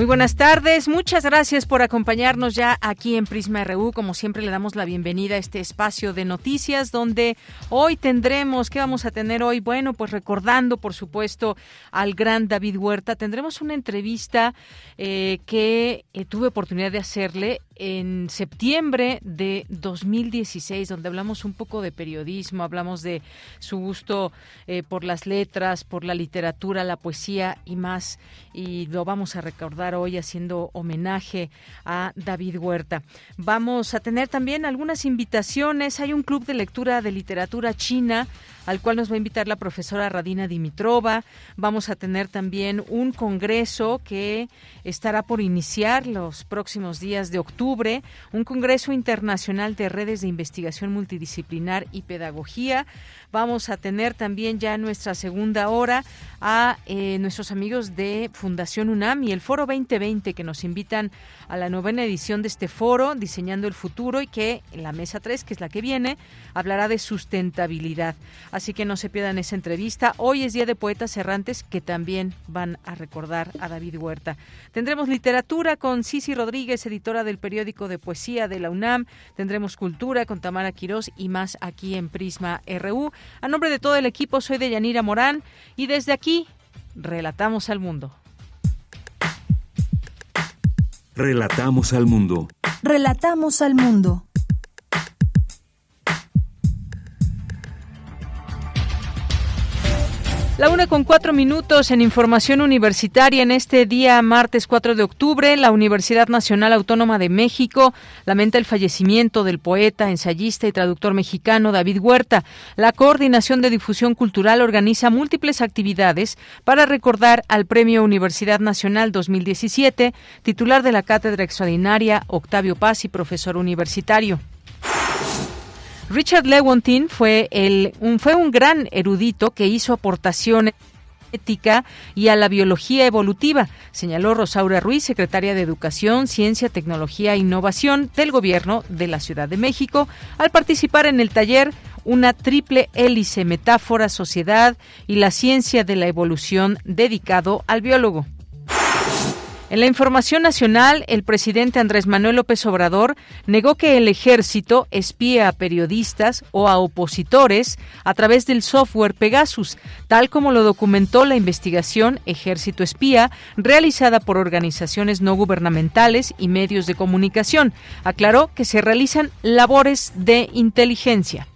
Muy buenas tardes, muchas gracias por acompañarnos ya aquí en Prisma RU. Como siempre le damos la bienvenida a este espacio de noticias donde hoy tendremos, ¿qué vamos a tener hoy? Bueno, pues recordando por supuesto al gran David Huerta, tendremos una entrevista eh, que eh, tuve oportunidad de hacerle en septiembre de 2016, donde hablamos un poco de periodismo, hablamos de su gusto eh, por las letras, por la literatura, la poesía y más, y lo vamos a recordar hoy haciendo homenaje a David Huerta. Vamos a tener también algunas invitaciones, hay un club de lectura de literatura china al cual nos va a invitar la profesora Radina Dimitrova. Vamos a tener también un congreso que estará por iniciar los próximos días de octubre, un congreso internacional de redes de investigación multidisciplinar y pedagogía. Vamos a tener también ya nuestra segunda hora a eh, nuestros amigos de Fundación UNAM y el Foro 2020 que nos invitan a la novena edición de este foro, Diseñando el Futuro, y que en la mesa 3, que es la que viene, hablará de sustentabilidad. Así que no se pierdan esa entrevista. Hoy es Día de Poetas Errantes que también van a recordar a David Huerta. Tendremos literatura con Cici Rodríguez, editora del periódico de poesía de la UNAM. Tendremos cultura con Tamara Quirós y más aquí en Prisma RU. A nombre de todo el equipo, soy de Yanira Morán y desde aquí relatamos al mundo. Relatamos al mundo. Relatamos al mundo. La una con cuatro minutos en información universitaria en este día martes 4 de octubre, la Universidad Nacional Autónoma de México lamenta el fallecimiento del poeta, ensayista y traductor mexicano David Huerta. La Coordinación de Difusión Cultural organiza múltiples actividades para recordar al Premio Universidad Nacional 2017, titular de la Cátedra Extraordinaria Octavio Paz y profesor universitario. Richard Lewontin fue, el, un, fue un gran erudito que hizo aportaciones ética y a la biología evolutiva, señaló Rosaura Ruiz, secretaria de Educación, Ciencia, Tecnología e Innovación del Gobierno de la Ciudad de México, al participar en el taller Una triple hélice, metáfora, sociedad y la ciencia de la evolución dedicado al biólogo. En la información nacional, el presidente Andrés Manuel López Obrador negó que el ejército espíe a periodistas o a opositores a través del software Pegasus, tal como lo documentó la investigación Ejército Espía realizada por organizaciones no gubernamentales y medios de comunicación. Aclaró que se realizan labores de inteligencia.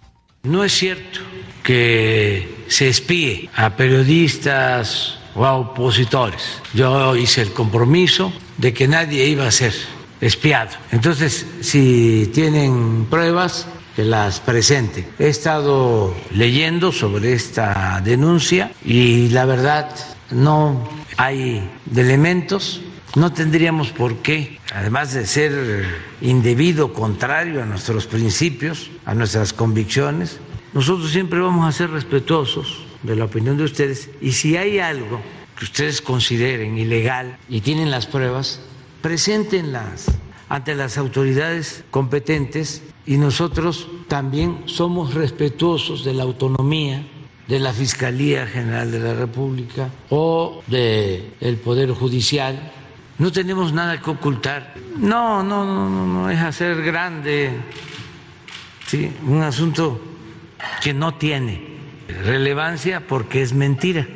No es cierto que se espíe a periodistas o a opositores. Yo hice el compromiso de que nadie iba a ser espiado. Entonces, si tienen pruebas, que las presente. He estado leyendo sobre esta denuncia y la verdad no hay elementos, no tendríamos por qué, además de ser indebido, contrario a nuestros principios, a nuestras convicciones, nosotros siempre vamos a ser respetuosos de la opinión de ustedes y si hay algo que ustedes consideren ilegal y tienen las pruebas, preséntenlas ante las autoridades competentes y nosotros también somos respetuosos de la autonomía de la Fiscalía General de la República o del el Poder Judicial. No tenemos nada que ocultar. No, no, no, no, no es hacer grande ¿sí? un asunto que no tiene relevancia porque es mentira.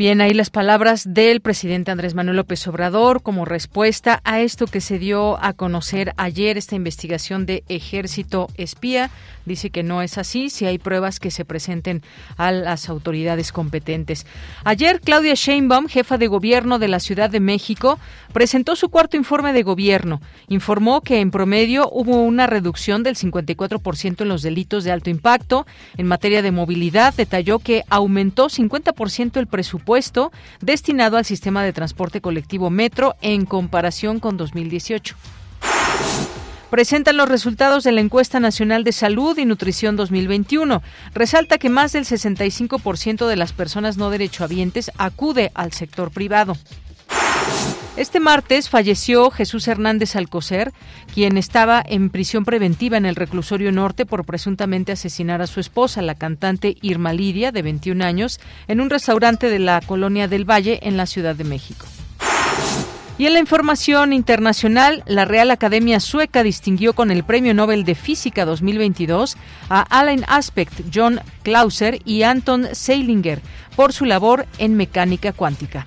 Bien, ahí las palabras del presidente Andrés Manuel López Obrador como respuesta a esto que se dio a conocer ayer, esta investigación de ejército espía. Dice que no es así si hay pruebas que se presenten a las autoridades competentes. Ayer, Claudia Sheinbaum, jefa de gobierno de la Ciudad de México, presentó su cuarto informe de gobierno. Informó que en promedio hubo una reducción del 54% en los delitos de alto impacto. En materia de movilidad, detalló que aumentó 50% el presupuesto destinado al sistema de transporte colectivo Metro en comparación con 2018 presentan los resultados de la encuesta nacional de salud y nutrición 2021. Resalta que más del 65% de las personas no derechohabientes acude al sector privado. Este martes falleció Jesús Hernández Alcocer, quien estaba en prisión preventiva en el reclusorio norte por presuntamente asesinar a su esposa, la cantante Irma Lidia, de 21 años, en un restaurante de la colonia del Valle en la Ciudad de México. Y en la información internacional, la Real Academia Sueca distinguió con el Premio Nobel de Física 2022 a Alain Aspect, John Clauser y Anton Seilinger por su labor en mecánica cuántica.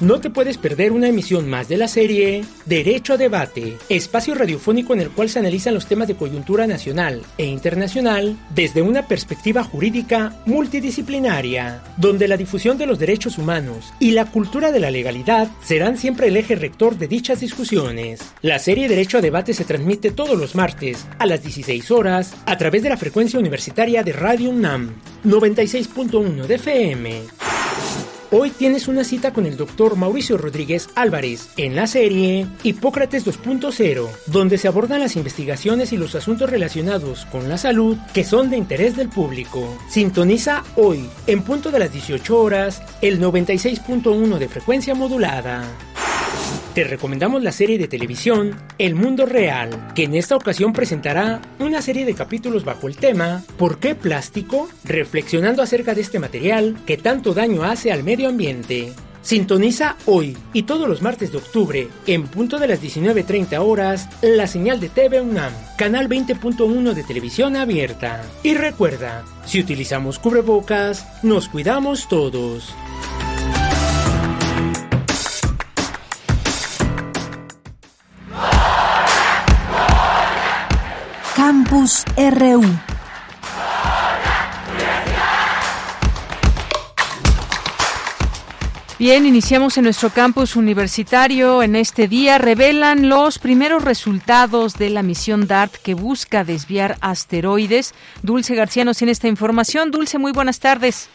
No te puedes perder una emisión más de la serie Derecho a Debate, espacio radiofónico en el cual se analizan los temas de coyuntura nacional e internacional desde una perspectiva jurídica multidisciplinaria, donde la difusión de los derechos humanos y la cultura de la legalidad serán siempre el eje rector de dichas discusiones. La serie Derecho a Debate se transmite todos los martes a las 16 horas a través de la frecuencia universitaria de Radio UNAM 96.1 de FM. Hoy tienes una cita con el doctor Mauricio Rodríguez Álvarez en la serie Hipócrates 2.0, donde se abordan las investigaciones y los asuntos relacionados con la salud que son de interés del público. Sintoniza hoy, en punto de las 18 horas, el 96.1 de frecuencia modulada. Te recomendamos la serie de televisión El Mundo Real, que en esta ocasión presentará una serie de capítulos bajo el tema ¿Por qué plástico? reflexionando acerca de este material que tanto daño hace al medio ambiente. Sintoniza hoy y todos los martes de octubre, en punto de las 19.30 horas, la señal de TV UNAM, canal 20.1 de televisión abierta. Y recuerda, si utilizamos cubrebocas, nos cuidamos todos. Campus RU. Bien, iniciamos en nuestro campus universitario. En este día revelan los primeros resultados de la misión DART que busca desviar asteroides. Dulce García nos tiene esta información. Dulce, muy buenas tardes.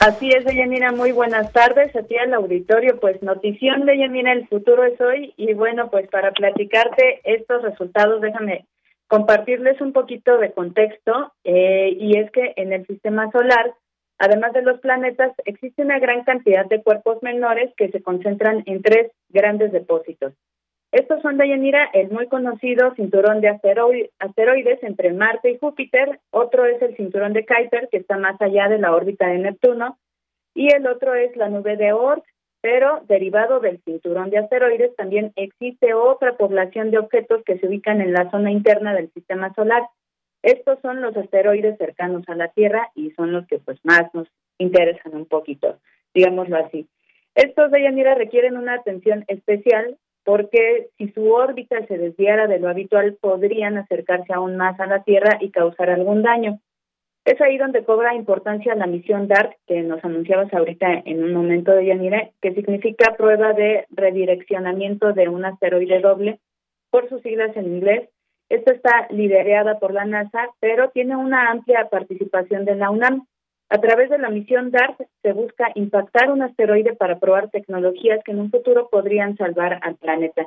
Así es, Deyanira, muy buenas tardes a ti al auditorio. Pues notición, Deyanira, el futuro es hoy. Y bueno, pues para platicarte estos resultados, déjame compartirles un poquito de contexto eh, y es que en el sistema solar, además de los planetas, existe una gran cantidad de cuerpos menores que se concentran en tres grandes depósitos. Estos son de Yanira, el muy conocido cinturón de asteroides entre Marte y Júpiter, otro es el cinturón de Kuiper, que está más allá de la órbita de Neptuno, y el otro es la nube de Oort, pero derivado del cinturón de asteroides también existe otra población de objetos que se ubican en la zona interna del sistema solar. Estos son los asteroides cercanos a la Tierra y son los que pues más nos interesan un poquito, digámoslo así. Estos de Yanira requieren una atención especial porque si su órbita se desviara de lo habitual podrían acercarse aún más a la Tierra y causar algún daño. Es ahí donde cobra importancia la misión DART que nos anunciabas ahorita en un momento de Yanira, que significa prueba de redireccionamiento de un asteroide doble, por sus siglas en inglés. Esta está liderada por la NASA, pero tiene una amplia participación de la UNAM. A través de la misión DART se busca impactar un asteroide para probar tecnologías que en un futuro podrían salvar al planeta.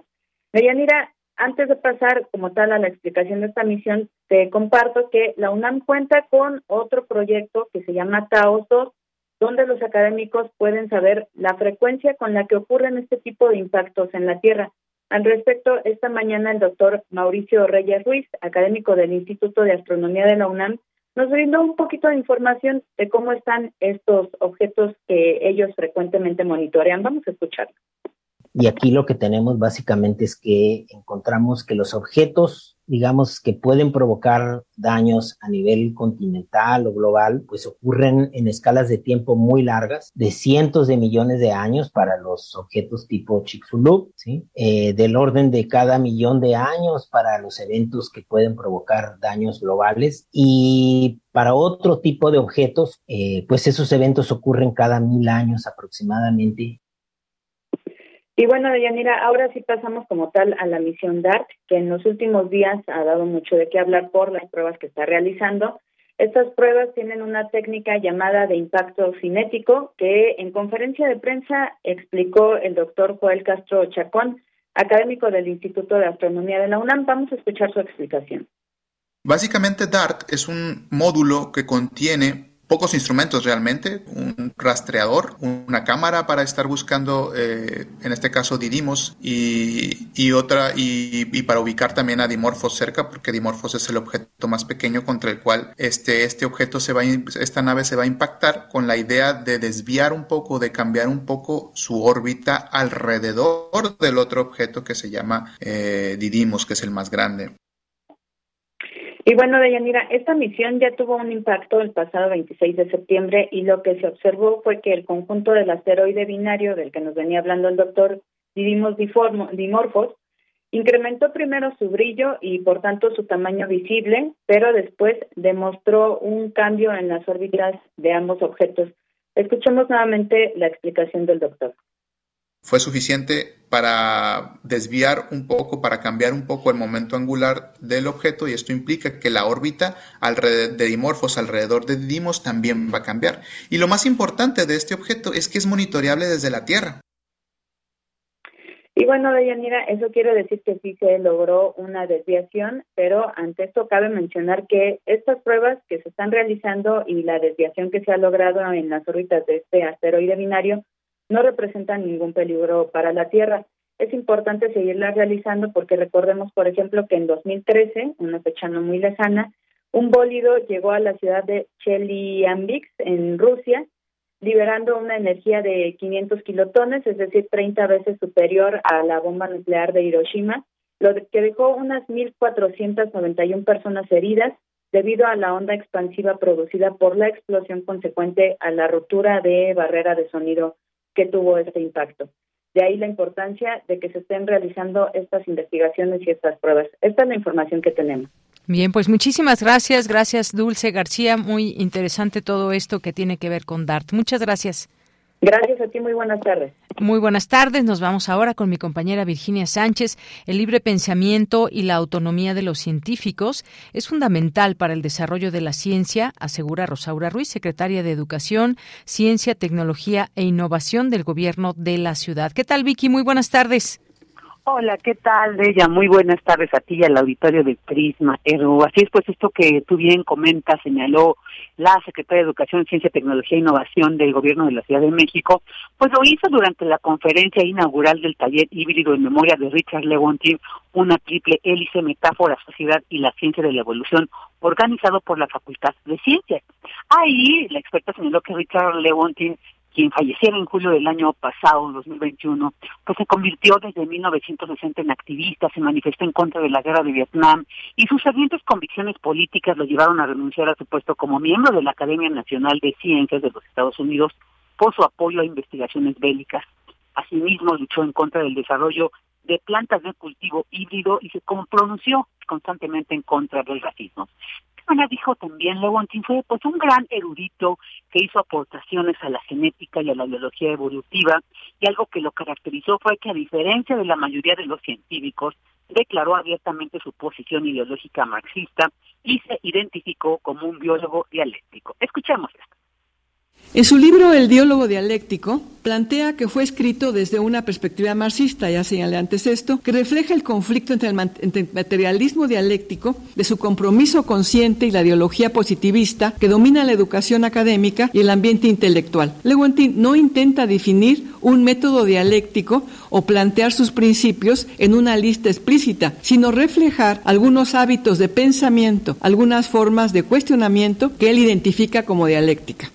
Deyanira, antes de pasar como tal a la explicación de esta misión, te comparto que la UNAM cuenta con otro proyecto que se llama TAOS 2, donde los académicos pueden saber la frecuencia con la que ocurren este tipo de impactos en la Tierra. Al respecto, esta mañana el doctor Mauricio Reyes Ruiz, académico del Instituto de Astronomía de la UNAM, nos brindó un poquito de información de cómo están estos objetos que ellos frecuentemente monitorean. Vamos a escucharlo. Y aquí lo que tenemos básicamente es que encontramos que los objetos digamos, que pueden provocar daños a nivel continental o global, pues ocurren en escalas de tiempo muy largas, de cientos de millones de años para los objetos tipo Chicxulub. Eh, del orden de cada millón de años para los eventos que pueden provocar daños globales y para otro tipo de objetos, eh, pues esos eventos ocurren cada mil años aproximadamente y bueno, Deyanira, ahora sí pasamos como tal a la misión DART, que en los últimos días ha dado mucho de qué hablar por las pruebas que está realizando. Estas pruebas tienen una técnica llamada de impacto cinético que en conferencia de prensa explicó el doctor Joel Castro Chacón, académico del Instituto de Astronomía de la UNAM. Vamos a escuchar su explicación. Básicamente DART es un módulo que contiene pocos instrumentos realmente, un rastreador, una cámara para estar buscando, eh, en este caso Didymos, y, otra, y, para ubicar también a Dimorphos cerca, porque Dimorphos es el objeto más pequeño contra el cual este, este objeto se va, esta nave se va a impactar con la idea de desviar un poco, de cambiar un poco su órbita alrededor del otro objeto que se llama eh, Didymos, que es el más grande. Y bueno, Deyanira, esta misión ya tuvo un impacto el pasado 26 de septiembre y lo que se observó fue que el conjunto del asteroide binario del que nos venía hablando el doctor Didymos dimorfos incrementó primero su brillo y por tanto su tamaño visible, pero después demostró un cambio en las órbitas de ambos objetos. Escuchemos nuevamente la explicación del doctor fue suficiente para desviar un poco, para cambiar un poco el momento angular del objeto y esto implica que la órbita de Dimorphos alrededor de Dimos también va a cambiar. Y lo más importante de este objeto es que es monitoreable desde la Tierra. Y bueno, Deyanira, eso quiere decir que sí se logró una desviación, pero ante esto cabe mencionar que estas pruebas que se están realizando y la desviación que se ha logrado en las órbitas de este asteroide binario no representan ningún peligro para la Tierra. Es importante seguirlas realizando porque recordemos, por ejemplo, que en 2013, una fecha no muy lejana, un bólido llegó a la ciudad de Chelyabinsk, en Rusia, liberando una energía de 500 kilotones, es decir, 30 veces superior a la bomba nuclear de Hiroshima, lo que dejó unas 1.491 personas heridas debido a la onda expansiva producida por la explosión consecuente a la ruptura de barrera de sonido que tuvo este impacto. De ahí la importancia de que se estén realizando estas investigaciones y estas pruebas. Esta es la información que tenemos. Bien, pues muchísimas gracias. Gracias, Dulce García. Muy interesante todo esto que tiene que ver con DART. Muchas gracias. Gracias a ti, muy buenas tardes. Muy buenas tardes. Nos vamos ahora con mi compañera Virginia Sánchez. El libre pensamiento y la autonomía de los científicos es fundamental para el desarrollo de la ciencia, asegura Rosaura Ruiz, secretaria de Educación, Ciencia, Tecnología e Innovación del Gobierno de la ciudad. ¿Qué tal, Vicky? Muy buenas tardes. Hola, ¿qué tal, Ella? Muy buenas tardes a ti y al auditorio de Prisma. Así es, pues esto que tú bien comentas, señaló la secretaria de Educación, Ciencia, Tecnología e Innovación del Gobierno de la Ciudad de México, pues lo hizo durante la conferencia inaugural del taller híbrido en memoria de Richard Lewontin, una triple hélice metáfora, sociedad y la ciencia de la evolución, organizado por la Facultad de Ciencias. Ahí la experta señaló que Richard Lewontin quien falleciera en julio del año pasado, 2021, pues se convirtió desde 1960 en activista, se manifestó en contra de la guerra de Vietnam y sus ardientes convicciones políticas lo llevaron a renunciar a su puesto como miembro de la Academia Nacional de Ciencias de los Estados Unidos por su apoyo a investigaciones bélicas. Asimismo, luchó en contra del desarrollo de plantas de cultivo híbrido y se pronunció constantemente en contra del racismo dijo también Lewontin fue pues un gran erudito que hizo aportaciones a la genética y a la biología evolutiva y algo que lo caracterizó fue que a diferencia de la mayoría de los científicos declaró abiertamente su posición ideológica marxista y se identificó como un biólogo dialéctico. Escuchemos esto. En su libro El diálogo dialéctico, plantea que fue escrito desde una perspectiva marxista, ya señalé antes esto, que refleja el conflicto entre el, materialismo dialéctico de su compromiso consciente y la ideología positivista que domina la educación académica y el ambiente intelectual. Lewontin no intenta definir un método dialéctico o plantear sus principios en una lista explícita, sino reflejar algunos hábitos de pensamiento, algunas formas de cuestionamiento que él identifica como dialéctica.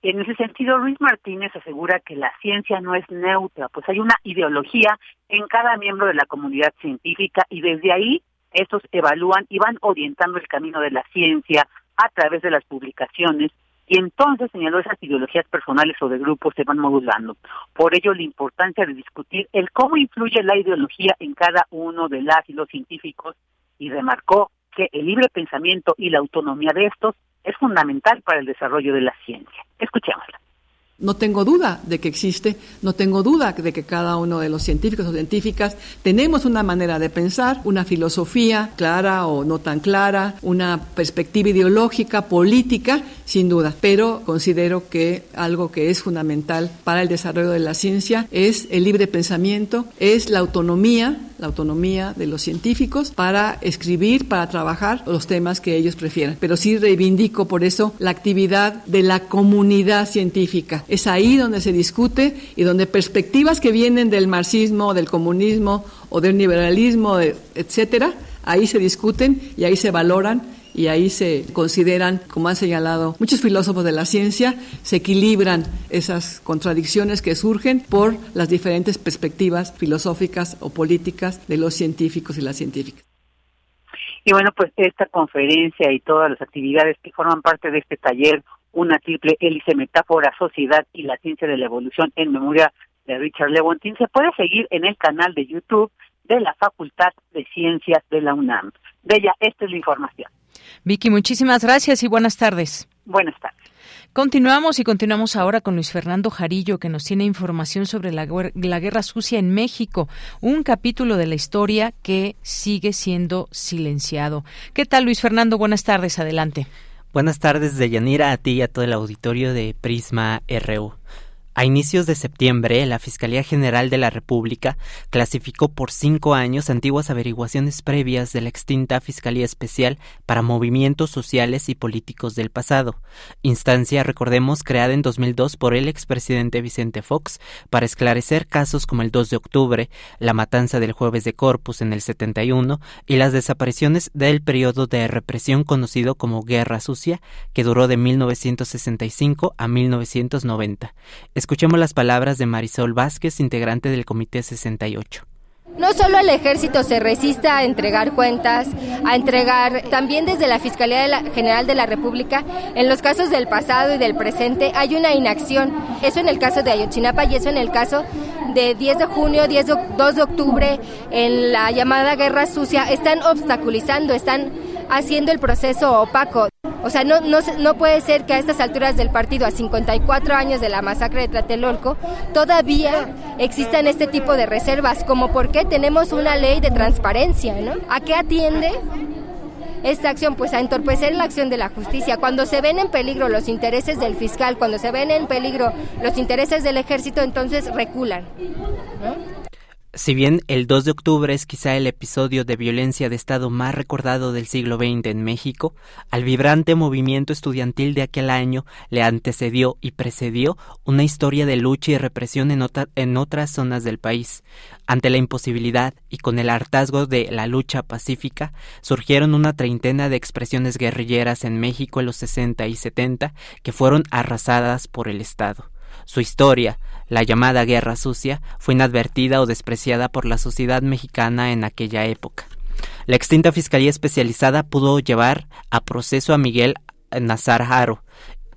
En ese sentido, Luis Martínez asegura que la ciencia no es neutra, pues hay una ideología en cada miembro de la comunidad científica y desde ahí estos evalúan y van orientando el camino de la ciencia a través de las publicaciones y entonces señaló esas ideologías personales o de grupos se van modulando. Por ello, la importancia de discutir el cómo influye la ideología en cada uno de las y los científicos y remarcó que el libre pensamiento y la autonomía de estos es fundamental para el desarrollo de la ciencia. Escuchémosla. No tengo duda de que existe, no tengo duda de que cada uno de los científicos o científicas tenemos una manera de pensar, una filosofía clara o no tan clara, una perspectiva ideológica, política, sin duda. Pero considero que algo que es fundamental para el desarrollo de la ciencia es el libre pensamiento, es la autonomía, la autonomía de los científicos para escribir, para trabajar los temas que ellos prefieran. Pero sí reivindico por eso la actividad de la comunidad científica es ahí donde se discute y donde perspectivas que vienen del marxismo, del comunismo o del liberalismo, etcétera, ahí se discuten y ahí se valoran y ahí se consideran, como han señalado muchos filósofos de la ciencia, se equilibran esas contradicciones que surgen por las diferentes perspectivas filosóficas o políticas de los científicos y las científicas. Y bueno, pues esta conferencia y todas las actividades que forman parte de este taller una triple hélice metáfora, sociedad y la ciencia de la evolución en memoria de Richard Lewontin, se puede seguir en el canal de YouTube de la Facultad de Ciencias de la UNAM. Bella, esta es la información. Vicky, muchísimas gracias y buenas tardes. Buenas tardes. Continuamos y continuamos ahora con Luis Fernando Jarillo, que nos tiene información sobre la, la, guerra sucia en México, un capítulo de la historia que sigue siendo silenciado. ¿Qué tal, Luis Fernando? Buenas tardes, adelante. Buenas tardes, Deyanira, a ti y a todo el auditorio de Prisma RU. A inicios de septiembre, la Fiscalía General de la República clasificó por cinco años antiguas averiguaciones previas de la extinta Fiscalía Especial para Movimientos Sociales y Políticos del pasado, instancia, recordemos, creada en 2002 por el expresidente Vicente Fox para esclarecer casos como el 2 de octubre, la matanza del jueves de Corpus en el 71 y las desapariciones del periodo de represión conocido como Guerra Sucia, que duró de 1965 a 1990. Escuchemos las palabras de Marisol Vázquez, integrante del Comité 68. No solo el ejército se resiste a entregar cuentas, a entregar también desde la Fiscalía General de la República, en los casos del pasado y del presente hay una inacción. Eso en el caso de Ayotzinapa y eso en el caso de 10 de junio, 10 2 de octubre, en la llamada guerra sucia, están obstaculizando, están haciendo el proceso opaco. O sea, no, no, no puede ser que a estas alturas del partido, a 54 años de la masacre de Tlatelolco, todavía existan este tipo de reservas, como porque tenemos una ley de transparencia, ¿no? ¿A qué atiende? esta acción? Pues a entorpecer la acción de la justicia. Cuando se ven en peligro los intereses del fiscal, cuando se ven en peligro los intereses del ejército, entonces reculan. ¿no? Si bien el 2 de octubre es quizá el episodio de violencia de Estado más recordado del siglo XX en México, al vibrante movimiento estudiantil de aquel año le antecedió y precedió una historia de lucha y represión en, en otras zonas del país. Ante la imposibilidad y con el hartazgo de la lucha pacífica, surgieron una treintena de expresiones guerrilleras en México en los 60 y 70 que fueron arrasadas por el Estado. Su historia, la llamada Guerra Sucia, fue inadvertida o despreciada por la sociedad mexicana en aquella época. La extinta Fiscalía Especializada pudo llevar a proceso a Miguel Nazar Haro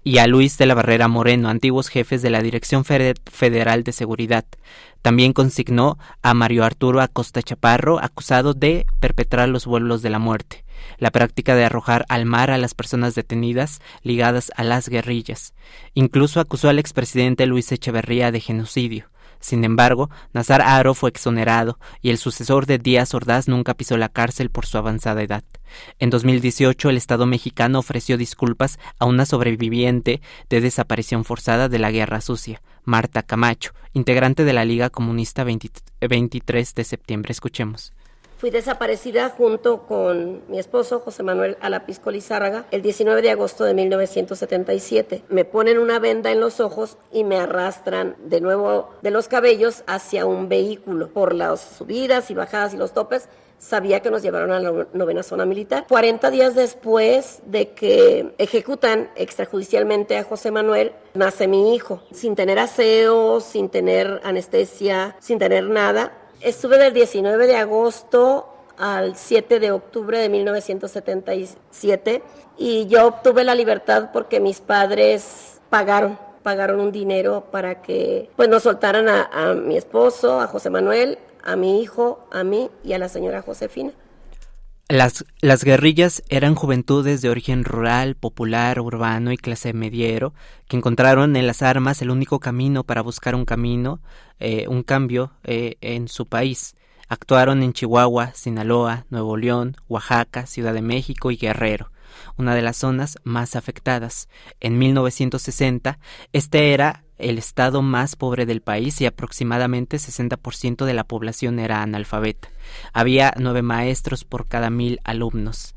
y a Luis de la Barrera Moreno, antiguos jefes de la Dirección Federal de Seguridad. También consignó a Mario Arturo Acosta Chaparro, acusado de perpetrar los vuelos de la muerte la práctica de arrojar al mar a las personas detenidas ligadas a las guerrillas. Incluso acusó al expresidente Luis Echeverría de genocidio. Sin embargo, Nazar Aro fue exonerado y el sucesor de Díaz Ordaz nunca pisó la cárcel por su avanzada edad. En 2018, el Estado mexicano ofreció disculpas a una sobreviviente de desaparición forzada de la Guerra Sucia, Marta Camacho, integrante de la Liga Comunista 23 de septiembre. Escuchemos. Fui desaparecida junto con mi esposo, José Manuel Alapisco Lizárraga, el 19 de agosto de 1977. Me ponen una venda en los ojos y me arrastran de nuevo de los cabellos hacia un vehículo. Por las subidas y bajadas y los topes, sabía que nos llevaron a la novena zona militar. 40 días después de que ejecutan extrajudicialmente a José Manuel, nace mi hijo, sin tener aseo, sin tener anestesia, sin tener nada. Estuve del 19 de agosto al 7 de octubre de 1977 y yo obtuve la libertad porque mis padres pagaron pagaron un dinero para que pues nos soltaran a, a mi esposo, a José Manuel, a mi hijo, a mí y a la señora Josefina. Las, las, guerrillas eran juventudes de origen rural, popular, urbano y clase mediero, que encontraron en las armas el único camino para buscar un camino, eh, un cambio eh, en su país. Actuaron en Chihuahua, Sinaloa, Nuevo León, Oaxaca, Ciudad de México y Guerrero, una de las zonas más afectadas. En 1960, este era el estado más pobre del país y aproximadamente 60% de la población era analfabeta. Había nueve maestros por cada mil alumnos.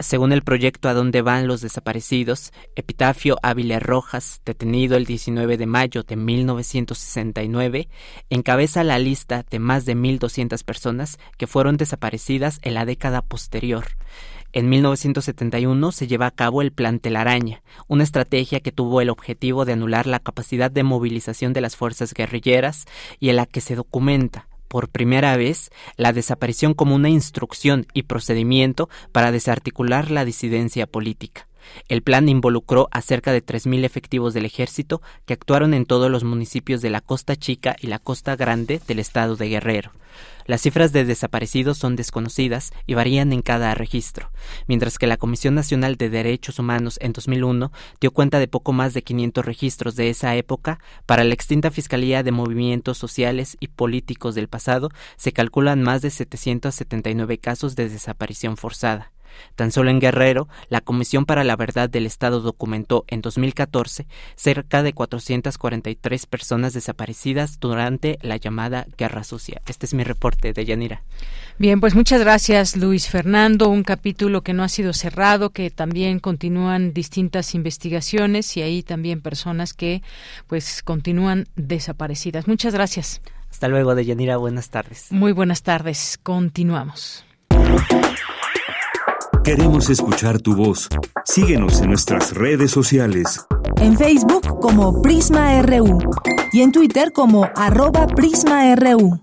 Según el proyecto A dónde van los desaparecidos, Epitafio Ávila Rojas, detenido el 19 de mayo de 1969, encabeza la lista de más de 1.200 personas que fueron desaparecidas en la década posterior. En 1971 se lleva a cabo el Plan Telaraña, una estrategia que tuvo el objetivo de anular la capacidad de movilización de las fuerzas guerrilleras y en la que se documenta por primera vez la desaparición como una instrucción y procedimiento para desarticular la disidencia política. El plan involucró a cerca de 3.000 efectivos del ejército que actuaron en todos los municipios de la Costa Chica y la Costa Grande del estado de Guerrero. Las cifras de desaparecidos son desconocidas y varían en cada registro, mientras que la Comisión Nacional de Derechos Humanos en 2001 dio cuenta de poco más de 500 registros de esa época, para la extinta Fiscalía de Movimientos Sociales y Políticos del pasado se calculan más de 779 casos de desaparición forzada. Tan solo en Guerrero, la Comisión para la Verdad del Estado documentó en 2014 cerca de 443 personas desaparecidas durante la llamada Guerra Sucia. Este es mi reporte de Yanira. Bien, pues muchas gracias Luis Fernando. Un capítulo que no ha sido cerrado, que también continúan distintas investigaciones y ahí también personas que pues continúan desaparecidas. Muchas gracias. Hasta luego, Deyanira. Buenas tardes. Muy buenas tardes. Continuamos. Queremos escuchar tu voz. Síguenos en nuestras redes sociales. En Facebook como Prisma RU y en Twitter como arroba PrismaRU.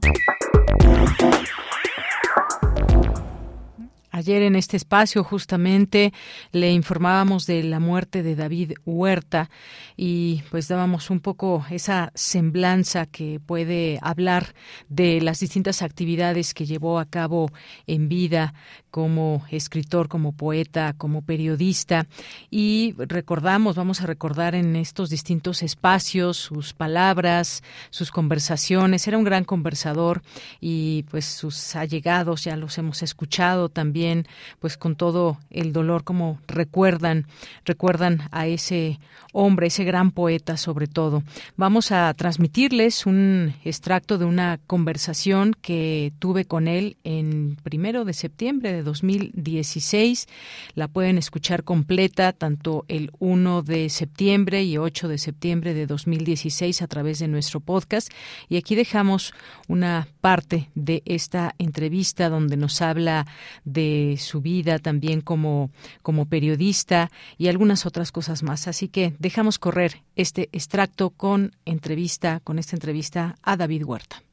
Ayer en este espacio justamente le informábamos de la muerte de David Huerta y pues dábamos un poco esa semblanza que puede hablar de las distintas actividades que llevó a cabo en vida como escritor, como poeta, como periodista y recordamos, vamos a recordar en estos distintos espacios sus palabras, sus conversaciones, era un gran conversador y pues sus allegados ya los hemos escuchado también pues con todo el dolor como recuerdan, recuerdan a ese hombre, ese gran poeta sobre todo. Vamos a transmitirles un extracto de una conversación que tuve con él en primero de septiembre de 2016. La pueden escuchar completa tanto el 1 de septiembre y 8 de septiembre de 2016 a través de nuestro podcast. Y aquí dejamos una parte de esta entrevista donde nos habla de su vida también como, como periodista y algunas otras cosas más. Así que dejamos correr este extracto con entrevista, con esta entrevista a David Huerta.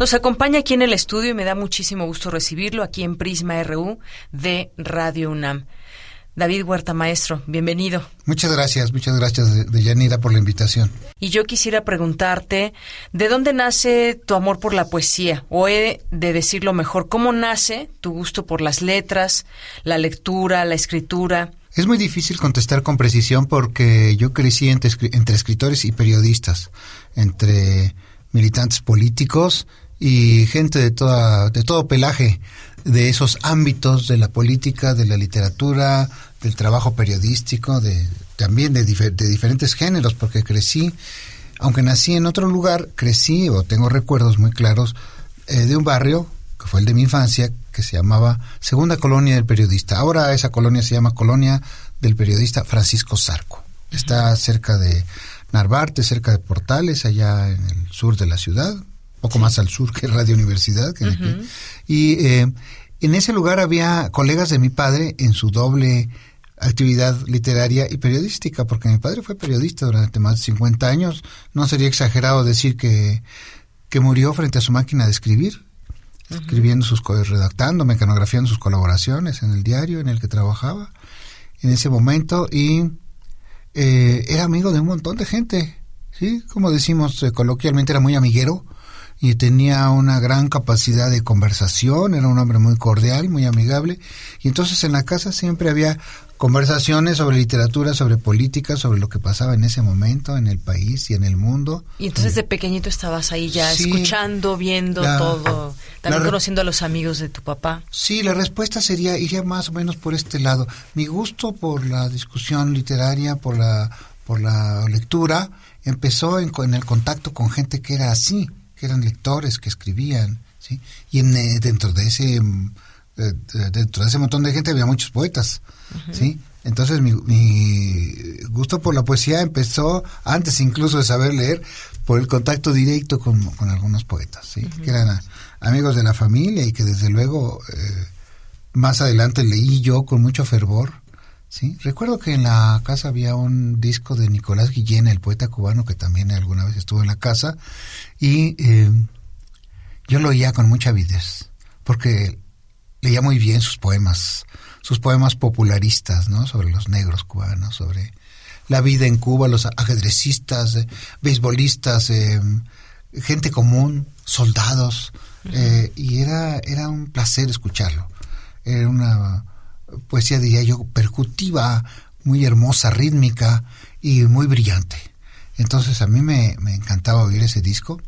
Nos acompaña aquí en el estudio y me da muchísimo gusto recibirlo aquí en Prisma RU de Radio UNAM. David Huerta, maestro, bienvenido. Muchas gracias, muchas gracias, Deyanira, por la invitación. Y yo quisiera preguntarte, ¿de dónde nace tu amor por la poesía? O he de decirlo mejor, ¿cómo nace tu gusto por las letras, la lectura, la escritura? Es muy difícil contestar con precisión porque yo crecí entre, entre escritores y periodistas, entre militantes políticos y gente de, toda, de todo pelaje de esos ámbitos de la política, de la literatura, del trabajo periodístico, de, también de, de diferentes géneros, porque crecí, aunque nací en otro lugar, crecí o tengo recuerdos muy claros eh, de un barrio que fue el de mi infancia, que se llamaba Segunda Colonia del Periodista. Ahora esa colonia se llama Colonia del Periodista Francisco Zarco. Está cerca de Narvarte, cerca de Portales, allá en el sur de la ciudad, poco más al sur que Radio Universidad. Que aquí. Y eh, en ese lugar había colegas de mi padre en su doble actividad literaria y periodística, porque mi padre fue periodista durante más de 50 años. No sería exagerado decir que, que murió frente a su máquina de escribir, escribiendo sus redactando, mecanografiando sus colaboraciones en el diario en el que trabajaba en ese momento y eh, era amigo de un montón de gente, sí, como decimos eh, coloquialmente era muy amiguero y tenía una gran capacidad de conversación, era un hombre muy cordial, muy amigable y entonces en la casa siempre había conversaciones sobre literatura, sobre política, sobre lo que pasaba en ese momento en el país y en el mundo. Y entonces de pequeñito estabas ahí ya escuchando, viendo todo, también conociendo a los amigos de tu papá. Sí, la respuesta sería iría más o menos por este lado. Mi gusto por la discusión literaria, por la por la lectura empezó en, en el contacto con gente que era así, que eran lectores, que escribían, ¿sí? Y en, eh, dentro de ese mm, eh, dentro de ese montón de gente había muchos poetas, ¿sí? Entonces mi, gusto por la poesía empezó antes incluso de saber leer por el contacto directo con, algunos poetas, ¿sí? Que eran amigos de la familia y que desde luego eh, más adelante leí yo con mucho fervor, ¿sí? Recuerdo que en la casa había un disco de Nicolás Guillén, el poeta cubano que también alguna vez estuvo en la casa y eh, yo lo oía con mucha avidez porque leía muy bien sus poemas, sus poemas popularistas, ¿no? Sobre los negros cubanos, sobre la vida en Cuba, los ajedrecistas, eh, beisbolistas, eh, gente común, soldados, eh, y era, era un placer escucharlo. Era una poesía, diría yo, percutiva, muy hermosa, rítmica y muy brillante. Entonces a mí me, me encantaba oír ese disco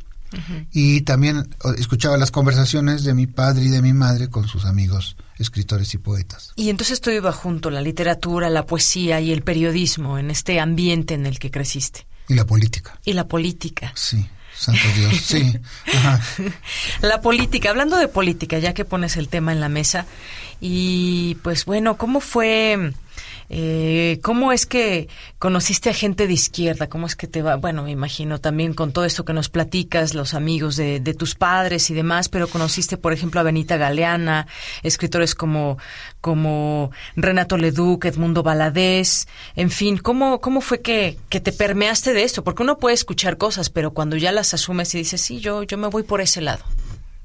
y también escuchaba las conversaciones de mi padre y de mi madre con sus amigos escritores y poetas. Y entonces todo iba junto, la literatura, la poesía y el periodismo, en este ambiente en el que creciste. Y la política. Y la política. Sí, santo Dios, sí. La política, hablando de política, ya que pones el tema en la mesa, y pues bueno, ¿cómo fue eh, ¿Cómo es que conociste a gente de izquierda? ¿Cómo es que te va? Bueno, me imagino también con todo esto que nos platicas, los amigos de, tus padres y demás, pero conociste, por ejemplo, a Benita Galeana, escritores como, como Renato Leduc, Edmundo Valadez, en fin, ¿cómo, cómo fue que, que te permeaste de esto? Porque uno puede escuchar cosas, pero cuando ya las asumes y dices, sí, yo, yo me voy por ese lado.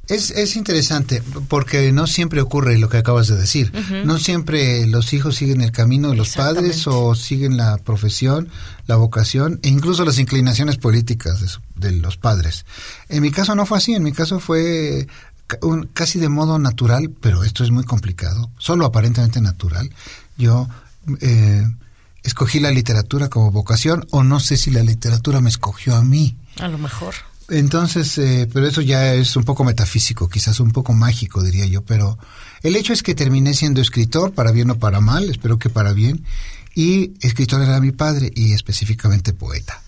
Es, es interesante porque no siempre ocurre lo que acabas de decir. No siempre los hijos siguen el camino de los padres o siguen la profesión, la vocación e incluso las inclinaciones políticas de, los padres. En mi caso no fue así, en mi caso fue casi de modo natural, pero esto es muy complicado, solo aparentemente natural. Yo eh, escogí la literatura como vocación o no sé si la literatura me escogió a mí. A lo mejor. Entonces, eh, pero eso ya es un poco metafísico, quizás un poco mágico, diría yo, pero el hecho es que terminé siendo escritor, para bien o para mal, espero que para bien, y escritor era mi padre y específicamente poeta.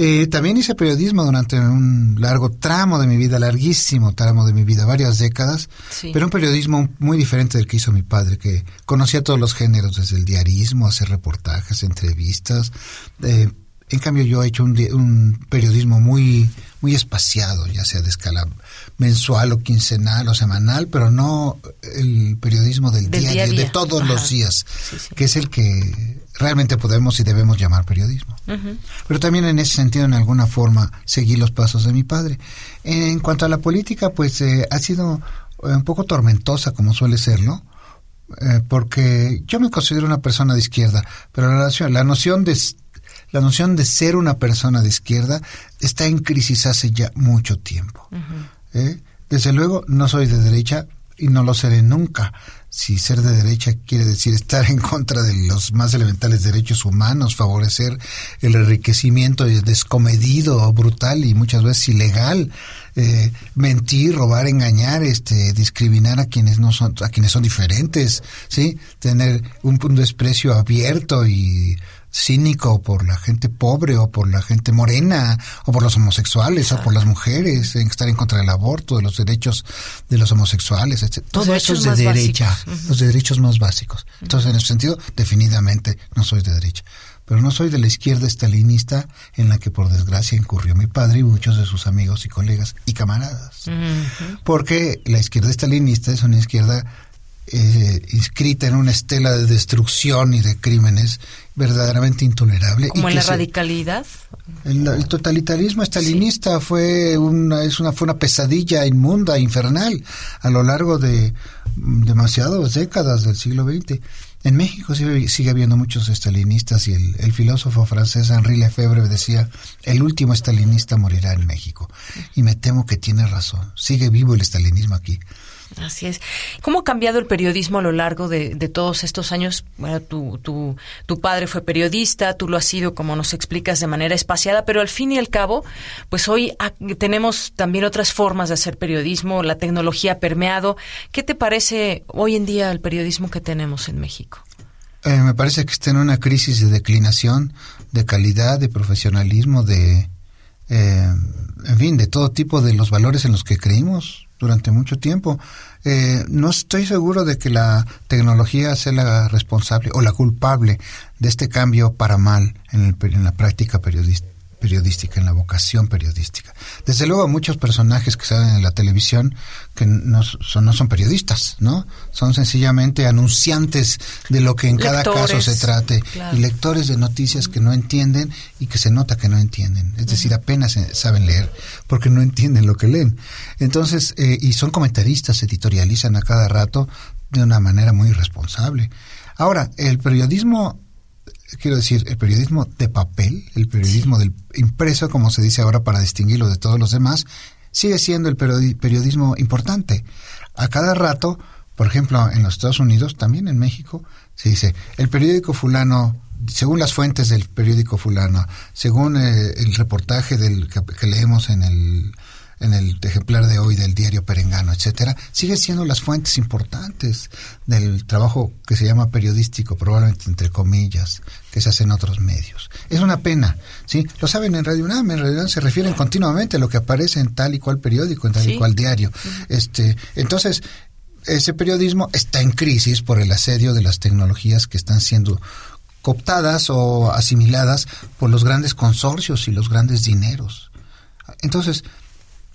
Eh, también hice periodismo durante un largo tramo de mi vida, larguísimo tramo de mi vida, varias décadas, pero un periodismo muy diferente del que hizo mi padre, que conocía todos los géneros, desde el diarismo, hacer reportajes, entrevistas, eh, en cambio, yo he hecho un, periodismo muy, muy espaciado, ya sea de escala mensual o quincenal o semanal, pero no el periodismo del, día, de todos los días, que es el que realmente podemos y debemos llamar periodismo. Pero también en ese sentido, en alguna forma, seguí los pasos de mi padre. En cuanto a la política, pues eh, ha sido eh, un poco tormentosa, como suele serlo. Eh, porque yo me considero una persona de izquierda, pero la la noción de la noción de ser una persona de izquierda está en crisis hace ya mucho tiempo. ¿eh? Desde luego, no soy de derecha y no lo seré nunca. Si ser de derecha quiere decir estar en contra de los más elementales derechos humanos, favorecer el enriquecimiento descomedido, brutal y muchas veces ilegal, eh, mentir, robar, engañar, este, discriminar a quienes no son, a quienes son diferentes, sí, tener un, un desprecio abierto y cínico por la gente pobre o por la gente morena o por los homosexuales o por las mujeres, en estar en contra del aborto, de los derechos de los homosexuales, etc. Todo eso es de derecha, los derechos más básicos. Entonces, en ese sentido, definitivamente no soy de derecha. Pero no soy de la izquierda estalinista en la que por desgracia incurrió mi padre y muchos de sus amigos y colegas y camaradas. Porque la izquierda estalinista es una izquierda eh, inscrita en una estela de destrucción y de crímenes verdaderamente intolerable. ¿Como y en la radicalidad? El, totalitarismo estalinista fue, una, es una, fue una pesadilla inmunda, infernal, a lo largo de demasiadas décadas del siglo XX. En México sigue, sigue habiendo muchos estalinistas y el, el, filósofo francés Henri Lefebvre decía, el último estalinista morirá en México. Y me temo que tiene razón. Sigue vivo el estalinismo aquí. Así es. ¿Cómo ha cambiado el periodismo a lo largo de, todos estos años? Bueno, tu, tu, tu, padre fue periodista, tú lo has sido, como nos explicas, de manera espaciada, pero al fin y al cabo, pues hoy tenemos también otras formas de hacer periodismo, la tecnología ha permeado. ¿Qué te parece hoy en día el periodismo que tenemos en México? Eh, me parece que está en una crisis de declinación, de calidad, de profesionalismo, de, eh, en fin, de todo tipo de los valores en los que creímos durante mucho tiempo. Eh, no estoy seguro de que la tecnología sea la responsable o la culpable de este cambio para mal en, en la práctica periodística periodística, en la vocación periodística. Desde luego muchos personajes que salen en la televisión que no son, no son periodistas, ¿no? Son sencillamente anunciantes de lo que en cada caso se trate y lectores de noticias que no entienden y que se nota que no entienden. Es decir, apenas saben leer porque no entienden lo que leen. Entonces, eh, y son comentaristas, editorializan a cada rato de una manera muy irresponsable. Ahora, el periodismo quiero decir, el periodismo de papel, el periodismo del impreso, como se dice ahora para distinguirlo de todos los demás, sigue siendo el periodismo importante. A cada rato, por ejemplo, en los Estados Unidos, también en México, se dice, el periódico fulano, según las fuentes del periódico fulano, según eh, el reportaje del que leemos en el en el ejemplar de hoy del diario Perengano, etcétera, sigue siendo las fuentes importantes del trabajo que se llama periodístico, probablemente entre comillas, que se hace en otros medios. Es una pena, ¿sí? Lo saben en Radio UNAM, en realidad se refieren continuamente a lo que aparece en tal y cual periódico, en tal y cual diario. Este, entonces, ese periodismo está en crisis por el asedio de las tecnologías que están siendo cooptadas o asimiladas por los grandes consorcios y los grandes dineros. Entonces,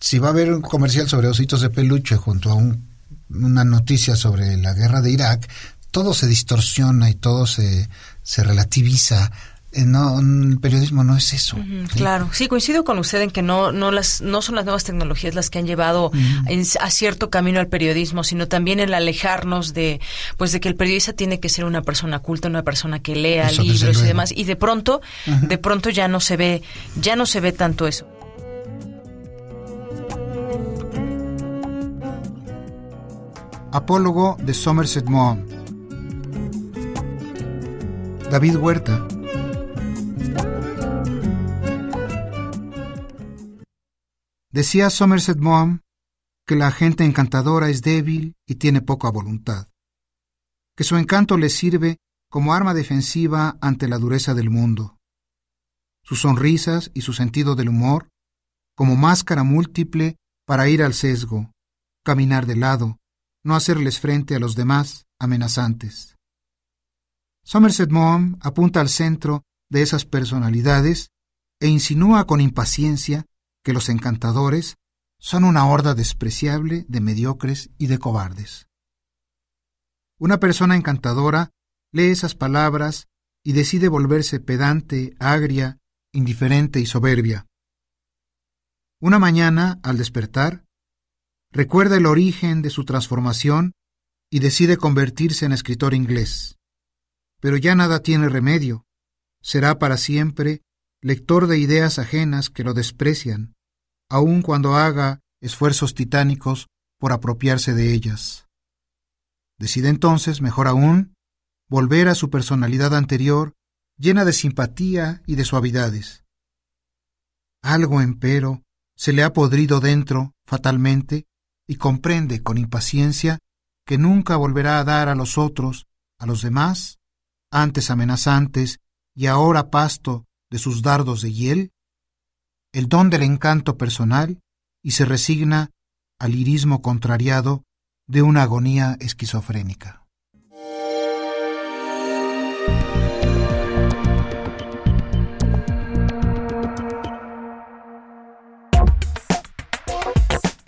si va a haber un comercial sobre ositos de peluche junto a una noticia sobre la guerra de Irak, todo se distorsiona y todo se, se relativiza. Eh, no, el periodismo no es eso. Claro, sí, coincido con usted en que no, no, las, no son las nuevas tecnologías las que han llevado a cierto camino al periodismo, sino también el alejarnos de, pues de que el periodista tiene que ser una persona culta, una persona que lea libros y demás, y de pronto, de pronto ya no se ve, ya no se ve tanto eso. Apólogo de Somerset Maugham. David Huerta. Decía Somerset Maugham que la gente encantadora es débil y tiene poca voluntad, que su encanto le sirve como arma defensiva ante la dureza del mundo, sus sonrisas y su sentido del humor como máscara múltiple para ir al sesgo, caminar de lado, no hacerles frente a los demás amenazantes. Somerset Maugham apunta al centro de esas personalidades e insinúa con impaciencia que los encantadores son una horda despreciable de mediocres y de cobardes. Una persona encantadora lee esas palabras y decide volverse pedante, agria, indiferente y soberbia. Una mañana, al despertar, recuerda el origen de su transformación y decide convertirse en escritor inglés. Pero ya nada tiene remedio. Será para siempre lector de ideas ajenas que lo desprecian, aun cuando haga esfuerzos titánicos por apropiarse de ellas. Decide entonces, mejor aún, volver a su personalidad anterior, llena de simpatía y de suavidades. Algo, empero, se le ha podrido dentro, fatalmente, y comprende con impaciencia que nunca volverá a dar a los otros, a los demás, antes amenazantes y ahora pasto de sus dardos de hiel, el don del encanto personal y se resigna al irismo contrariado de una agonía esquizofrénica.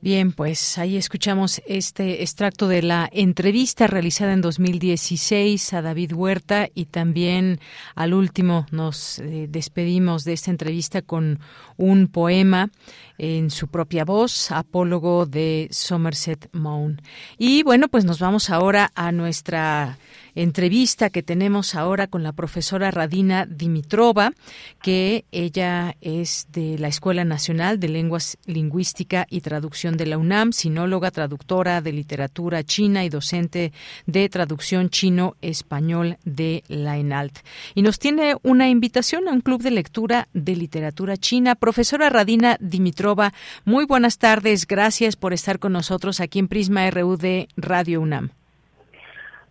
Bien, pues ahí escuchamos este extracto de la entrevista realizada en 2016 a David Huerta y también al último nos eh, despedimos de esta entrevista con un poema en su propia voz, apólogo de Somerset Maugham. Y bueno, pues nos vamos ahora a nuestra entrevista que tenemos ahora con la profesora Radina Dimitrova, que ella es de la Escuela Nacional de Lenguas Lingüística y Traducción de la UNAM, sinóloga, traductora de literatura china y docente de traducción chino-español de la ENALT. Y nos tiene una invitación a un club de lectura de literatura china. Profesora Radina Dimitrova, muy buenas tardes. Gracias por estar con nosotros aquí en Prisma RU de Radio UNAM.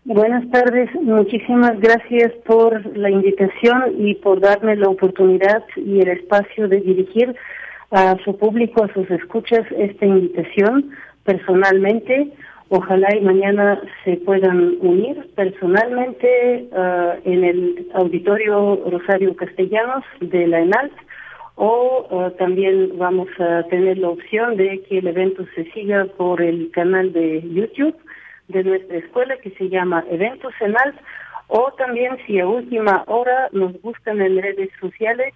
Buenas tardes, muchísimas gracias por la invitación y por darme la oportunidad y el espacio de dirigir a su público, a sus escuchas, esta invitación personalmente. Ojalá y mañana se puedan unir personalmente uh, en el auditorio Rosario Castellanos de la ENALT o uh, también vamos a tener la opción de que el evento se siga por el canal de YouTube de nuestra escuela que se llama Eventos Enalt o también si a última hora nos buscan en redes sociales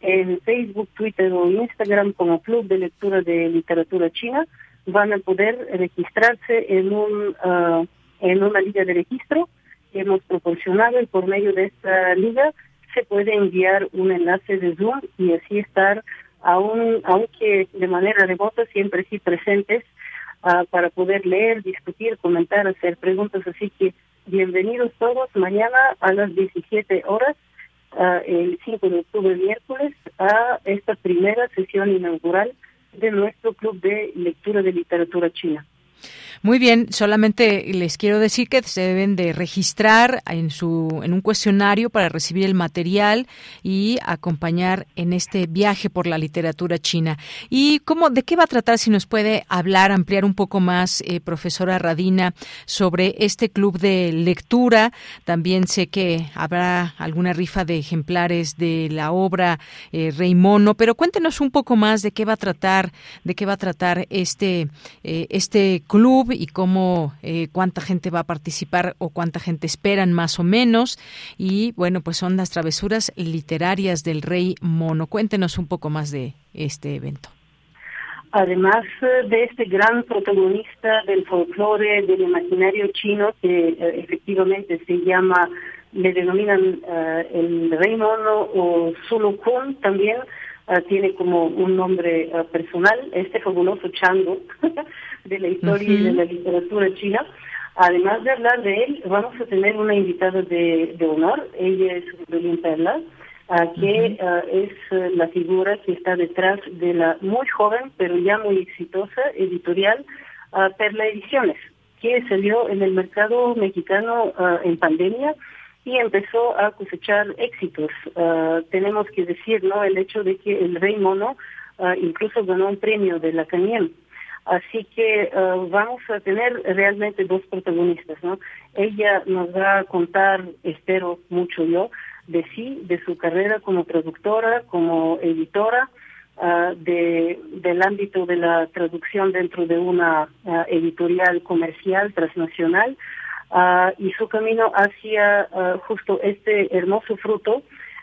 en Facebook, Twitter o Instagram como Club de Lectura de Literatura China van a poder registrarse en un uh, en una liga de registro que hemos proporcionado y por medio de esta liga se puede enviar un enlace de Zoom y así estar aún aunque de manera remota siempre sí presentes uh, para poder leer, discutir, comentar, hacer preguntas. Así que bienvenidos todos mañana a las 17 horas, uh, el 5 de octubre, miércoles, a esta primera sesión inaugural de nuestro Club de Lectura de Literatura China. Muy bien, solamente les quiero decir que se deben de registrar en su en un cuestionario para recibir el material y acompañar en este viaje por la literatura china. ¿Y cómo de qué va a tratar si nos puede hablar, ampliar un poco más eh, profesora Radina sobre este club de lectura? También sé que habrá alguna rifa de ejemplares de la obra eh, pero cuéntenos un poco más de qué va a tratar, de qué va a tratar este eh, este club y cómo, eh, cuánta gente va a participar o cuánta gente esperan más o menos. Y bueno, pues son las travesuras literarias del rey mono. Cuéntenos un poco más de este evento. Además eh, de este gran protagonista del folclore, del imaginario chino, que eh, efectivamente se llama, le denominan el rey mono o Kun también, Uh, tiene como un nombre uh, personal, este fabuloso chango de la historia y de la literatura china. Además de hablar de él, vamos a tener una invitada de, de honor, ella es Belén Perla, uh, que es la figura que está detrás de la muy joven, pero ya muy exitosa editorial Perla Ediciones, que salió en el mercado mexicano en pandemia y empezó a cosechar éxitos. Uh, tenemos que decir, ¿no? El hecho de que el Rey Mono uh, incluso ganó un premio de la CANIEM. Así que uh, vamos a tener realmente dos protagonistas, ¿no? Ella nos va a contar, espero mucho yo, de sí, de su carrera como traductora, como editora, de, del ámbito de la traducción dentro de una editorial comercial transnacional, uh, y su camino hacia uh, justo este hermoso fruto,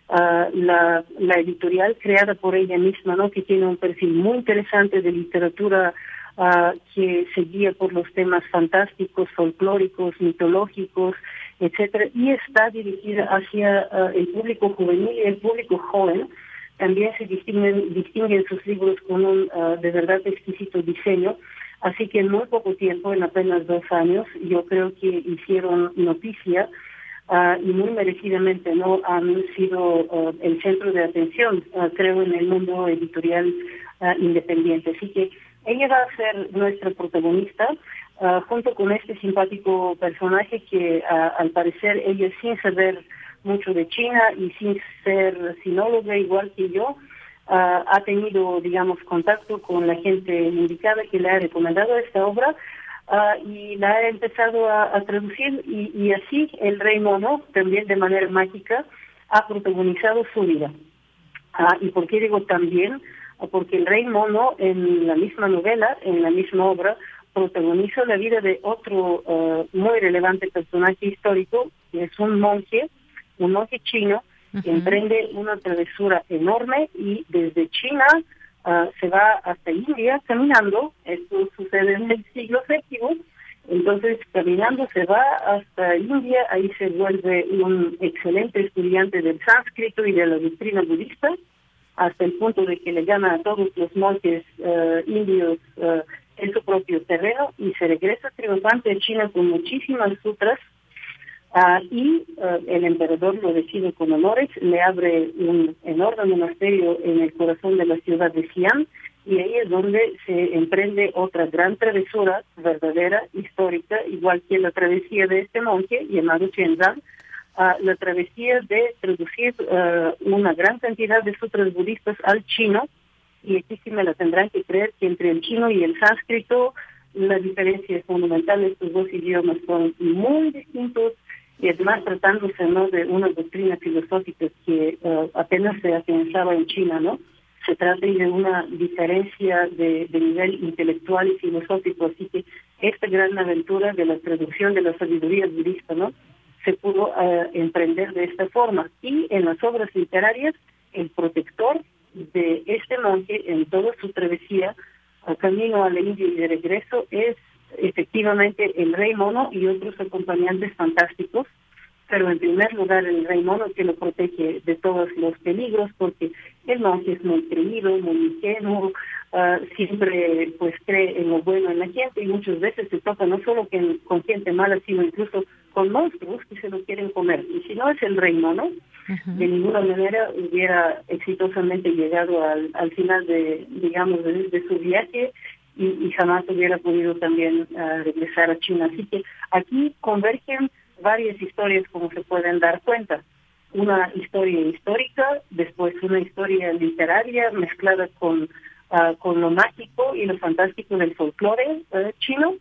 la, la editorial creada por ella misma, ¿no? que tiene un perfil muy interesante de literatura que se guía por los temas fantásticos, folclóricos, mitológicos, etcétera, y está dirigida hacia el público juvenil y el público joven. También se distinguen, distinguen sus libros con un de verdad exquisito diseño Así que en muy poco tiempo, en apenas dos años, yo creo que hicieron noticia uh, y muy merecidamente no han sido uh, el centro de atención, uh, creo, en el mundo editorial independiente. Así que ella va a ser nuestra protagonista, junto con este simpático personaje que al parecer ella sin saber mucho de China y sin ser sinóloga igual que yo, ha tenido, digamos, contacto con la gente indicada que le ha recomendado esta obra Ah, y la ha empezado a, traducir y, así el rey mono, también de manera mágica, ha protagonizado su vida. Ah, ¿Y por qué digo también? Ah, porque el rey mono en la misma novela, en la misma obra, protagoniza la vida de otro muy relevante personaje histórico, que es un monje, un monje chino, emprende una travesura enorme y desde China Ah, se va hasta India caminando, esto sucede en el siglo VII, entonces caminando se va hasta India, ahí se vuelve un excelente estudiante del sánscrito y de la doctrina budista, hasta el punto de que le gana a todos los monjes uh, indios uh, en su propio terreno y se regresa triunfante a China con muchísimas sutras Ah, y ah, el emperador lo decide con honores, le abre un enorme monasterio en el corazón de la ciudad de Xi'an y ahí es donde se emprende otra gran travesura verdadera, histórica, igual que la travesía de este monje llamado Chenzan, uh, la travesía de traducir una gran cantidad de sutras budistas al chino y aquí sí me la tendrán que creer que entre el chino y el sánscrito la diferencia es fundamental, estos dos idiomas son muy distintos, y además tratándose ¿no? de una doctrina filosófica que eh, apenas se afianzaba en China, ¿no? Se trata de una diferencia de, nivel intelectual y filosófico, así que esta gran aventura de la traducción de la sabiduría budista, ¿no? Se pudo eh, emprender de esta forma. Y en las obras literarias, el protector de este monje en toda su travesía, al camino a la India y de regreso, es efectivamente el rey mono y otros acompañantes fantásticos, pero en primer lugar el rey mono que lo protege de todos los peligros porque el monje es muy creído, muy ingenuo, ah, siempre pues cree en lo bueno en la gente y muchas veces se toca no solo con gente mala, sino incluso con monstruos que se lo quieren comer. Y si no es el rey mono, de ninguna manera hubiera exitosamente llegado al, al final de, digamos, de su viaje y, jamás hubiera podido también ah, regresar a China. Así que aquí convergen varias historias como se pueden dar cuenta. Una historia histórica, después una historia literaria mezclada con, ah, con lo mágico y lo fantástico del folclore ah, chino.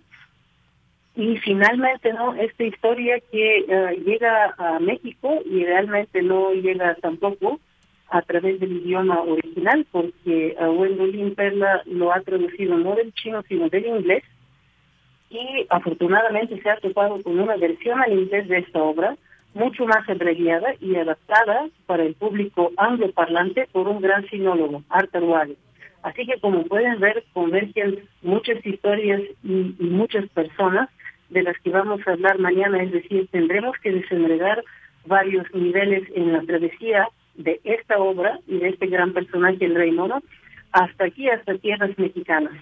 Y finalmente, ¿no? Esta historia que llega a México y realmente no llega tampoco a través del idioma original, porque uh, Wendolin Perla lo ha traducido no del chino, sino del inglés, y afortunadamente se ha topado con una versión al inglés de esta obra, mucho más abreviada y adaptada para el público angloparlante por un gran sinólogo, Arthur Wally. Así que como pueden ver, convergen muchas historias y, y, muchas personas de las que vamos a hablar mañana, es decir, tendremos que desenredar varios niveles en la travesía de esta obra y de este gran personaje, el Rey Mono, hasta aquí, hasta tierras mexicanas.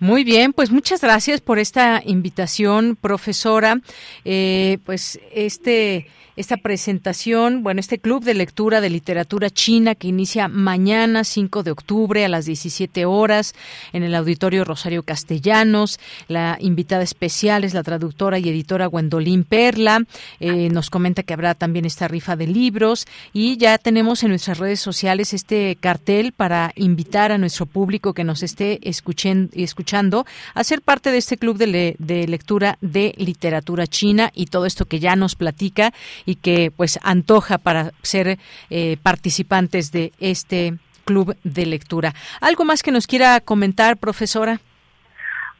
Muy bien, pues muchas gracias por esta invitación, profesora. Eh, pues este esta presentación, bueno, este club de lectura de literatura china que inicia mañana 5 de octubre a las 17 horas en el auditorio Rosario Castellanos. La invitada especial es la traductora y editora Gwendolyn Perla. Eh, nos comenta que habrá también esta rifa de libros y ya tenemos en nuestras redes sociales este cartel para invitar a nuestro público que nos esté escuchen, escuchando a ser parte de este club de, de lectura de literatura china y todo esto que ya nos platica y que pues antoja para ser eh, participantes de este club de lectura. ¿Algo más que nos quiera comentar, profesora?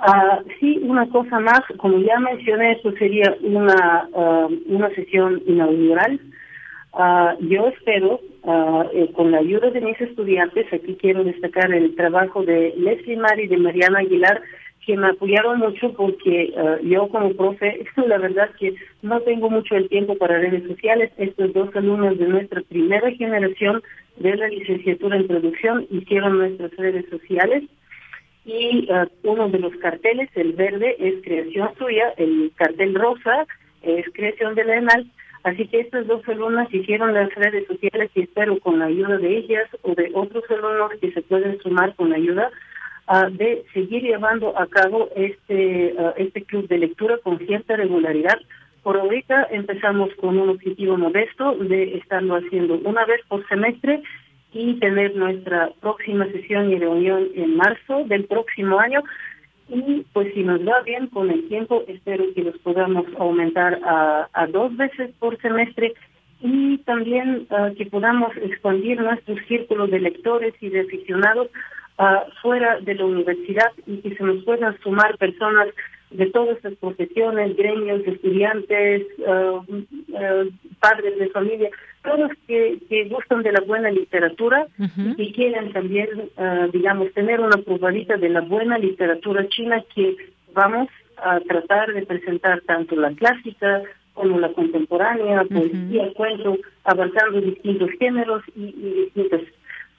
Uh, sí, una cosa más, como ya mencioné, esto sería una, ah, una sesión inaugural. Uh, yo espero, eh, con la ayuda de mis estudiantes, aquí quiero destacar el trabajo de Leslie Mari y de Mariana Aguilar, que me apoyaron mucho porque eh, yo como profe, la verdad que no tengo mucho el tiempo para redes sociales. Estos dos alumnos de nuestra primera generación de la licenciatura en producción hicieron nuestras redes sociales y eh, uno de los carteles, el verde, es creación suya, el cartel rosa es creación de la ENAL. Así que estas dos alumnas hicieron las redes sociales y espero con la ayuda de ellas o de otros alumnos que se pueden sumar con la ayuda uh, de seguir llevando a cabo este, uh, este club de lectura con cierta regularidad. Por ahorita empezamos con un objetivo modesto de estarlo haciendo una vez por semestre y tener nuestra próxima sesión y reunión en marzo del próximo año. Y pues si nos va bien con el tiempo, espero que los podamos aumentar a, a dos veces por semestre y también uh, que podamos expandir nuestros círculos de lectores y de aficionados uh, fuera de la universidad y que se nos puedan sumar personas de todas las profesiones, gremios, estudiantes, uh, padres de familia, todos que, que gustan de la buena literatura y que quieren también, digamos, tener una probadita de la buena literatura china que vamos a tratar de presentar tanto la clásica como la contemporánea, poesía, cuento, abarcando distintos géneros y, y distintos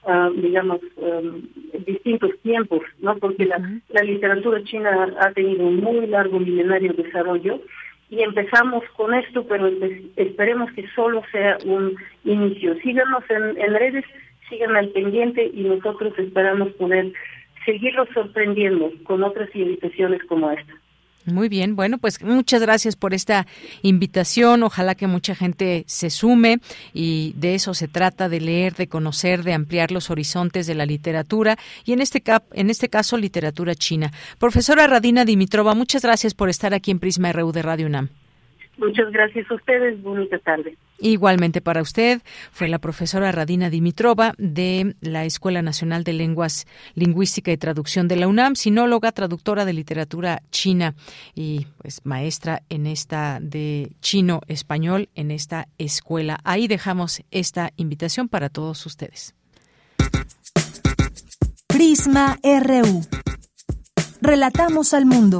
Uh, digamos, um, distintos tiempos, ¿no? Porque la, la literatura china ha tenido un muy largo milenario desarrollo y empezamos con esto, pero esperemos que solo sea un inicio. Síganos en, en redes, sigan al pendiente y nosotros esperamos poder seguirlos sorprendiendo con otras invitaciones como esta. Muy bien, bueno, pues muchas gracias por esta invitación. Ojalá que mucha gente se sume y de eso se trata, de leer, de conocer, de ampliar los horizontes de la literatura y en este, en este caso literatura china. Profesora Radina Dimitrova, muchas gracias por estar aquí en Prisma RU de Radio UNAM. Muchas gracias a ustedes. Bonita tarde. Igualmente para usted, fue la profesora Radina Dimitrova de la Escuela Nacional de Lenguas Lingüística y Traducción de la UNAM, sinóloga, traductora de literatura china y pues maestra en esta de chino español en esta escuela. Ahí dejamos esta invitación para todos ustedes. Prisma RU. Relatamos al mundo.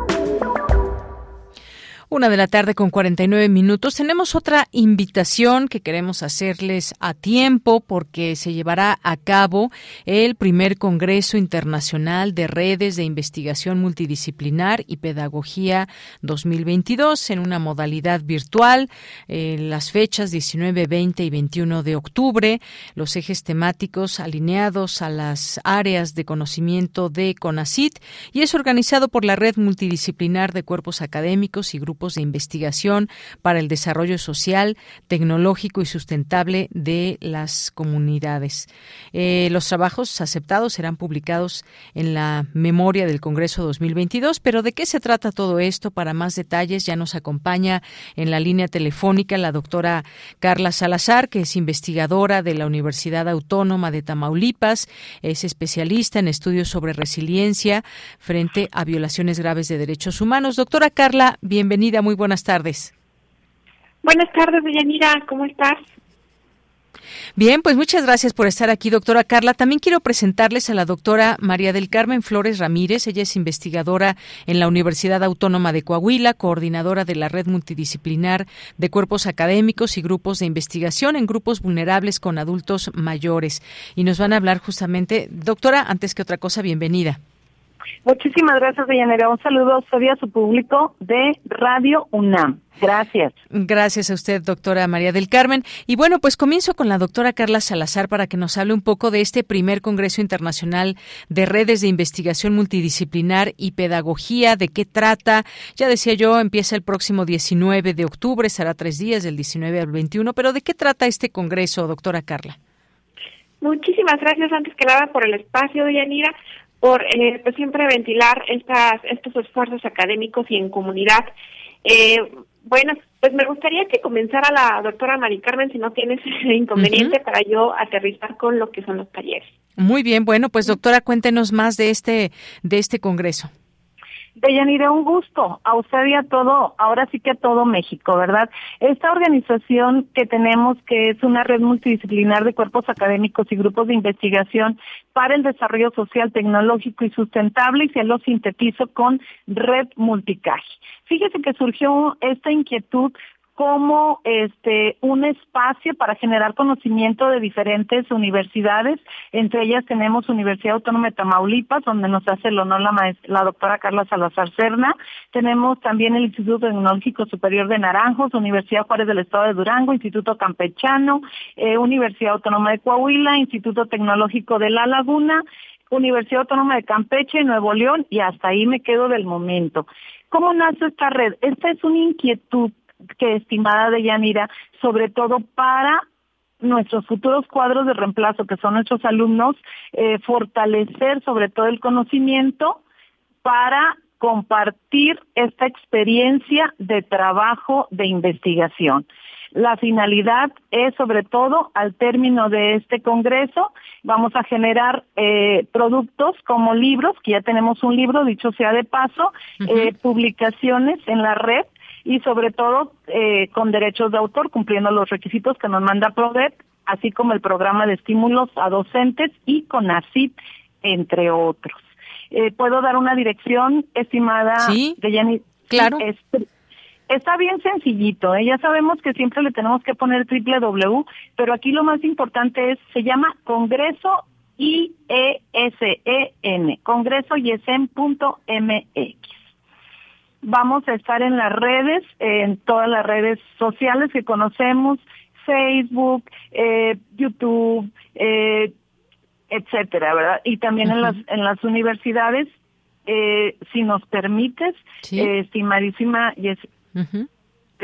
Una de la tarde con 49 minutos. Tenemos otra invitación que queremos hacerles a tiempo porque se llevará a cabo el primer Congreso Internacional de Redes de Investigación Multidisciplinar y Pedagogía 2022 en una modalidad virtual. Eh, las fechas 19, 20 y 21 de octubre. Los ejes temáticos alineados a las áreas de conocimiento de CONACIT y es organizado por la Red Multidisciplinar de Cuerpos Académicos y Grupos de investigación para el desarrollo social, tecnológico y sustentable de las comunidades. Eh, los trabajos aceptados serán publicados en la memoria del Congreso 2022, pero ¿de qué se trata todo esto? Para más detalles ya nos acompaña en la línea telefónica la doctora Carla Salazar, que es investigadora de la Universidad Autónoma de Tamaulipas, es especialista en estudios sobre resiliencia frente a violaciones graves de derechos humanos. Doctora Carla, bienvenida muy buenas tardes. Buenas tardes, Deyanira, ¿cómo estás? Bien, pues muchas gracias por estar aquí, doctora Carla. También quiero presentarles a la doctora María del Carmen Flores Ramírez. Ella es investigadora en la Universidad Autónoma de Coahuila, coordinadora de la Red Multidisciplinar de Cuerpos Académicos y Grupos de Investigación en Grupos Vulnerables con Adultos Mayores. Y nos van a hablar justamente, doctora, antes que otra cosa, bienvenida. Muchísimas gracias, Deyanira. Un saludo a su público de Radio UNAM. Gracias. Gracias a usted, doctora María del Carmen. Y bueno, pues comienzo con la doctora Carla Salazar para que nos hable un poco de este primer Congreso Internacional de Redes de Investigación Multidisciplinar y Pedagogía, de qué trata. Ya decía yo, empieza el próximo 19 de octubre, será tres días, del 19 al 21, pero ¿de qué trata este Congreso, doctora Carla? Muchísimas gracias antes que nada por el espacio, Yanira por eh, pues siempre ventilar estas, estos esfuerzos académicos y en comunidad. Eh, bueno, pues me gustaría que comenzara la doctora Mari Carmen, si no tienes inconveniente, para yo aterrizar con lo que son los talleres. Muy bien, bueno, pues doctora, cuéntenos más de este, de este congreso. Deyanira, un gusto a usted y a todo, ahora sí que a todo México, ¿verdad? Esta organización que tenemos, que es una red multidisciplinar de cuerpos académicos y grupos de investigación para el desarrollo social, tecnológico y sustentable, y se lo sintetizo con Red Multicaje. Fíjese que surgió esta inquietud como este un espacio para generar conocimiento de diferentes universidades. Entre ellas tenemos Universidad Autónoma de Tamaulipas, donde nos hace el honor la, la doctora Carla Salazar Cerna. Tenemos también el Instituto Tecnológico Superior de Naranjos, Universidad Juárez del Estado de Durango, Instituto Campechano, eh, Universidad Autónoma de Coahuila, Instituto Tecnológico de La Laguna, Universidad Autónoma de Campeche, Nuevo León, y hasta ahí me quedo del momento. ¿Cómo nace esta red? Esta es una inquietud que estimada de Yanira, sobre todo para nuestros futuros cuadros de reemplazo, que son nuestros alumnos, eh, fortalecer sobre todo el conocimiento para compartir esta experiencia de trabajo de investigación. La finalidad es sobre todo al término de este congreso vamos a generar eh, productos como libros, que ya tenemos un libro, dicho sea de paso, eh, publicaciones en la red y sobre todo eh, con derechos de autor, cumpliendo los requisitos que nos manda PRODET, así como el programa de estímulos a docentes y con ACID, entre otros. Eh, ¿Puedo dar una dirección, estimada ¿Sí? de Jenny? Claro. está bien sencillito, ¿eh? ya sabemos que siempre le tenemos que poner triple W, pero aquí lo más importante es, se llama Congreso IESEN, Congreso MX vamos a estar en las redes, en todas las redes sociales que conocemos, Facebook, eh, YouTube, eh, etcétera, ¿verdad? Y también en las en las universidades, eh, si nos permites, eh, estimadísima y es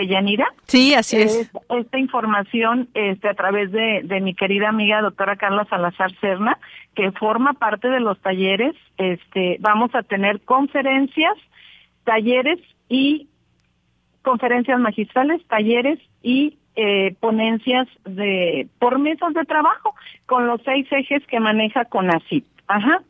Yanira. Sí, así es. Esta información este, a través de, de mi querida amiga doctora Carla Salazar Cerna, que forma parte de los talleres. Este, vamos a tener conferencias, talleres y conferencias magistrales, talleres y eh, ponencias de por mesas de trabajo con los seis ejes que maneja CONACYT. Ajá.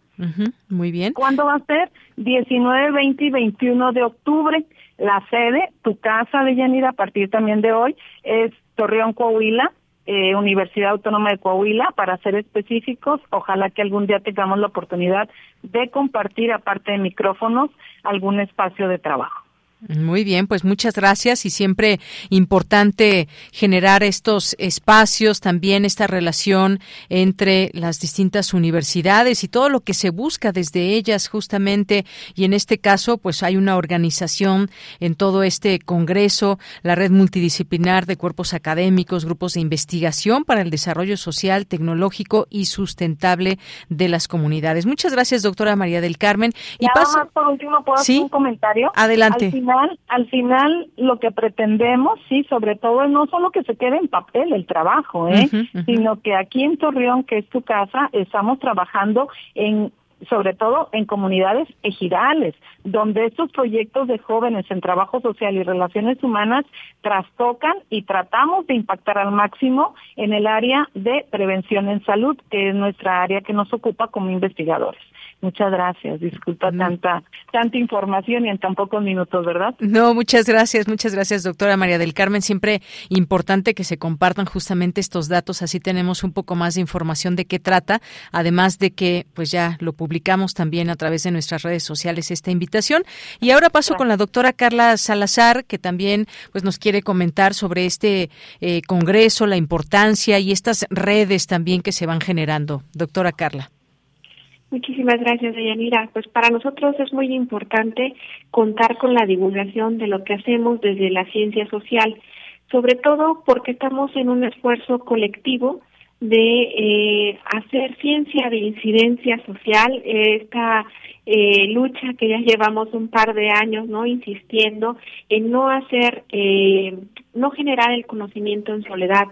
muy bien. ¿Cuándo va a ser? 19, 20 y 21 de octubre. La sede, tu casa de Yanira, a partir también de hoy, es Torreón, Coahuila, eh, Universidad Autónoma de Coahuila, para ser específicos. Ojalá que algún día tengamos la oportunidad de compartir, aparte de micrófonos, algún espacio de trabajo. Muy bien, pues muchas gracias y siempre importante generar estos espacios, también esta relación entre las distintas universidades y todo lo que se busca desde ellas justamente y en este caso pues hay una organización en todo este congreso, la red multidisciplinar de cuerpos académicos, grupos de investigación para el desarrollo social, tecnológico y sustentable de las comunidades. Muchas gracias, doctora María del Carmen. Y paso... por último, ¿puedo hacer un comentario? Adelante al final lo que pretendemos, sí, sobre todo es no solo que se quede en papel el trabajo, ¿eh? sino que aquí en Torreón, que es tu casa, estamos trabajando en sobre todo en comunidades ejidales, donde estos proyectos de jóvenes en trabajo social y relaciones humanas trastocan y tratamos de impactar al máximo en el área de prevención en salud, que es nuestra área que nos ocupa como investigadores. Muchas gracias. Disculpa tanta tanta información y en tan pocos minutos, ¿verdad? No, muchas gracias, muchas gracias, doctora María del Carmen. Siempre importante que se compartan justamente estos datos, así tenemos un poco más de información de qué trata, además de que pues ya lo publicamos también a través de nuestras redes sociales esta invitación. Y ahora paso con la doctora Carla Salazar, que también pues nos quiere comentar sobre este eh, congreso, la importancia y estas redes también que se van generando. Doctora Carla. Muchísimas gracias, Deyanira. Pues para nosotros es muy importante contar con la divulgación de lo que hacemos desde la ciencia social, sobre todo porque estamos en un esfuerzo colectivo de eh, hacer ciencia de incidencia social, esta eh, lucha que ya llevamos un par de años, no insistiendo en no hacer, eh, no generar el conocimiento en soledad,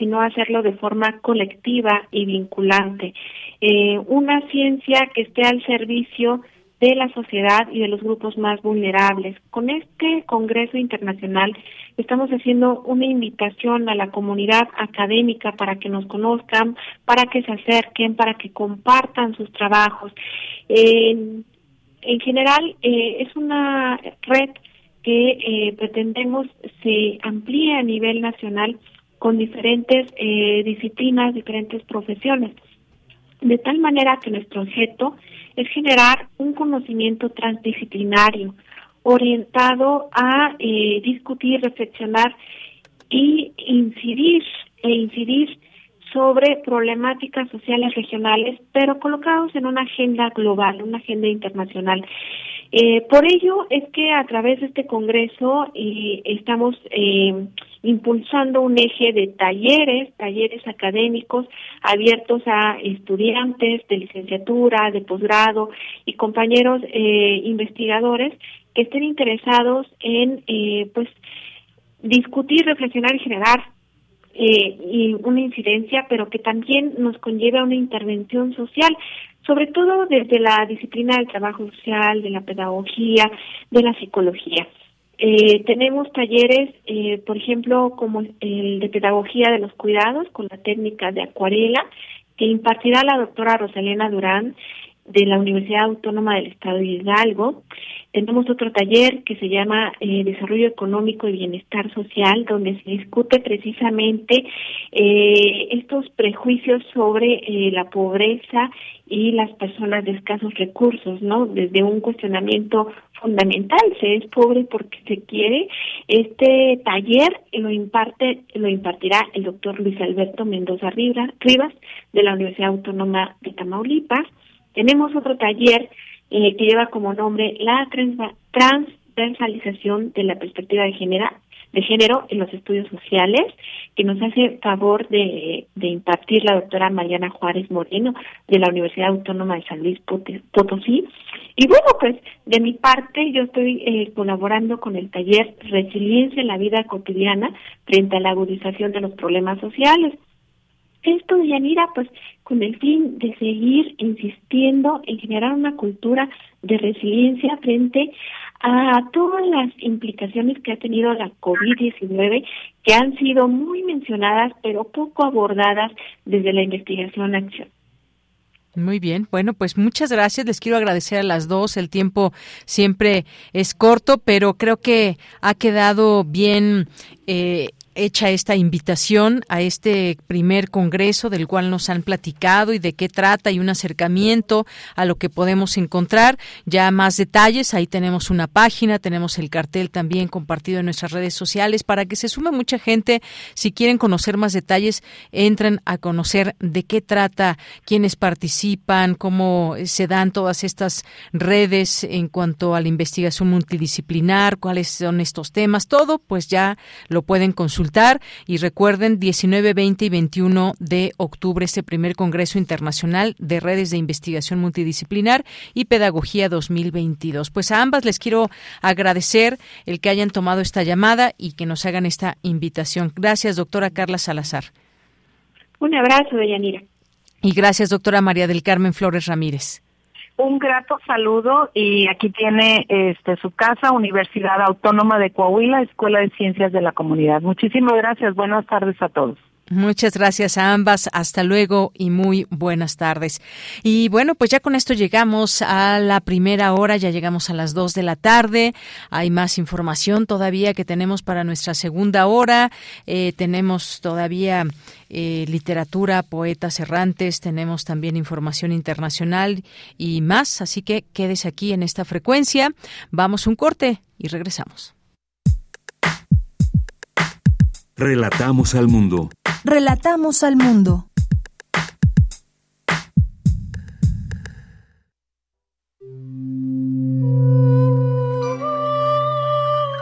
sino hacerlo de forma colectiva y vinculante. Eh, una ciencia que esté al servicio de la sociedad y de los grupos más vulnerables. Con este Congreso Internacional estamos haciendo una invitación a la comunidad académica para que nos conozcan, para que se acerquen, para que compartan sus trabajos. en general es una red que pretendemos se amplíe a nivel nacional con diferentes disciplinas, diferentes profesiones, de tal manera que nuestro objeto es generar un conocimiento transdisciplinario orientado a eh, discutir, reflexionar y incidir e incidir sobre problemáticas sociales regionales, pero colocados en una agenda global, una agenda internacional. Eh, por ello es que a través de este Congreso eh, estamos eh, impulsando un eje de talleres, talleres académicos abiertos a estudiantes de licenciatura, de posgrado y compañeros investigadores que estén interesados en pues discutir, reflexionar y generar y una incidencia, pero que también nos conlleve a una intervención social sobre todo desde la disciplina del trabajo social, de la pedagogía, de la psicología. Eh, tenemos talleres, eh, por ejemplo, como el de pedagogía de los cuidados con la técnica de acuarela, que impartirá la doctora Rosalena Durán de la Universidad Autónoma del Estado de Hidalgo. Tenemos otro taller que se llama eh, Desarrollo Económico y Bienestar Social, donde se discute precisamente eh, estos prejuicios sobre eh, la pobreza y las personas de escasos recursos, ¿no? Desde un cuestionamiento fundamental, se es pobre porque se quiere. Este taller lo imparte, lo impartirá el doctor Luis Alberto Mendoza Rivas de la Universidad Autónoma de Tamaulipas. Tenemos otro taller eh, que lleva como nombre la transversalización de la perspectiva de género, de género en los estudios sociales, que nos hace favor de, impartir la doctora Mariana Juárez Moreno de la Universidad Autónoma de San Luis Potosí. Y bueno, pues de mi parte yo estoy eh, colaborando con el taller Resiliencia en la vida cotidiana frente a la agudización de los problemas sociales. Esto, Yanira, pues con el fin de seguir insistiendo en generar una cultura de resiliencia frente a todas las implicaciones que ha tenido la COVID-19, que han sido muy mencionadas, pero poco abordadas desde la investigación-acción. Muy bien, bueno, pues muchas gracias. Les quiero agradecer a las dos. El tiempo siempre es corto, pero creo que ha quedado bien eh, hecha esta invitación a este primer congreso del cual nos han platicado y de qué trata y un acercamiento a lo que podemos encontrar. Ya más detalles, ahí tenemos una página, tenemos el cartel también compartido en nuestras redes sociales para que se sume mucha gente. Si quieren conocer más detalles, entren a conocer de qué trata, quiénes participan, cómo se dan todas estas redes en cuanto a la investigación multidisciplinar, cuáles son estos temas, todo, pues ya lo pueden consultar y recuerden 19, 20 y 21 de octubre este primer Congreso Internacional de Redes de Investigación Multidisciplinar y Pedagogía 2022. Pues a ambas les quiero agradecer el que hayan tomado esta llamada y que nos hagan esta invitación. Gracias, doctora Carla Salazar. Un abrazo, Deyanira. Y gracias, doctora María del Carmen Flores Ramírez un grato saludo y aquí tiene este su casa, Universidad Autónoma de Coahuila, Escuela de Ciencias de la Comunidad. Muchísimas gracias. Buenas tardes a todos. Muchas gracias a ambas. Hasta luego y muy buenas tardes. Y bueno, pues ya con esto llegamos a la primera hora, ya llegamos a las dos de la tarde. Hay más información todavía que tenemos para nuestra segunda hora. Eh, tenemos todavía eh, literatura, poetas errantes, tenemos también información internacional y más. Así que quédese aquí en esta frecuencia. Vamos un corte y regresamos. Relatamos al mundo. Relatamos al mundo.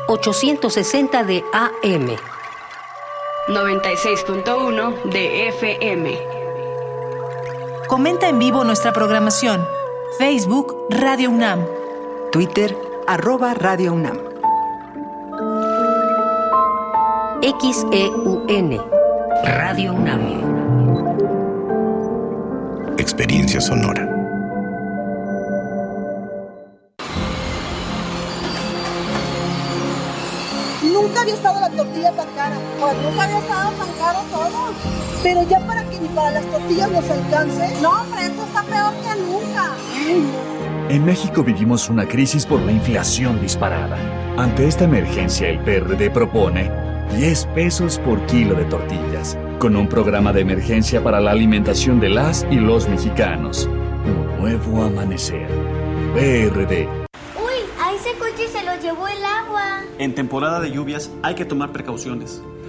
...860 de AM. 96.1 de FM. Comenta en vivo nuestra programación. Facebook Radio UNAM. Twitter arroba Radio UNAM. XEUN. Radio UNAM. Experiencia sonora. Nunca había estado la tortilla tan cara. Pues nunca había estado tan caro todo. Pero ya para que ni para las tortillas nos alcance. No, hombre, esto está peor que nunca. En México vivimos una crisis por la inflación disparada. Ante esta emergencia, el PRD propone 10 pesos por kilo de tortillas, con un programa de emergencia para la alimentación de las y los mexicanos. Un nuevo amanecer. PRD. Uy, a ese coche se lo llevó el agua. En temporada de lluvias hay que tomar precauciones.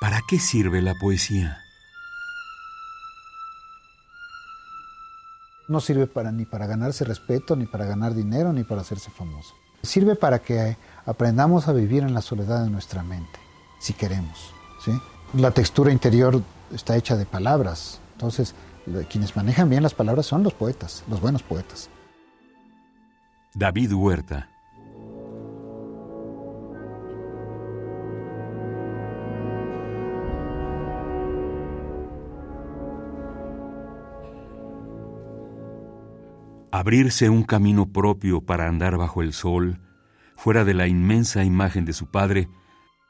¿Para qué sirve la poesía? No sirve para, ni para ganarse respeto, ni para ganar dinero, ni para hacerse famoso. Sirve para que aprendamos a vivir en la soledad de nuestra mente, si queremos. ¿sí? La textura interior está hecha de palabras. Entonces, quienes manejan bien las palabras son los poetas, los buenos poetas. David Huerta Abrirse un camino propio para andar bajo el sol, fuera de la inmensa imagen de su padre,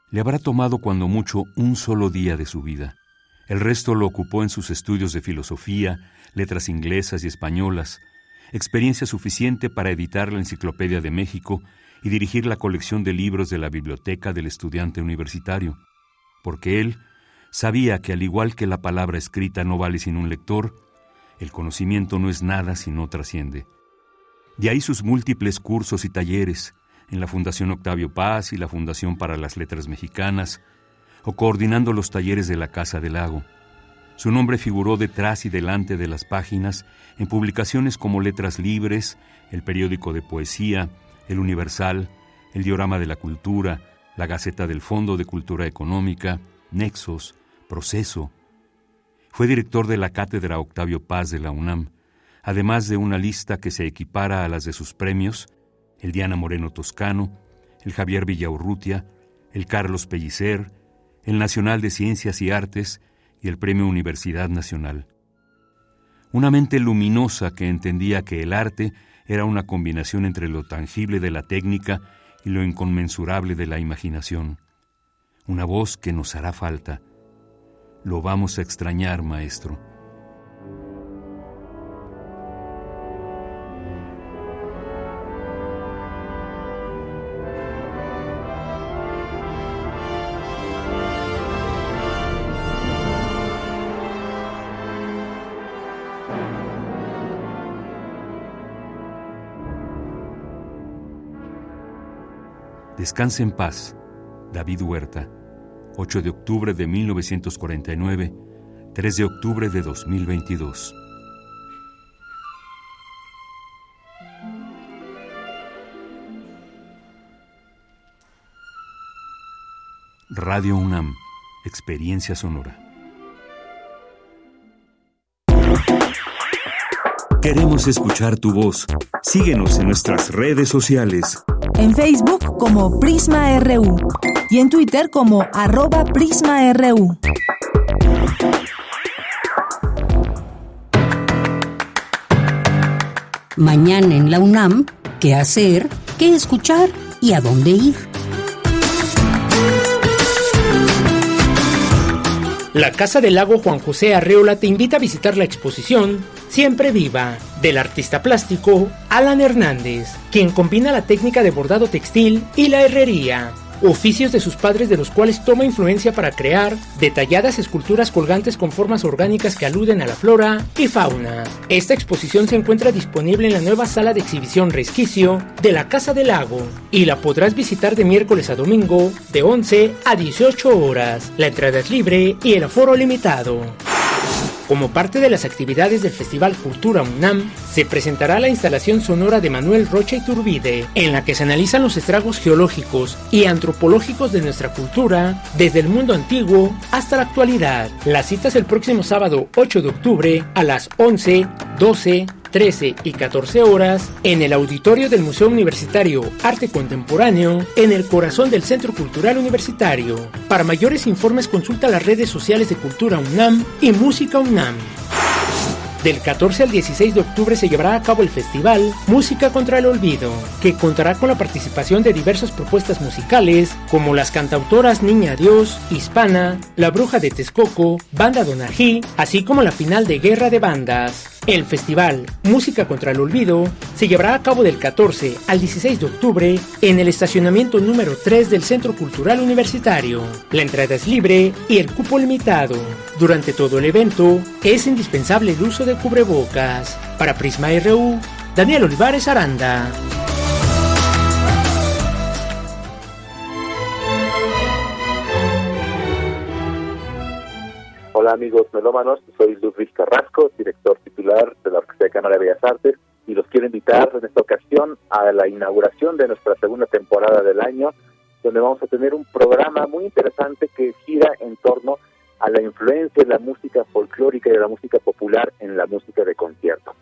le habrá tomado cuando mucho un solo día de su vida. El resto lo ocupó en sus estudios de filosofía, letras inglesas y españolas, experiencia suficiente para editar la Enciclopedia de México y dirigir la colección de libros de la biblioteca del estudiante universitario, porque él sabía que al igual que la palabra escrita no vale sin un lector, el conocimiento no es nada si no trasciende. De ahí sus múltiples cursos y talleres en la Fundación Octavio Paz y la Fundación para las Letras Mexicanas, o coordinando los talleres de la Casa del Lago. Su nombre figuró detrás y delante de las páginas en publicaciones como Letras Libres, el periódico de poesía, El Universal, el Diorama de la Cultura, la Gaceta del Fondo de Cultura Económica, Nexos, Proceso, fue director de la Cátedra Octavio Paz de la UNAM, además de una lista que se equipara a las de sus premios, el Diana Moreno Toscano, el Javier Villaurrutia, el Carlos Pellicer, el Nacional de Ciencias y Artes y el Premio Universidad Nacional. Una mente luminosa que entendía que el arte era una combinación entre lo tangible de la técnica y lo inconmensurable de la imaginación. Una voz que nos hará falta lo vamos a extrañar, maestro. Descanse en paz, David Huerta. 8 de octubre de 1949, 3 de octubre de 2022. Radio UNAM, Experiencia Sonora. Queremos escuchar tu voz. Síguenos en nuestras redes sociales. En Facebook como Prisma RU y en Twitter como arroba PrismaRU. Mañana en la UNAM, ¿qué hacer? ¿Qué escuchar? ¿Y a dónde ir? La Casa del Lago Juan José Arreola te invita a visitar la exposición Siempre Viva del artista plástico Alan Hernández, quien combina la técnica de bordado textil y la herrería oficios de sus padres de los cuales toma influencia para crear detalladas esculturas colgantes con formas orgánicas que aluden a la flora y fauna. Esta exposición se encuentra disponible en la nueva sala de exhibición Resquicio de la Casa del Lago y la podrás visitar de miércoles a domingo de 11 a 18 horas. La entrada es libre y el aforo limitado. Como parte de las actividades del Festival Cultura UNAM, se presentará la instalación sonora de Manuel Rocha y Turbide, en la que se analizan los estragos geológicos y antropológicos de nuestra cultura desde el mundo antiguo hasta la actualidad. La cita es el próximo sábado 8 de octubre a las 11, 12, 13 y 14 horas en el auditorio del Museo Universitario Arte Contemporáneo en el corazón del Centro Cultural Universitario. Para mayores informes consulta las redes sociales de Cultura UNAM y Música UNAM. Del 14 al 16 de octubre se llevará a cabo el festival Música contra el Olvido, que contará con la participación de diversas propuestas musicales como las cantautoras Niña Dios, Hispana, La Bruja de Texcoco, Banda Donají, así como la final de Guerra de Bandas. El festival Música contra el Olvido se llevará a cabo del 14 al 16 de octubre en el estacionamiento número 3 del Centro Cultural Universitario. La entrada es libre y el cupo limitado. Durante todo el evento es indispensable el uso de cubrebocas. Para Prisma RU, Daniel Olivares Aranda. Hola amigos melómanos, soy Luis Carrasco, director titular de la Orquesta de Cámara de Bellas Artes y los quiero invitar en esta ocasión a la inauguración de nuestra segunda temporada del año, donde vamos a tener un programa muy interesante que gira en torno a la influencia de la música folclórica y de la música popular en la música de concierto.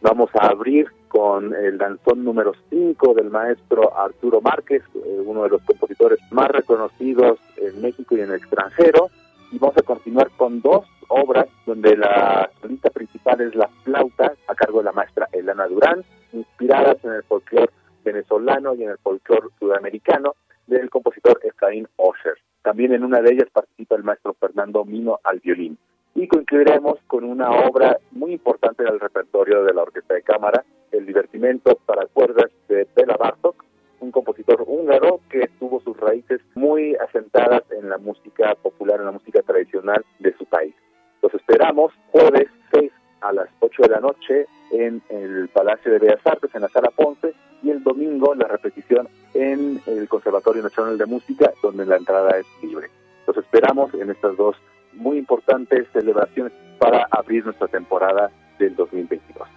Vamos a abrir con el danzón número 5 del maestro Arturo Márquez, eh, uno de los compositores más reconocidos en México y en el extranjero, y vamos a continuar con dos obras donde la solista principal es la flauta a cargo de la maestra Elena Durán, inspiradas en el folclore venezolano y en el folclore sudamericano del compositor Efraín Osher. También en una de ellas participa el maestro Fernando Mino al violín. Y concluiremos con una obra muy importante del repertorio de la Orquesta de Cámara, El divertimento para cuerdas de Bela Bartok, un compositor húngaro que tuvo sus raíces muy asentadas en la música popular, en la música tradicional de su país. Los esperamos jueves 6 a las 8 de la noche en el Palacio de Bellas Artes, en la Sala Ponce, y el domingo la repetición en el Conservatorio Nacional de Música, donde la entrada es libre. Los esperamos en estas dos muy importantes celebraciones para abrir nuestra temporada del 2022.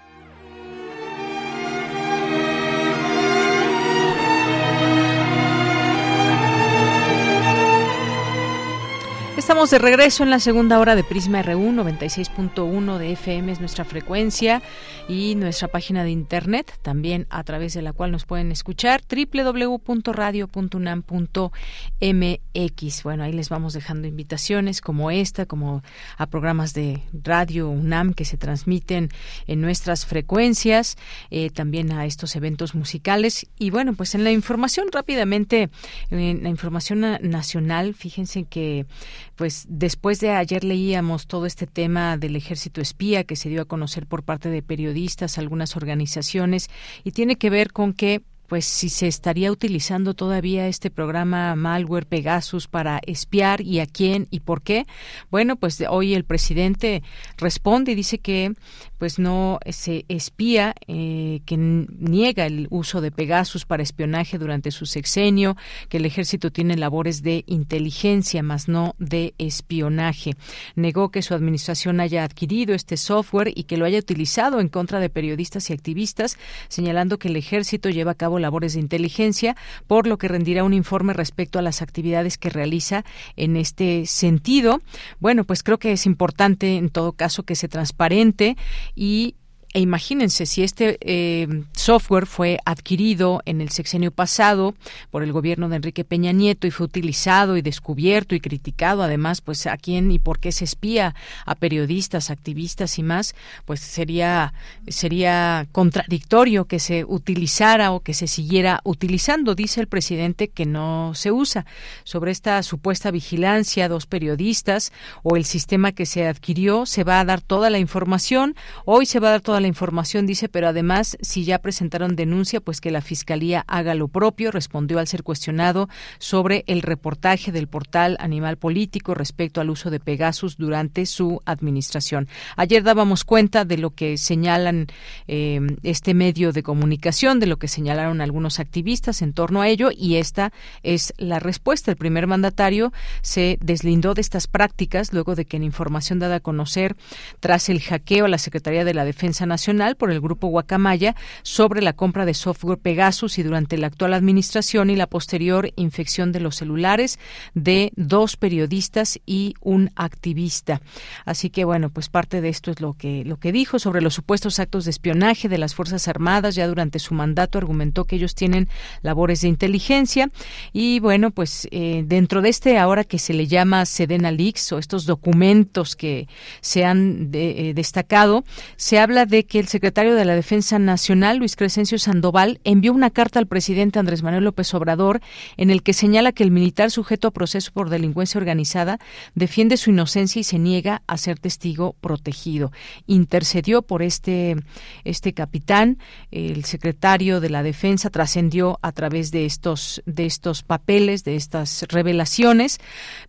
Estamos de regreso en la segunda hora de Prisma RU, 96.1 de FM es nuestra frecuencia y nuestra página de internet, también a través de la cual nos pueden escuchar, www.radio.unam.mx. Bueno, ahí les vamos dejando invitaciones como esta, como a programas de radio UNAM que se transmiten en nuestras frecuencias, eh, también a estos eventos musicales. Y bueno, pues en la información rápidamente, en la información nacional, fíjense que pues después de ayer leíamos todo este tema del ejército espía que se dio a conocer por parte de periodistas, algunas organizaciones, y tiene que ver con que pues si se estaría utilizando todavía este programa malware Pegasus para espiar y a quién y por qué. Bueno, pues hoy el presidente responde y dice que pues no se espía, eh, que niega el uso de Pegasus para espionaje durante su sexenio, que el ejército tiene labores de inteligencia, más no de espionaje. Negó que su administración haya adquirido este software y que lo haya utilizado en contra de periodistas y activistas, señalando que el ejército lleva a cabo labores de inteligencia, por lo que rendirá un informe respecto a las actividades que realiza en este sentido. Bueno, pues creo que es importante en todo caso que se transparente y e imagínense si este eh, software fue adquirido en el sexenio pasado por el gobierno de Enrique Peña Nieto y fue utilizado y descubierto y criticado, además, pues a quién y por qué se espía a periodistas, activistas y más, pues sería sería contradictorio que se utilizara o que se siguiera utilizando. Dice el presidente que no se usa sobre esta supuesta vigilancia dos periodistas o el sistema que se adquirió se va a dar toda la información. Hoy se va a dar toda la información, dice, pero además, si ya presentaron denuncia, pues que la Fiscalía haga lo propio, respondió al ser cuestionado sobre el reportaje del portal Animal Político respecto al uso de Pegasus durante su administración. Ayer dábamos cuenta de lo que señalan eh, este medio de comunicación, de lo que señalaron algunos activistas en torno a ello, y esta es la respuesta. El primer mandatario se deslindó de estas prácticas luego de que en información dada a conocer tras el hackeo a la Secretaría de la Defensa Nacional por el Grupo Guacamaya sobre la compra de software Pegasus y durante la actual administración y la posterior infección de los celulares de dos periodistas y un activista. Así que bueno, pues parte de esto es lo que lo que dijo sobre los supuestos actos de espionaje de las Fuerzas Armadas ya durante su mandato argumentó que ellos tienen labores de inteligencia y bueno, pues eh, dentro de este ahora que se le llama Sedena Leaks o estos documentos que se han eh, destacado, se habla de que el secretario de la Defensa Nacional, Luis Crescencio Sandoval, envió una carta al presidente Andrés Manuel López Obrador en el que señala que el militar sujeto a proceso por delincuencia organizada defiende su inocencia y se niega a ser testigo protegido. Intercedió por este, este capitán, el secretario de la Defensa trascendió a través de estos, de estos papeles, de estas revelaciones,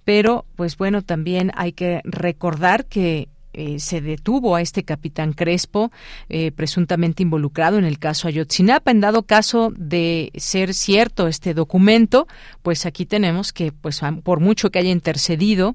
pero pues bueno, también hay que recordar que eh, se detuvo a este capitán Crespo, eh, presuntamente involucrado en el caso Ayotzinapa. En dado caso de ser cierto este documento, pues aquí tenemos que, pues por mucho que haya intercedido,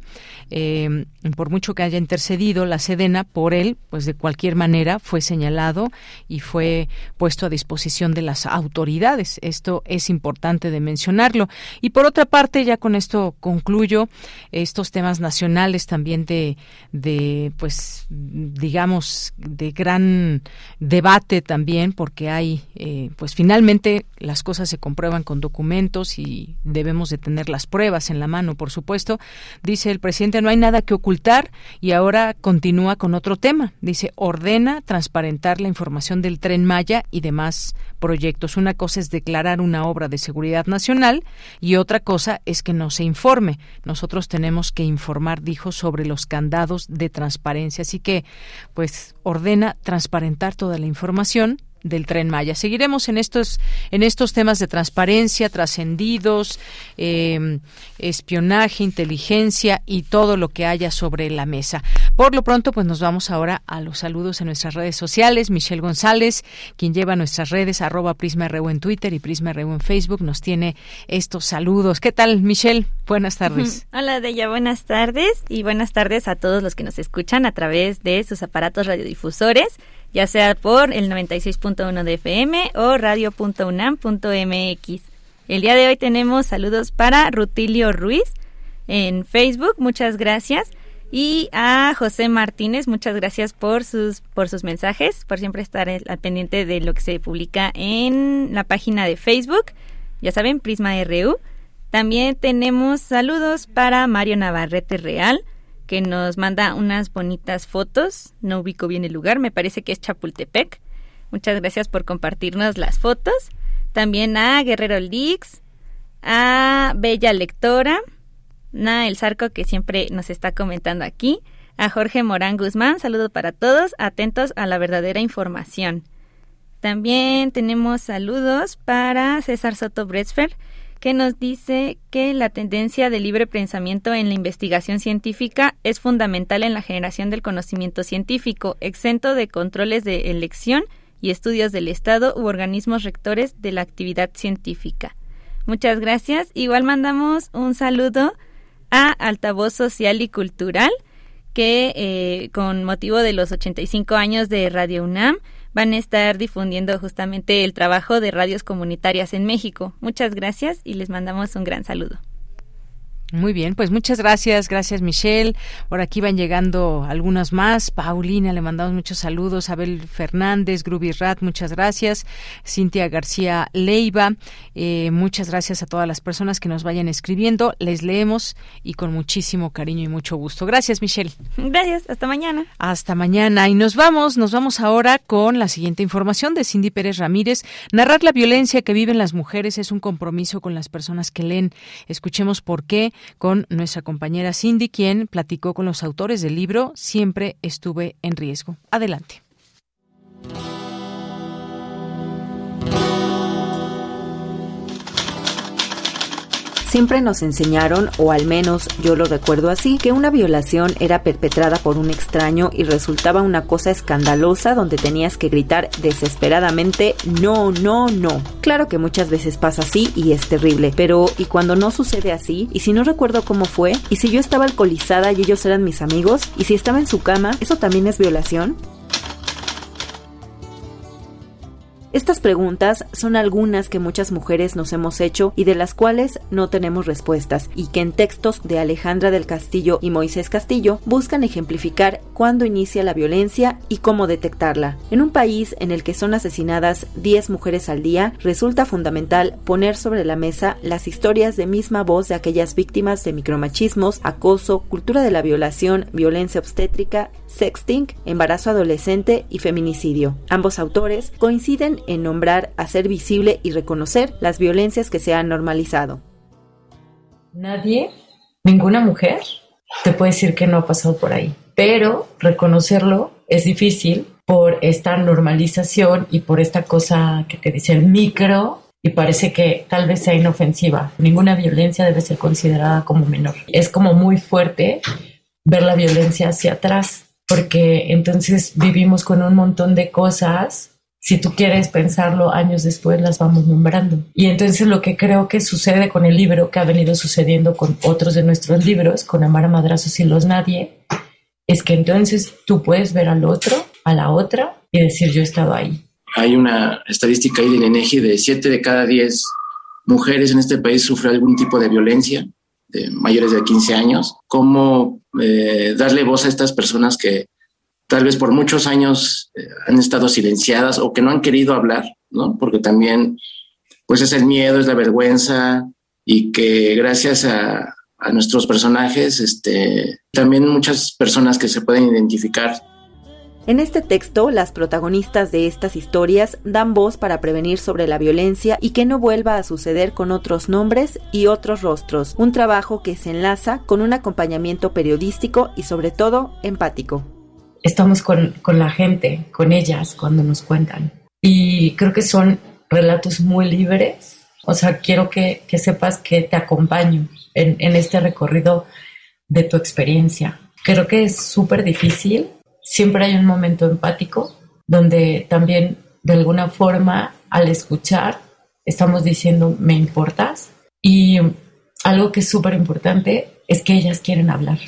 eh, por mucho que haya intercedido la Sedena por él, pues de cualquier manera fue señalado y fue puesto a disposición de las autoridades. Esto es importante de mencionarlo. Y por otra parte, ya con esto concluyo estos temas nacionales también de, de pues digamos de gran debate también porque hay eh, pues finalmente las cosas se comprueban con documentos y debemos de tener las pruebas en la mano por supuesto. Dice el presidente no hay nada que ocultar y ahora continúa con otro tema dice ordena transparentar la información del tren Maya y demás proyectos. Una cosa es declarar una obra de seguridad nacional y otra cosa es que no se informe. Nosotros tenemos que informar dijo sobre los candados de transparencia Así que, pues, ordena transparentar toda la información del tren Maya. Seguiremos en estos en estos temas de transparencia, trascendidos, em, espionaje, inteligencia y todo lo que haya sobre la mesa. Por lo pronto, pues nos vamos ahora a los saludos en nuestras redes sociales. Michelle González, quien lleva nuestras redes arroba Prisma en Twitter y Prisma en Facebook, nos tiene estos saludos. ¿Qué tal, Michelle? Buenas tardes. Hola, Deya. Buenas tardes y buenas tardes a todos los que nos escuchan a través de sus aparatos radiodifusores ya sea por el 96.1 de FM o radio.unam.mx. El día de hoy tenemos saludos para Rutilio Ruiz en Facebook, muchas gracias. Y a José Martínez, muchas gracias por sus, por sus mensajes, por siempre estar al pendiente de lo que se publica en la página de Facebook. Ya saben, Prisma RU. También tenemos saludos para Mario Navarrete Real, que nos manda unas bonitas fotos. No ubico bien el lugar, me parece que es Chapultepec. Muchas gracias por compartirnos las fotos. También a Guerrero Lix, a Bella Lectora, a El Zarco que siempre nos está comentando aquí, a Jorge Morán Guzmán, saludos para todos, atentos a la verdadera información. También tenemos saludos para César Soto Bretzfer, que nos dice que la tendencia de libre pensamiento en la investigación científica es fundamental en la generación del conocimiento científico, exento de controles de elección y estudios del Estado u organismos rectores de la actividad científica. Muchas gracias. Igual mandamos un saludo a Altavoz Social y Cultural, que eh, con motivo de los 85 años de Radio UNAM, van a estar difundiendo justamente el trabajo de radios comunitarias en México. Muchas gracias y les mandamos un gran saludo. Muy bien, pues muchas gracias, gracias Michelle. Por aquí van llegando algunas más. Paulina, le mandamos muchos saludos. Abel Fernández, Grubi Rat, muchas gracias. Cintia García Leiva, eh, muchas gracias a todas las personas que nos vayan escribiendo. Les leemos y con muchísimo cariño y mucho gusto. Gracias, Michelle. Gracias, hasta mañana. Hasta mañana. Y nos vamos, nos vamos ahora con la siguiente información de Cindy Pérez Ramírez. Narrar la violencia que viven las mujeres es un compromiso con las personas que leen. Escuchemos por qué con nuestra compañera Cindy, quien platicó con los autores del libro Siempre estuve en riesgo. Adelante. Siempre nos enseñaron, o al menos yo lo recuerdo así, que una violación era perpetrada por un extraño y resultaba una cosa escandalosa donde tenías que gritar desesperadamente no, no, no. Claro que muchas veces pasa así y es terrible, pero ¿y cuando no sucede así? ¿Y si no recuerdo cómo fue? ¿Y si yo estaba alcoholizada y ellos eran mis amigos? ¿Y si estaba en su cama? ¿Eso también es violación? Estas preguntas son algunas que muchas mujeres nos hemos hecho y de las cuales no tenemos respuestas, y que en textos de Alejandra del Castillo y Moisés Castillo buscan ejemplificar cuándo inicia la violencia y cómo detectarla. En un país en el que son asesinadas 10 mujeres al día, resulta fundamental poner sobre la mesa las historias de misma voz de aquellas víctimas de micromachismos, acoso, cultura de la violación, violencia obstétrica, sexting, embarazo adolescente y feminicidio. Ambos autores coinciden en nombrar, hacer visible y reconocer las violencias que se han normalizado. Nadie, ninguna mujer, te puede decir que no ha pasado por ahí, pero reconocerlo es difícil por esta normalización y por esta cosa que te dice el micro y parece que tal vez sea inofensiva. Ninguna violencia debe ser considerada como menor. Es como muy fuerte ver la violencia hacia atrás porque entonces vivimos con un montón de cosas. Si tú quieres pensarlo años después, las vamos nombrando. Y entonces lo que creo que sucede con el libro, que ha venido sucediendo con otros de nuestros libros, con Amar a Madrazos y Los Nadie, es que entonces tú puedes ver al otro, a la otra, y decir yo he estado ahí. Hay una estadística ahí del INEGI de 7 de cada 10 mujeres en este país sufren algún tipo de violencia, de mayores de 15 años. ¿Cómo eh, darle voz a estas personas que tal vez por muchos años eh, han estado silenciadas o que no han querido hablar, ¿no? Porque también, pues es el miedo, es la vergüenza y que gracias a, a nuestros personajes, este, también muchas personas que se pueden identificar en este texto, las protagonistas de estas historias dan voz para prevenir sobre la violencia y que no vuelva a suceder con otros nombres y otros rostros, un trabajo que se enlaza con un acompañamiento periodístico y sobre todo empático. Estamos con, la gente, con ellas, cuando nos cuentan. Y creo que son relatos muy libres. O sea, quiero que, sepas que te acompaño en, en este recorrido de tu experiencia. Creo que es súper difícil siempre hay un momento empático donde también de alguna forma al escuchar estamos diciendo me importas y algo que es súper importante es que ellas quieren hablar.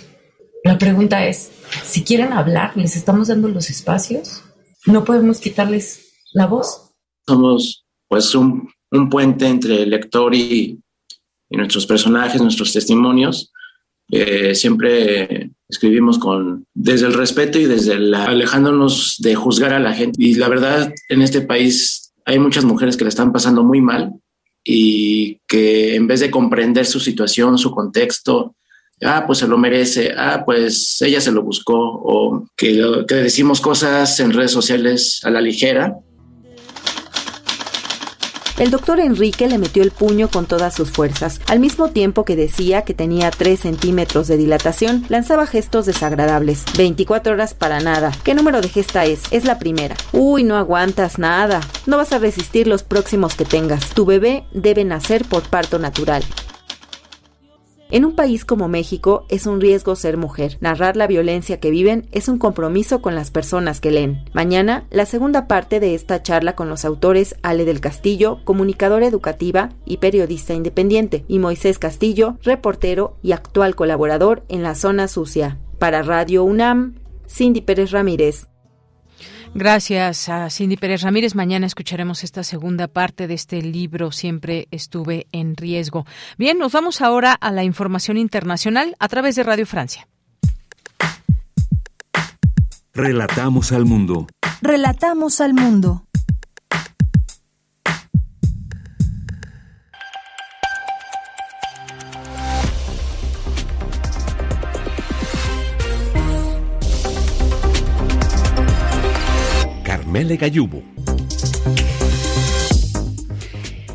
La pregunta es, si quieren hablar, ¿les estamos dando los espacios? No podemos quitarles la voz. Somos pues un, puente entre el lector y, y nuestros personajes, nuestros testimonios. Eh, siempre escribimos con desde el respeto y desde la, alejándonos de juzgar a la gente. Y la verdad, en este país hay muchas mujeres que la están pasando muy mal y que en vez de comprender su situación, su contexto, ah, pues se lo merece, ah, pues ella se lo buscó, o que, que decimos cosas en redes sociales a la ligera el doctor Enrique le metió el puño con todas sus fuerzas. Al mismo tiempo que decía que tenía 3 centímetros de dilatación, lanzaba gestos desagradables. 24 horas para nada. ¿Qué número de gesta es? Es la primera. Uy, no aguantas nada. No vas a resistir los próximos que tengas. Tu bebé debe nacer por parto natural. En un país como México es un riesgo ser mujer. Narrar la violencia que viven es un compromiso con las personas que leen. Mañana, la segunda parte de esta charla con los autores Ale del Castillo, comunicadora educativa y periodista independiente, y Moisés Castillo, reportero y actual colaborador en la zona sucia. Para Radio UNAM, Cindy Pérez Ramírez. Gracias a Cindy Pérez Ramírez. Mañana escucharemos esta segunda parte de este libro, Siempre estuve en riesgo. Bien, nos vamos ahora a la información internacional a través de Radio Francia. Relatamos al mundo. Relatamos al mundo.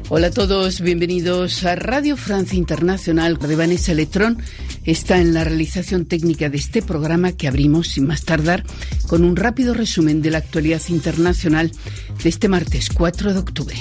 Hola a todos, bienvenidos a Radio Francia Internacional de Vanessa Letrón. Está en la realización técnica de este programa que abrimos sin más tardar con un rápido resumen de la actualidad internacional de este martes 4 de octubre.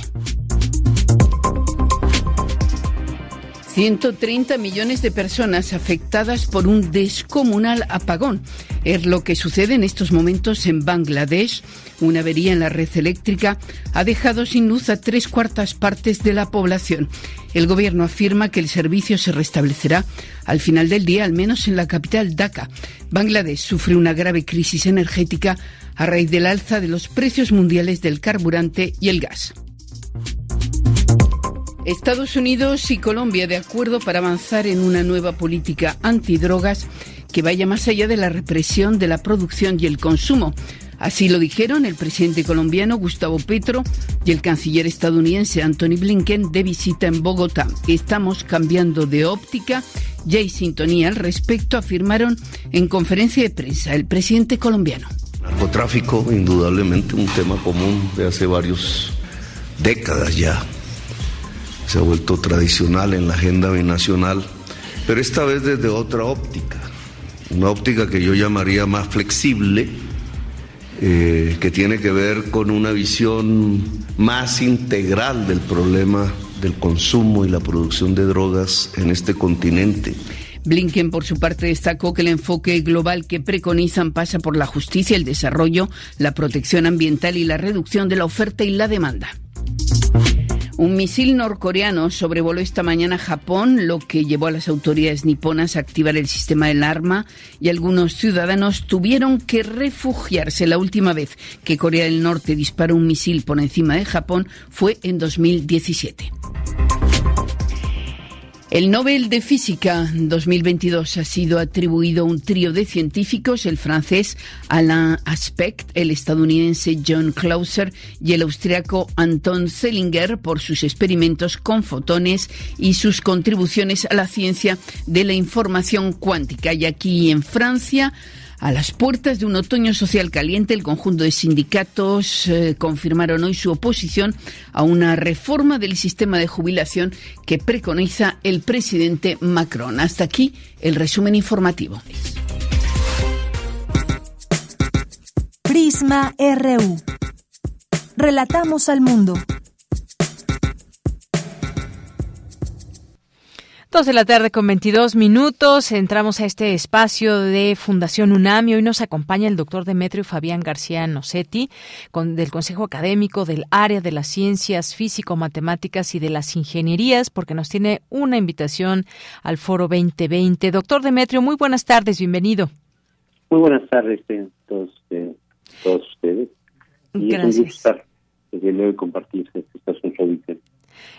130 millones de personas afectadas por un descomunal apagón. Es lo que sucede en estos momentos en Bangladesh. Una avería en la red eléctrica ha dejado sin luz a tres cuartas partes de la población. El gobierno afirma que el servicio se restablecerá al final del día, al menos en la capital Dhaka. Bangladesh sufre una grave crisis energética a raíz del alza de los precios mundiales del carburante y el gas. Estados Unidos y Colombia de acuerdo para avanzar en una nueva política antidrogas que vaya más allá de la represión de la producción y el consumo. Así lo dijeron el presidente colombiano Gustavo Petro y el canciller estadounidense Anthony Blinken de visita en Bogotá. Estamos cambiando de óptica y hay sintonía al respecto, afirmaron en conferencia de prensa el presidente colombiano. Narcotráfico, indudablemente un tema común de hace varias décadas ya. Se ha vuelto tradicional en la agenda binacional, pero esta vez desde otra óptica, una óptica que yo llamaría más flexible, eh, que tiene que ver con una visión más integral del problema del consumo y la producción de drogas en este continente. Blinken, por su parte, destacó que el enfoque global que preconizan pasa por la justicia, el desarrollo, la protección ambiental y la reducción de la oferta y la demanda. Un misil norcoreano sobrevoló esta mañana Japón, lo que llevó a las autoridades niponas a activar el sistema del arma y algunos ciudadanos tuvieron que refugiarse. La última vez que Corea del Norte disparó un misil por encima de Japón fue en 2017. El Nobel de Física 2022 ha sido atribuido a un trío de científicos, el francés Alain Aspect, el estadounidense John Clauser y el austriaco Anton Zellinger por sus experimentos con fotones y sus contribuciones a la ciencia de la información cuántica. Y aquí en Francia, a las puertas de un otoño social caliente, el conjunto de sindicatos eh, confirmaron hoy su oposición a una reforma del sistema de jubilación que preconiza el presidente Macron. Hasta aquí el resumen informativo. Prisma RU. Relatamos al mundo. Dos de la tarde con 22 minutos. Entramos a este espacio de Fundación UNAM y hoy nos acompaña el doctor Demetrio Fabián García Nocetti con, del Consejo Académico del Área de las Ciencias Físico-Matemáticas y de las Ingenierías porque nos tiene una invitación al Foro 2020. Doctor Demetrio, muy buenas tardes, bienvenido. Muy buenas tardes a todos, eh, todos ustedes. Y Gracias. Es un gusto estar desde luego compartir este asunto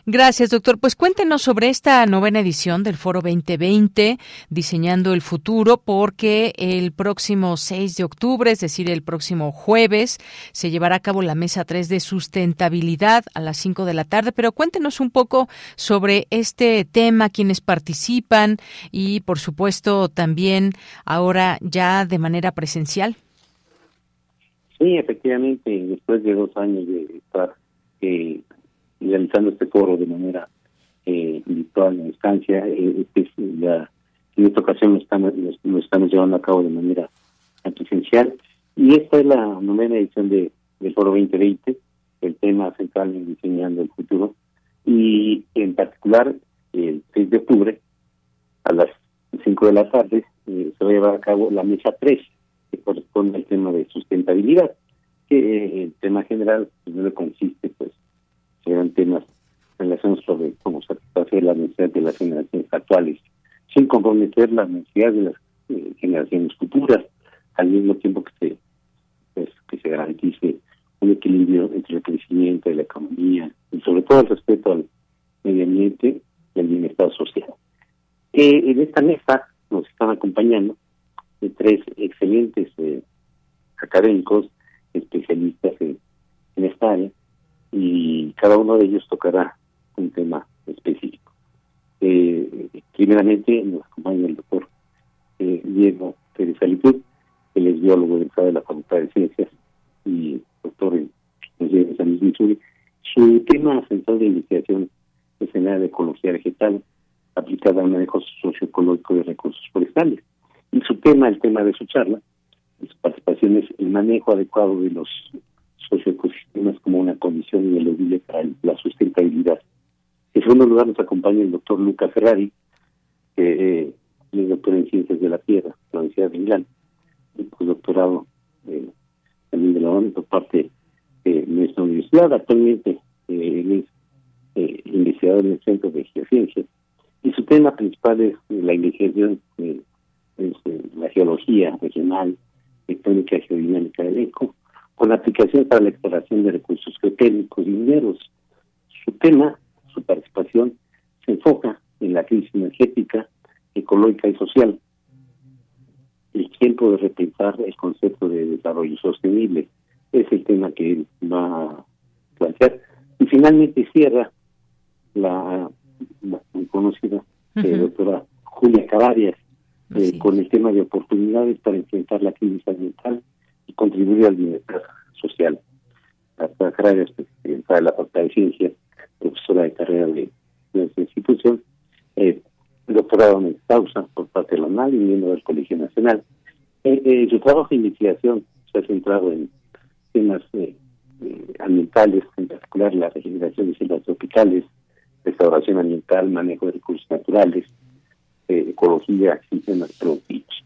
Gracias, doctor. Pues cuéntenos sobre esta novena edición del Foro 2020, Diseñando el Futuro, porque el próximo 6 de octubre, es decir, el próximo jueves, se llevará a cabo la mesa 3 de sustentabilidad a las 5 de la tarde. Pero cuéntenos un poco sobre este tema, quienes participan y, por supuesto, también ahora ya de manera presencial. Sí, efectivamente, después de dos años de estar eh, realizando este foro de manera eh, virtual, a distancia, eh, la, en esta ocasión lo estamos, lo estamos llevando a cabo de manera presencial. Y esta es la novena edición de, del foro 2020, el tema central en diseñando el futuro. Y en particular, el 6 de octubre, a las 5 de la tarde, eh, se va a llevar a cabo la mesa 3, que corresponde al tema de sustentabilidad, que eh, el tema general pues, consiste pues serán temas relacionados sobre cómo satisfacer las necesidades de las generaciones actuales, sin comprometer las necesidades de las eh, generaciones futuras, al mismo tiempo que se pues, que se garantice un equilibrio entre el crecimiento de la economía y sobre todo el respeto al medio ambiente y al bienestar social. Eh, en esta mesa nos están acompañando tres excelentes eh, académicos especialistas en, en esta área y cada uno de ellos tocará un tema específico. Eh, primeramente nos acompaña el doctor eh, Diego Pérez Alitud, él es biólogo de la Facultad de Ciencias y doctor en Ciencias de San Luis, Su tema central de investigación es en la de ecología vegetal aplicada al manejo socioecológico de recursos forestales. Y su tema, el tema de su charla, su participación es el manejo adecuado de los socioecosistemas como una condición ineludible para la sustentabilidad. En segundo lugar nos acompaña el doctor Luca Ferrari, que eh, es doctor en Ciencias de la Tierra, de la Universidad de Milán, y doctorado eh, también de la ONU por parte de nuestra universidad. Actualmente eh, él es investigador en el Centro de Geociencias y su tema principal es la investigación es la geología regional, tectónica geodinámica del eco con aplicación para la exploración de recursos geotécnicos y mineros. Su tema, su participación, se enfoca en la crisis energética, ecológica y social. El tiempo de repensar el concepto de desarrollo sostenible es el tema que él va a plantear. Y finalmente cierra la, muy conocida eh, doctora Julia Cavarias eh, con el tema de oportunidades para enfrentar la crisis ambiental contribuir al bienestar social. Hasta Cavarias, presidenta de la Facultad de Ciencias, profesora de carrera de, nuestra institución, eh, doctorado en causa por parte de la UNAL y miembro del Colegio Nacional. Eh, eh, su trabajo de investigación se ha centrado en temas eh, ambientales, en particular la regeneración de selvas tropicales, restauración ambiental, manejo de recursos naturales, ecología, sistemas productivos.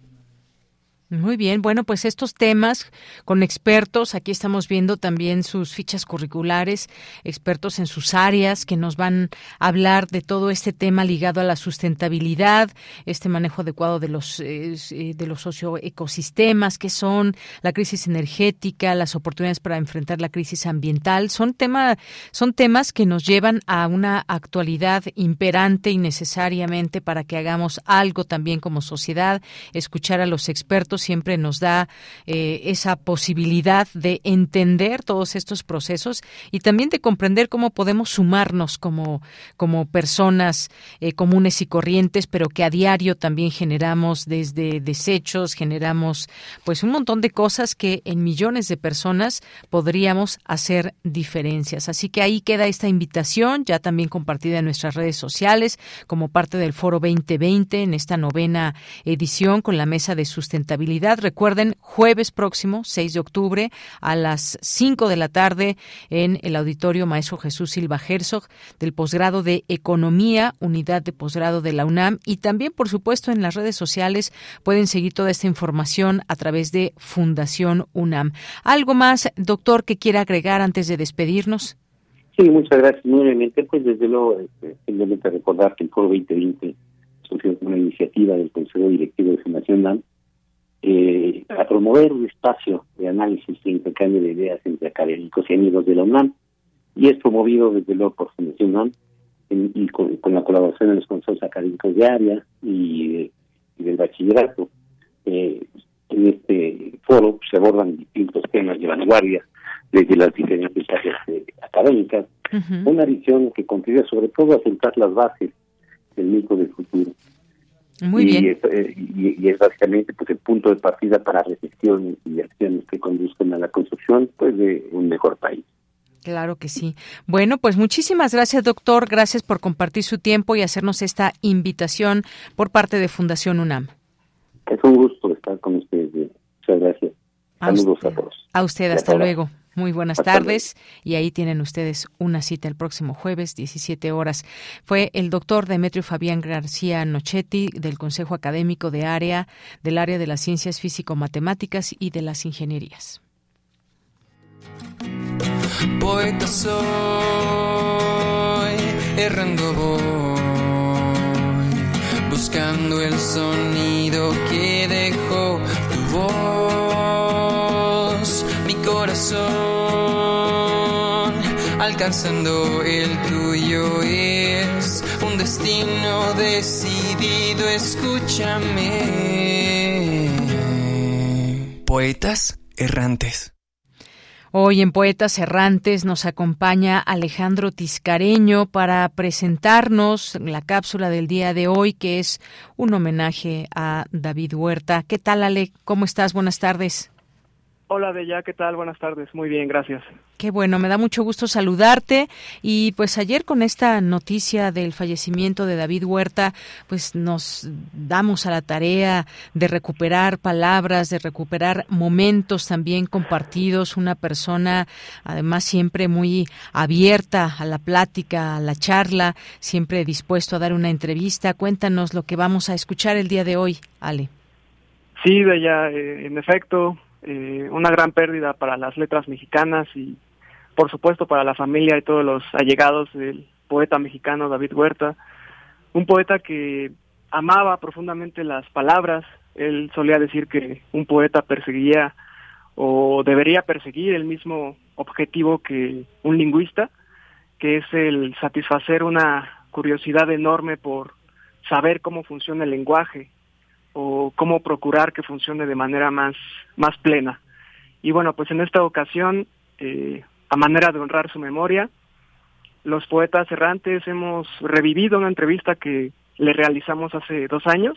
Muy bien, bueno, pues estos temas con expertos, aquí estamos viendo también sus fichas curriculares, expertos en sus áreas que nos van a hablar de todo este tema ligado a la sustentabilidad, este manejo adecuado de los eh, de los socioecosistemas, que son la crisis energética, las oportunidades para enfrentar la crisis ambiental, son tema son temas que nos llevan a una actualidad imperante y necesariamente para que hagamos algo también como sociedad, escuchar a los expertos siempre nos da eh, esa posibilidad de entender todos estos procesos y también de comprender cómo podemos sumarnos como, como personas eh, comunes y corrientes, pero que a diario también generamos desde desechos, generamos pues un montón de cosas que en millones de personas podríamos hacer diferencias. Así que ahí queda esta invitación, ya también compartida en nuestras redes sociales, como parte del Foro 2020 en esta novena edición con la Mesa de Sustentabilidad Recuerden, jueves próximo, 6 de octubre, a las 5 de la tarde, en el Auditorio Maestro Jesús Silva Herzog, del posgrado de Economía, unidad de posgrado de la UNAM. Y también, por supuesto, en las redes sociales pueden seguir toda esta información a través de Fundación UNAM. ¿Algo más, doctor, que quiera agregar antes de despedirnos? Sí, muchas gracias. Nuevamente, pues desde luego, este, simplemente recordar que el Foro 2020 surgió una iniciativa del Consejo Directivo de Fundación UNAM eh, a promover un espacio de análisis e intercambio de ideas entre académicos y amigos de la UNAM, y es promovido desde luego por Fundación UNAM y con, la colaboración de los consejos académicos de área y, del bachillerato. Eh, en este foro se abordan distintos temas de vanguardia desde las diferentes áreas eh, académicas, una visión que contribuye sobre todo a sentar las bases del mito del futuro. Muy y bien. Es, eh, y, es básicamente pues el punto de partida para reflexiones y acciones que conduzcan a la construcción pues de un mejor país. Claro que sí. Bueno, pues muchísimas gracias, doctor. Gracias por compartir su tiempo y hacernos esta invitación por parte de Fundación UNAM. Es un gusto estar con ustedes. Muchas gracias. Saludos a, todos. A usted, hasta luego. Muy buenas tardes y ahí tienen ustedes una cita el próximo jueves, 17 horas. Fue el doctor Demetrio Fabián García Nochetti del Consejo Académico de Área del área de las Ciencias Físico-Matemáticas y de las Ingenierías. Poeta soy, errando voy, buscando el sonido que dejó tu voz, mi alcanzando el tuyo es un destino decidido, escúchame. Poetas errantes. Hoy en Poetas Errantes nos acompaña Alejandro Tiscareño para presentarnos la cápsula del día de hoy, que es un homenaje a David Huerta. ¿Qué tal, Ale? ¿Cómo estás? Buenas tardes. Hola, Bella, ¿qué tal? Buenas tardes. Muy bien, gracias. Qué bueno, me da mucho gusto saludarte. Y pues ayer con esta noticia del fallecimiento de David Huerta, pues nos damos a la tarea de recuperar palabras, de recuperar momentos también compartidos. Una persona, además, siempre muy abierta a la plática, a la charla, siempre dispuesto a dar una entrevista. Cuéntanos lo que vamos a escuchar el día de hoy, Ale. Sí, Bella, eh, en efecto, eh, una gran pérdida para las letras mexicanas y por supuesto para la familia y todos los allegados del poeta mexicano David Huerta, un poeta que amaba profundamente las palabras, él solía decir que un poeta perseguía o debería perseguir el mismo objetivo que un lingüista, que es el satisfacer una curiosidad enorme por saber cómo funciona el lenguaje o cómo procurar que funcione de manera más, más plena. Y bueno, pues en esta ocasión, eh, a manera de honrar su memoria, los poetas errantes hemos revivido una entrevista que le realizamos hace dos años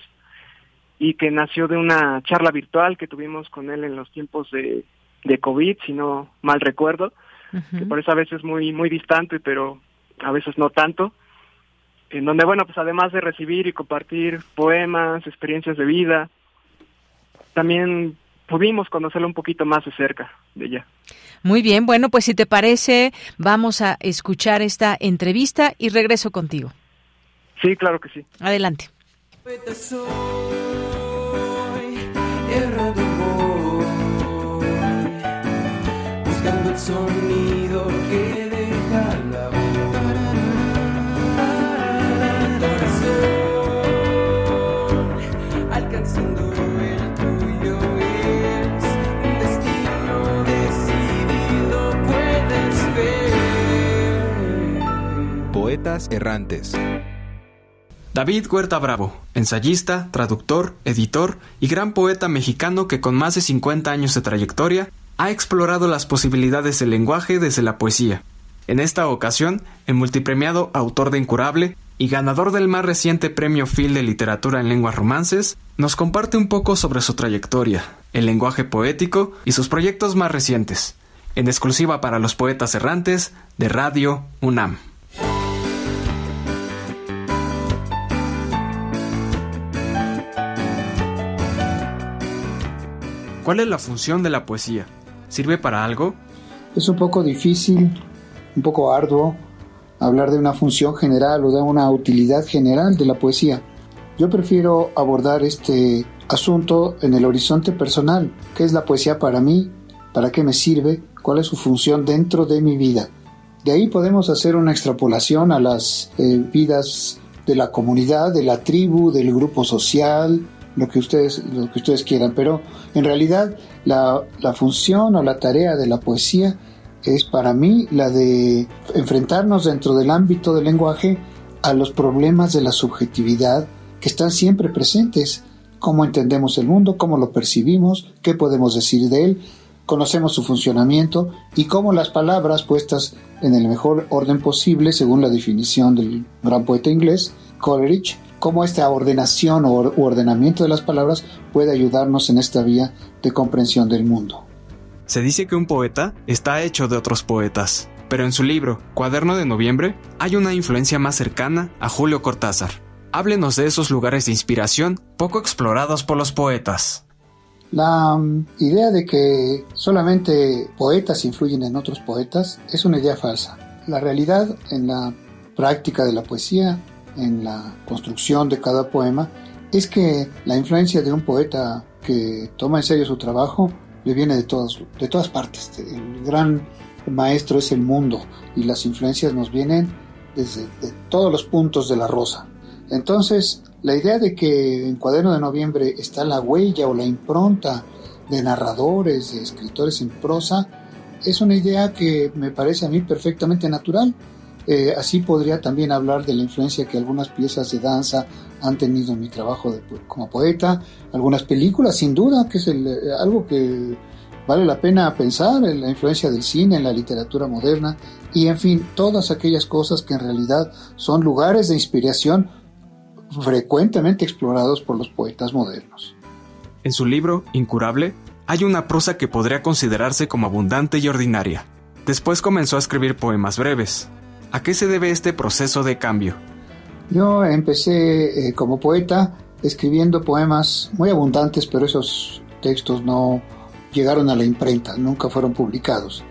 y que nació de una charla virtual que tuvimos con él en los tiempos de, de COVID, si no mal recuerdo, que por eso a veces muy, muy distante, pero a veces no tanto, en donde, bueno, pues además de recibir y compartir poemas, experiencias de vida, también pudimos conocerlo un poquito más de cerca de ella. Muy bien, bueno, pues si te parece, vamos a escuchar esta entrevista y regreso contigo. Sí, claro que sí. Adelante. buscando el sonido Poetas errantes. David Huerta Bravo, ensayista, traductor, editor y gran poeta mexicano que con más de 50 años de trayectoria ha explorado las posibilidades del lenguaje desde la poesía. En esta ocasión, el multipremiado autor de Incurable y ganador del más reciente premio Phil de Literatura en Lenguas Romances, nos comparte un poco sobre su trayectoria, el lenguaje poético y sus proyectos más recientes, en exclusiva para los poetas errantes de Radio UNAM. ¿Cuál es la función de la poesía? ¿Sirve para algo? Es un poco difícil, un poco arduo hablar de una función general o de una utilidad general de la poesía. Yo prefiero abordar este asunto en el horizonte personal. ¿Qué es la poesía para mí? ¿Para qué me sirve? ¿Cuál es su función dentro de mi vida? De ahí podemos hacer una extrapolación a las eh, vidas de la comunidad, de la tribu, del grupo social, lo que ustedes, lo que ustedes quieran, pero en realidad la, la función o la tarea de la poesía es para mí la de enfrentarnos dentro del ámbito del lenguaje a los problemas de la subjetividad que están siempre presentes, cómo entendemos el mundo, cómo lo percibimos, qué podemos decir de él, conocemos su funcionamiento y cómo las palabras puestas en el mejor orden posible, según la definición del gran poeta inglés Coleridge, cómo esta ordenación o ordenamiento de las palabras puede ayudarnos en esta vía de comprensión del mundo. Se dice que un poeta está hecho de otros poetas, pero en su libro, Cuaderno de Noviembre, hay una influencia más cercana a Julio Cortázar. Háblenos de esos lugares de inspiración poco explorados por los poetas. La um, idea de que solamente poetas influyen en otros poetas es una idea falsa. La realidad en la práctica de la poesía en la construcción de cada poema es que la influencia de un poeta que toma en serio su trabajo le viene de todas, de todas partes. El gran maestro es el mundo y las influencias nos vienen desde de todos los puntos de la rosa. Entonces, la idea de que en Cuaderno de Noviembre está la huella o la impronta de narradores, de escritores en prosa, es una idea que me parece a mí perfectamente natural eh, así podría también hablar de la influencia que algunas piezas de danza han tenido en mi trabajo como poeta, algunas películas, sin duda, que es eh, algo que vale la pena pensar, en la influencia del cine, en la literatura moderna, y en fin, todas aquellas cosas que en realidad son lugares de inspiración frecuentemente explorados por los poetas modernos. En su libro, Incurable, hay una prosa que podría considerarse como abundante y ordinaria. Después comenzó a escribir poemas breves, ¿A qué se debe este proceso de cambio? Yo empecé eh, como poeta escribiendo poemas muy abundantes, pero esos textos no llegaron a la imprenta, nunca fueron publicados.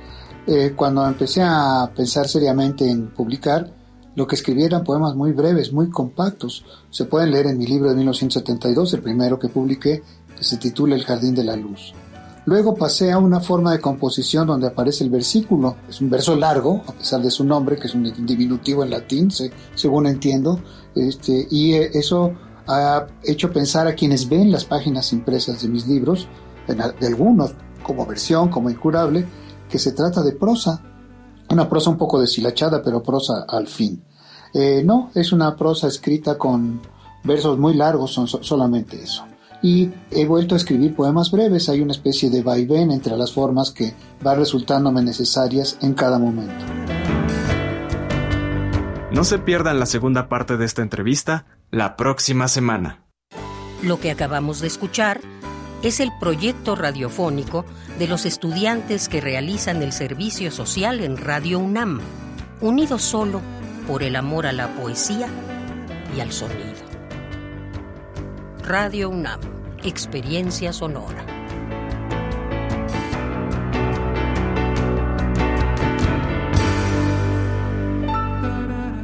Eh, cuando empecé a pensar seriamente en publicar, lo que escribí eran poemas muy breves, muy compactos. Se pueden leer en mi libro de 1972, el primero que publiqué, que se titula El Jardín de la Luz. Luego pasé a una forma de composición donde aparece el versículo. Es un verso largo, a pesar de su nombre, que es un diminutivo en latín, según entiendo. Este, y eh, eso ha hecho pensar a quienes ven las páginas impresas de mis libros, de algunos, como versión, como incurable, que se trata de prosa, una prosa un poco deshilachada, pero prosa al fin. Eh, no, es una prosa escrita con versos muy largos, son solamente eso. Y he vuelto a escribir poemas breves, hay una especie de vaivén entre las formas que va resultándome necesarias en cada momento. No se pierdan la segunda parte de esta entrevista la próxima semana. Lo que acabamos de escuchar es el proyecto radiofónico de los estudiantes que realizan el servicio social en Radio UNAM, unidos solo por el amor a la poesía y al sonido. Radio UNAM, experiencia sonora.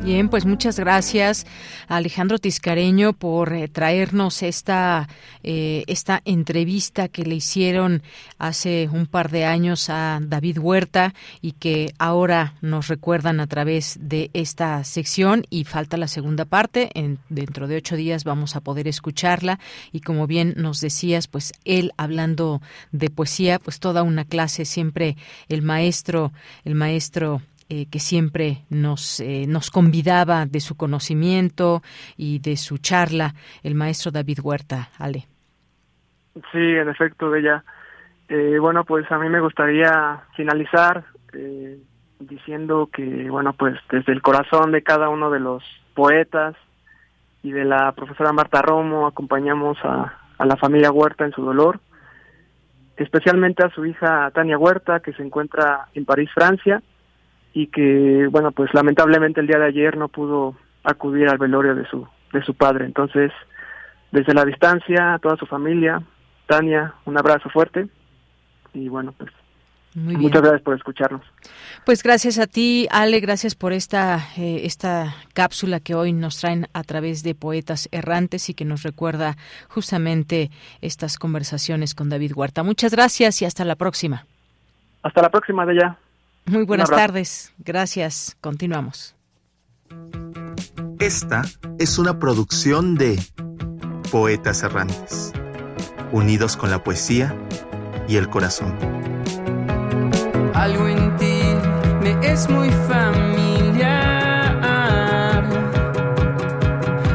Bien, pues muchas gracias a Alejandro Tiscareño por eh, traernos esta, eh, esta entrevista que le hicieron hace un par de años a David Huerta y que ahora nos recuerdan a través de esta sección y falta la segunda parte. En, dentro de ocho días vamos a poder escucharla y como bien nos decías, pues él hablando de poesía, pues toda una clase siempre el maestro, el maestro eh, que siempre nos, eh, nos convidaba de su conocimiento y de su charla, el maestro David Huerta. Ale. Sí, en efecto, Bella. Eh, bueno, pues a mí me gustaría finalizar diciendo que, bueno, pues desde el corazón de cada uno de los poetas y de la profesora Marta Romo acompañamos a, a la familia Huerta en su dolor, especialmente a su hija Tania Huerta, que se encuentra en París, Francia, y que bueno pues lamentablemente el día de ayer no pudo acudir al velorio de su de su padre entonces desde la distancia a toda su familia Tania un abrazo fuerte y bueno pues Muy muchas gracias por escucharnos Pues gracias a ti, Ale, gracias por esta, eh, esta cápsula que hoy nos traen a través de Poetas Errantes y que nos recuerda justamente estas conversaciones con David Huerta. Muchas gracias y hasta la próxima. hasta la próxima de ya Muy buenas tardes. Gracias. Continuamos. Esta es una producción de Poetas Errantes, unidos con la poesía y el corazón. Algo en ti me es muy familiar.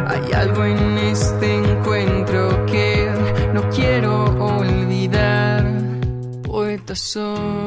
Hay algo en este encuentro que no quiero olvidar. Poeta soy.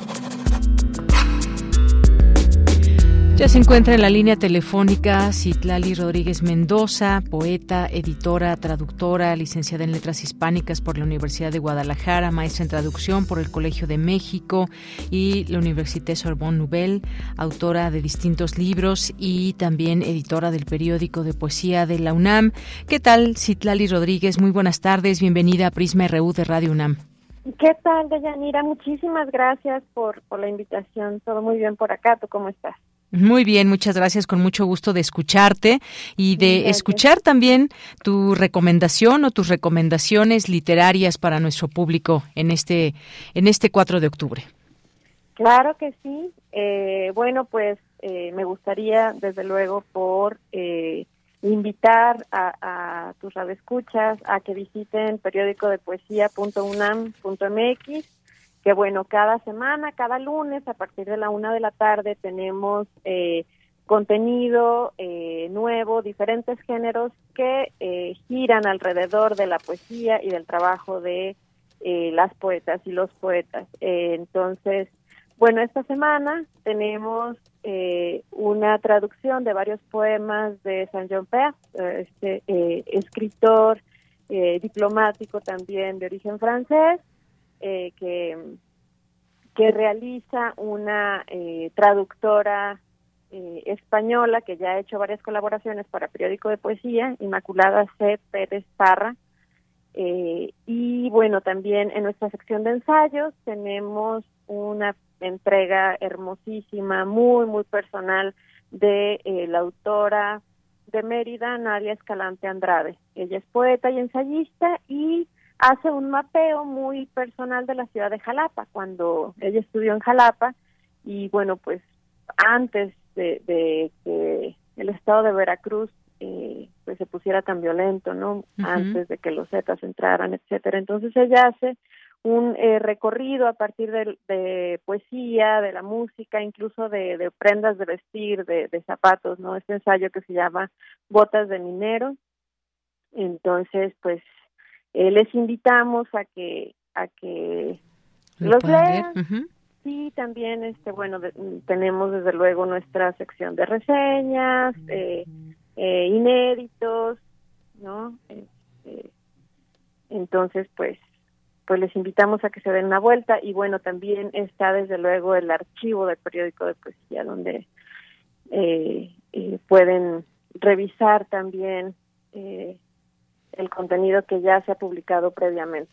Ya se encuentra en la línea telefónica Citlali Rodríguez Mendoza, poeta, editora, traductora, licenciada en Letras Hispánicas por la Universidad de Guadalajara, maestra en traducción por el Colegio de México y la Université Sorbonne Nouvelle, autora de distintos libros y también editora del periódico de poesía de la UNAM. ¿Qué tal, Citlali Rodríguez? Muy buenas tardes, bienvenida a Prisma RU de Radio UNAM. ¿Qué tal, Deyanira? Muchísimas gracias por, por la invitación. Todo muy bien por acá. ¿Tú cómo estás? Muy bien, muchas gracias. Con mucho gusto de escucharte y de Gracias. escuchar también tu recomendación o tus recomendaciones literarias para nuestro público en este en este 4 de octubre. Claro que sí. Eh, bueno, pues eh, me gustaría, desde luego, por eh, invitar a, a tus radioescuchas a que visiten periódico de poesía.unam.mx, que bueno, cada semana, cada lunes, a partir de la una de la tarde, tenemos eh, contenido eh, nuevo, diferentes géneros que eh, giran alrededor de la poesía y del trabajo de eh, las poetas y los poetas. Eh, entonces, bueno, esta semana tenemos eh, una traducción de varios poemas de Saint-Jean Père, eh, este escritor diplomático también de origen francés, eh, que, realiza una eh, traductora eh, española que ya ha hecho varias colaboraciones para periódico de poesía, Inmaculada C. Pérez Parra. Eh, y bueno, también en nuestra sección de ensayos tenemos una entrega hermosísima, muy, muy personal de eh, la autora de Mérida, Nadia Escalante Andrade. Ella es poeta y ensayista y hace un mapeo muy personal de la ciudad de Jalapa, cuando ella estudió en Jalapa y bueno, pues antes de, que el estado de Veracruz eh, pues se pusiera tan violento, ¿no? Antes de que los Zetas entraran, etcétera. Entonces ella hace un eh, recorrido a partir de, poesía, de la música, incluso de, prendas de vestir, de, zapatos, ¿no? Este ensayo que se llama Botas de Minero. Entonces, pues, eh, les invitamos a que a que los lean. Sí, también, este, bueno, tenemos desde luego nuestra sección de reseñas, eh, inéditos, ¿no? Este, entonces, pues, pues les invitamos a que se den una vuelta y bueno, también está desde luego el archivo del periódico de poesía donde eh, eh, pueden revisar también eh, el contenido que ya se ha publicado previamente.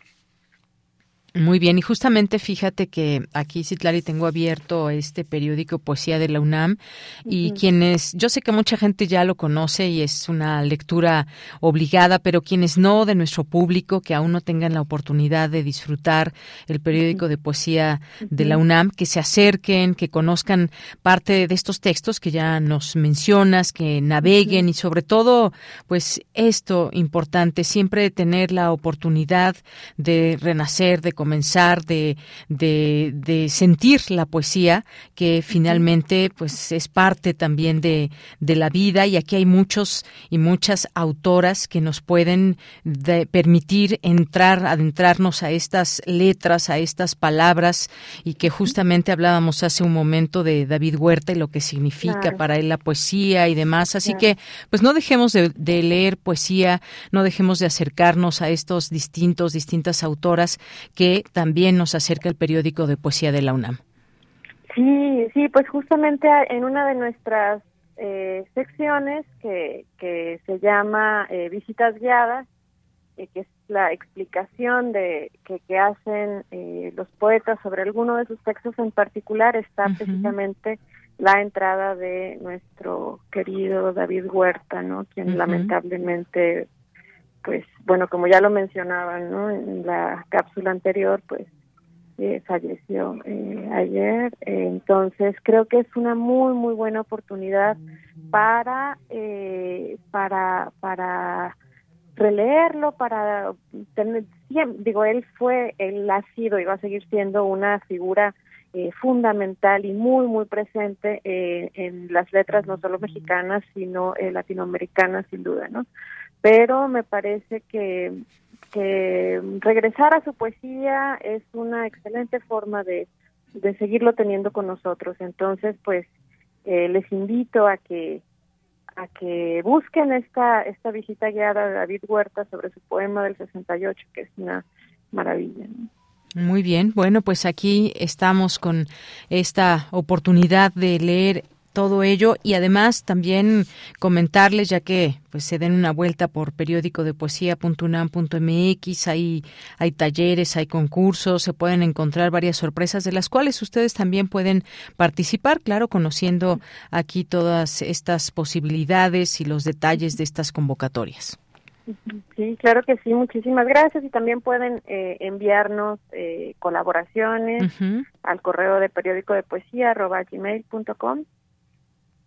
Muy bien, y justamente fíjate que aquí, Citlari, tengo abierto este periódico Poesía de la UNAM y quienes, yo sé que mucha gente ya lo conoce y es una lectura obligada, pero quienes no de nuestro público, que aún no tengan la oportunidad de disfrutar el periódico de Poesía de la UNAM, que se acerquen, que conozcan parte de estos textos que ya nos mencionas, que naveguen y sobre todo, pues esto importante, siempre tener la oportunidad de renacer, de comenzar, de, de, sentir la poesía, que finalmente pues es parte también de, de la vida. Y aquí hay muchos y muchas autoras que nos pueden permitir entrar, adentrarnos a estas letras, a estas palabras y que justamente hablábamos hace un momento de David Huerta y lo que significa para él la poesía y demás. Así que pues no dejemos de, de leer poesía, no dejemos de acercarnos a estos distintos, distintas autoras que también nos acerca el periódico de poesía de la UNAM. Sí, sí, pues justamente en una de nuestras eh, secciones que, que se llama eh, Visitas Guiadas, eh, que es la explicación de que, que hacen los poetas sobre alguno de sus textos en particular, está precisamente la entrada de nuestro querido David Huerta, ¿no? Quien lamentablemente pues bueno, como ya lo mencionaban ¿no? en la cápsula anterior, pues eh, falleció eh, ayer. entonces creo que es una muy muy buena oportunidad para eh, para para releerlo, para tener, digo, él fue, él ha sido y va a seguir siendo una figura fundamental y muy muy presente en las letras no solo mexicanas sino latinoamericanas sin duda, ¿no? Pero me parece que, que regresar a su poesía es una excelente forma de, de seguirlo teniendo con nosotros. Entonces, pues, eh, les invito a que a que busquen esta esta visita guiada de David Huerta sobre su poema del 68, que es una maravilla. Muy bien, bueno, pues aquí estamos con esta oportunidad de leer todo ello y además también comentarles ya que pues se den una vuelta por periódico de poesía.unam.mx, hay hay talleres, hay concursos, se pueden encontrar varias sorpresas de las cuales ustedes también pueden participar, claro, conociendo aquí todas estas posibilidades y los detalles de estas convocatorias. Sí, claro que sí, muchísimas gracias. Y también pueden eh, enviarnos eh, colaboraciones al correo de periódico de poesía arroba gmail.com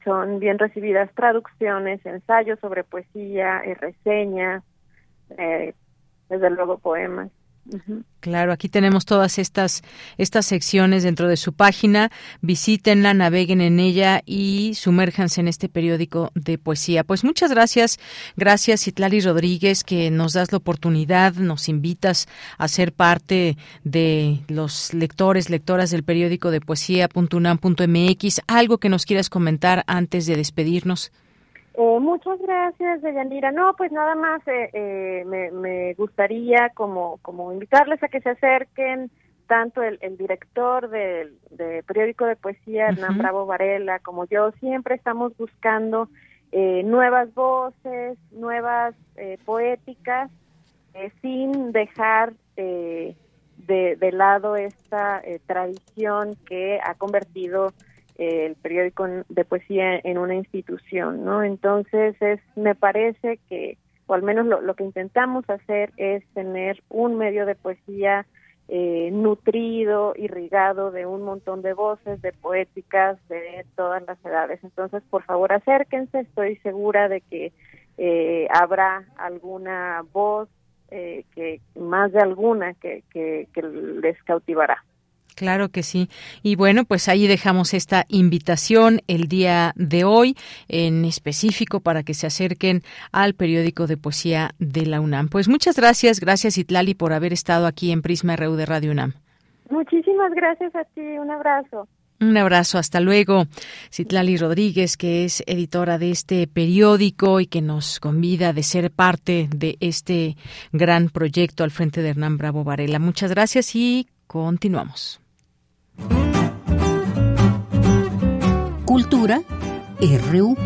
son bien recibidas traducciones, ensayos sobre poesía, eh, reseñas, eh, desde luego poemas. Claro, aquí tenemos todas estas estas secciones dentro de su página. Visítenla, naveguen en ella y sumérjanse en este periódico de poesía. Pues muchas gracias, gracias Itlali Rodríguez que nos das la oportunidad, nos invitas a ser parte de los lectores, lectoras del periódico de poesía.unam.mx. Algo que nos quieras comentar antes de despedirnos. Eh, muchas gracias, Deyanira. No, pues nada más eh, eh, me, me, gustaría como, como invitarles a que se acerquen tanto el, el director del, periódico de poesía, Hernán Bravo Varela, como yo, siempre estamos buscando nuevas voces, nuevas poéticas, sin dejar de, de lado esta tradición que ha convertido el periódico de poesía en una institución, ¿no? Entonces, es, me parece que, o al menos lo, que intentamos hacer es tener un medio de poesía eh, nutrido, irrigado de un montón de voces, de poéticas de todas las edades. Entonces, por favor, acérquense, estoy segura de que eh, habrá alguna voz, eh, que más de alguna, que, que les cautivará. Claro que sí. Y bueno, pues ahí dejamos esta invitación el día de hoy en específico para que se acerquen al periódico de poesía de la UNAM. Pues muchas gracias, gracias Itlali por haber estado aquí en Prisma RU de Radio UNAM. Muchísimas gracias a ti, un abrazo. Un abrazo, hasta luego. Citlali Rodríguez, que es editora de este periódico y que nos convida de ser parte de este gran proyecto al frente de Hernán Bravo Varela. Muchas gracias y continuamos. Cultura RU.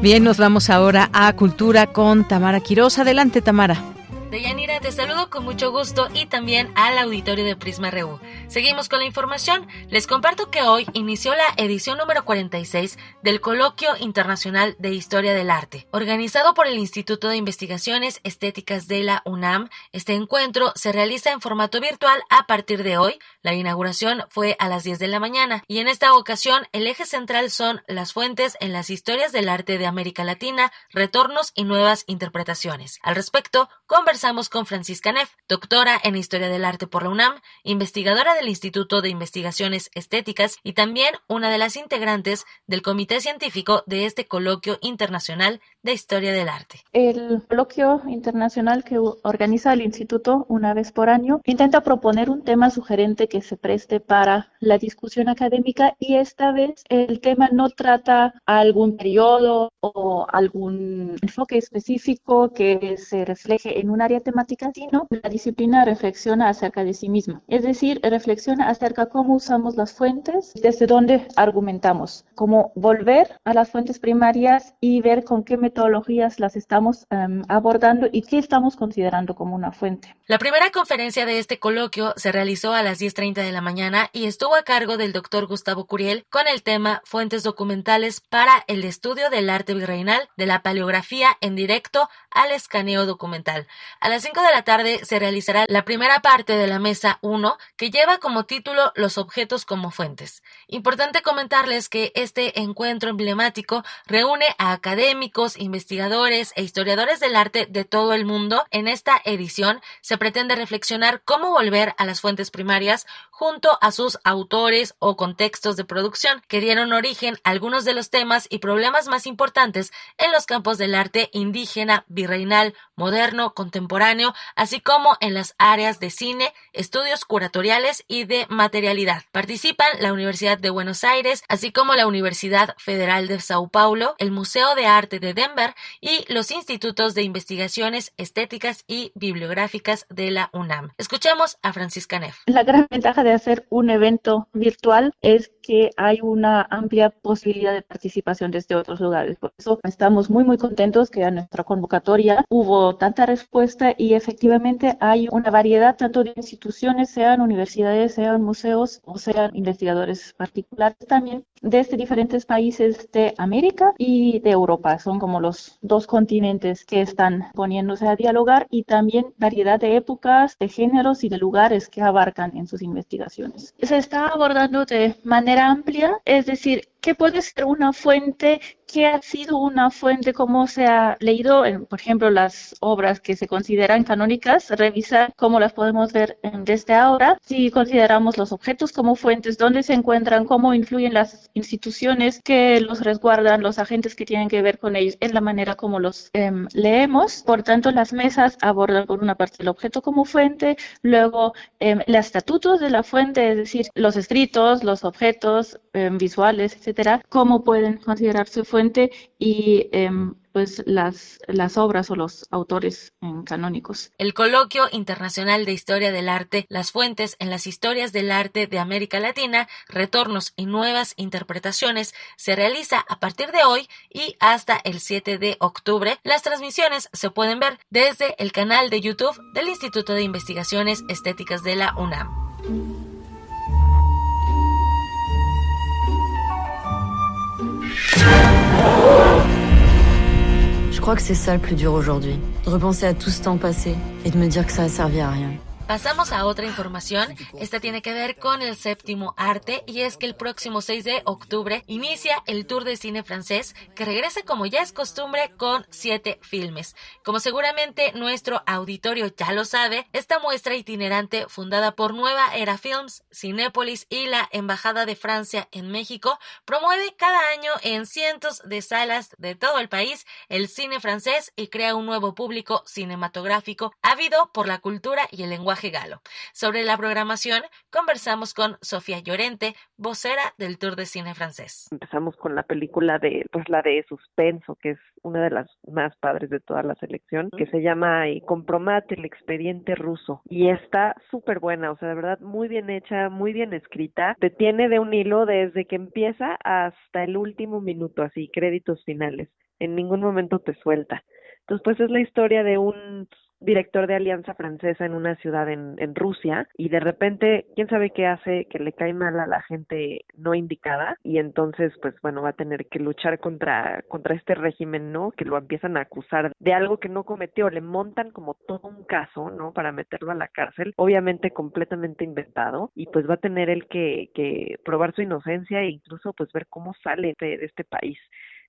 Bien, nos vamos ahora a Cultura con Tamara Quiroz. Adelante, Tamara. Deyanira, te saludo con mucho gusto y también al auditorio de Prisma RU. Seguimos con la información. Les comparto que hoy inició la edición número 46 del Coloquio Internacional de Historia del Arte, organizado por el Instituto de Investigaciones Estéticas de la UNAM. Este encuentro se realiza en formato virtual a partir de hoy. La inauguración fue a las 10 de la mañana y en esta ocasión el eje central son las fuentes en las historias del arte de América Latina, retornos y nuevas interpretaciones. Al respecto, conversamos conversamos con Francisca Neff, doctora en Historia del Arte por la UNAM, investigadora del Instituto de Investigaciones Estéticas y también una de las integrantes del comité científico de este coloquio internacional de Historia del Arte. El coloquio internacional que organiza el Instituto una vez por año intenta proponer un tema sugerente que se preste para la discusión académica y esta vez el tema no trata algún periodo o algún enfoque específico que se refleje en una temática, sino la disciplina reflexiona acerca de sí misma. Es decir, reflexiona acerca cómo usamos las fuentes, desde dónde argumentamos, cómo volver a las fuentes primarias y ver con qué metodologías las estamos em, abordando y qué estamos considerando como una fuente. La primera conferencia de este coloquio se realizó a las 10.30 de la mañana y estuvo a cargo del doctor Gustavo Curiel con el tema Fuentes documentales para el estudio del arte virreinal de la paleografía en directo al escaneo documental. A las 5 de la tarde se realizará la primera parte de la mesa 1 que lleva como título Los objetos como fuentes. Importante comentarles que este encuentro emblemático reúne a académicos, investigadores e historiadores del arte de todo el mundo. En esta edición se pretende reflexionar cómo volver a las fuentes primarias junto a sus autores o contextos de producción que dieron origen a algunos de los temas y problemas más importantes en los campos del arte indígena, virreinal, moderno, contemporáneo así como en las áreas de cine, estudios curatoriales y de materialidad. Participan la Universidad de Buenos Aires, así como la Universidad Federal de Sao Paulo, el Museo de Arte de Denver y los institutos de investigaciones estéticas y bibliográficas de la UNAM. Escuchemos a Francisca Neff. La gran ventaja hacer un evento virtual es que hay una amplia posibilidad de participación desde otros lugares. Por eso estamos muy, muy contentos que a nuestra convocatoria hubo tanta respuesta y efectivamente hay una variedad tanto de instituciones, sean universidades, sean museos o sean investigadores particulares también desde diferentes países de América y de Europa. Son como los dos continentes que están poniéndose a dialogar y también variedad de épocas, de géneros y de lugares que abarcan en sus investigaciones. Se está abordando de manera amplia, es decir, ¿qué puede ser una fuente qué ha sido una fuente, cómo se ha leído, por ejemplo, las obras que se consideran canónicas, revisar cómo las podemos ver desde ahora, si consideramos los objetos como fuentes, dónde se encuentran, cómo influyen las instituciones que los resguardan, los agentes que tienen que ver con ellos, en la manera como los em, leemos. Por tanto, las mesas abordan por una parte el objeto como fuente, luego em, los estatutos de la fuente, es decir, los escritos, los objetos em, visuales, cómo pueden considerarse fuentes y em, pues las, las obras o los autores canónicos. El Coloquio Internacional de Historia del Arte, las fuentes en las historias del arte de América Latina, retornos y nuevas interpretaciones, se realiza a partir de hoy y hasta el 7 de octubre. Las transmisiones se pueden ver desde el canal de YouTube del Instituto de Investigaciones Estéticas de la UNAM. Crois que c'est ça le plus dur aujourd'hui, de repenser à tout ce temps passé et de me dire que ça a servi à rien. Pasamos a otra información. Esta tiene que ver con el séptimo arte y es que el próximo 6 de octubre inicia el Tour de Cine Francés que regresa como ya es costumbre con siete filmes. Como seguramente nuestro auditorio ya lo sabe, esta muestra itinerante fundada por Nueva Era Films, Cinépolis y la Embajada de Francia en México promueve cada año en cientos de salas de todo el país el cine francés y crea un nuevo público cinematográfico ávido por la cultura y el lenguaje galo. Sobre la programación, conversamos con Sofía Llorente, vocera del Tour de Cine Francés. Empezamos con la película de, pues la de suspenso, que es una de las más padres de toda la selección, que se llama eh, Compromate, el expediente ruso. Y está súper buena, o sea, de verdad, muy bien hecha, muy bien escrita. Te tiene de un hilo desde que empieza hasta el último minuto, así, créditos finales. En ningún momento te suelta. Entonces, pues es la historia de un director de Alianza Francesa en una ciudad en, Rusia y de repente, quién sabe qué hace, que le cae mal a la gente no indicada y entonces, pues bueno, va a tener que luchar contra, contra este régimen, ¿no? Que lo empiezan a acusar de algo que no cometió, le montan como todo un caso, ¿no? Para meterlo a la cárcel, obviamente completamente inventado y pues va a tener él que, que probar su inocencia e incluso pues ver cómo sale de este país.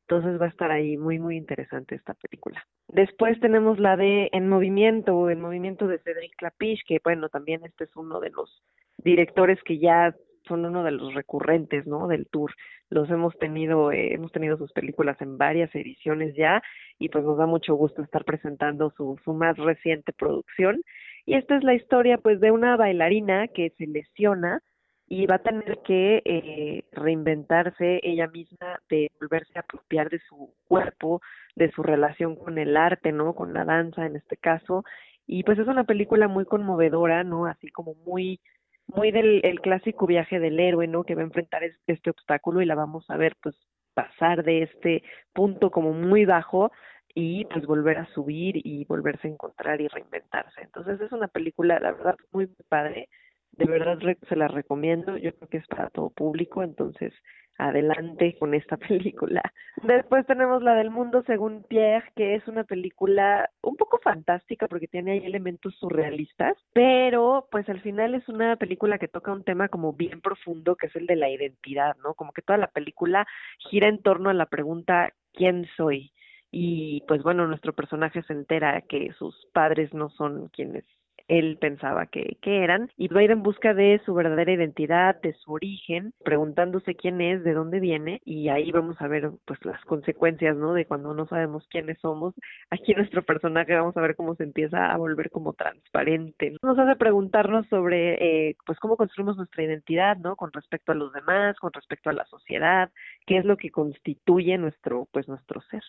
Entonces va a estar ahí muy, muy interesante esta película. Después tenemos la de En Movimiento, En Movimiento de Cedric Clapiche, que bueno, también este es uno de los directores que ya son uno de los recurrentes, ¿no? Del tour. Los hemos tenido, eh, hemos tenido sus películas en varias ediciones ya y pues nos da mucho gusto estar presentando su, su más reciente producción. Y esta es la historia pues de una bailarina que se lesiona y va a tener que eh, reinventarse ella misma, de volverse a apropiar de su cuerpo, de su relación con el arte, ¿no? Con la danza en este caso. Y pues es una película muy conmovedora, ¿no? Así como muy muy del el clásico viaje del héroe, ¿no? Que va a enfrentar este obstáculo y la vamos a ver pues pasar de este punto como muy bajo y pues volver a subir y volverse a encontrar y reinventarse. Entonces es una película, la verdad, muy padre de verdad se la recomiendo, yo creo que es para todo público, entonces adelante con esta película. Después tenemos la del mundo según Pierre, que es una película un poco fantástica porque tiene ahí elementos surrealistas, pero pues al final es una película que toca un tema como bien profundo, que es el de la identidad, ¿no? Como que toda la película gira en torno a la pregunta ¿quién soy? Y pues bueno, nuestro personaje se entera que sus padres no son quienes él pensaba que, que eran, y va a ir en busca de su verdadera identidad, de su origen, preguntándose quién es, de dónde viene, y ahí vamos a ver pues las consecuencias, ¿no? De cuando no sabemos quiénes somos. Aquí nuestro personaje vamos a ver cómo se empieza a volver como transparente. Nos hace preguntarnos sobre eh, pues cómo construimos nuestra identidad, ¿no? Con respecto a los demás, con respecto a la sociedad, qué es lo que constituye nuestro pues nuestro ser.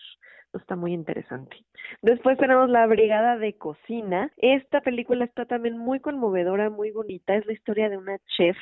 Está muy interesante. Después tenemos La Brigada de Cocina. Esta película está también muy conmovedora, muy bonita. Es la historia de una chef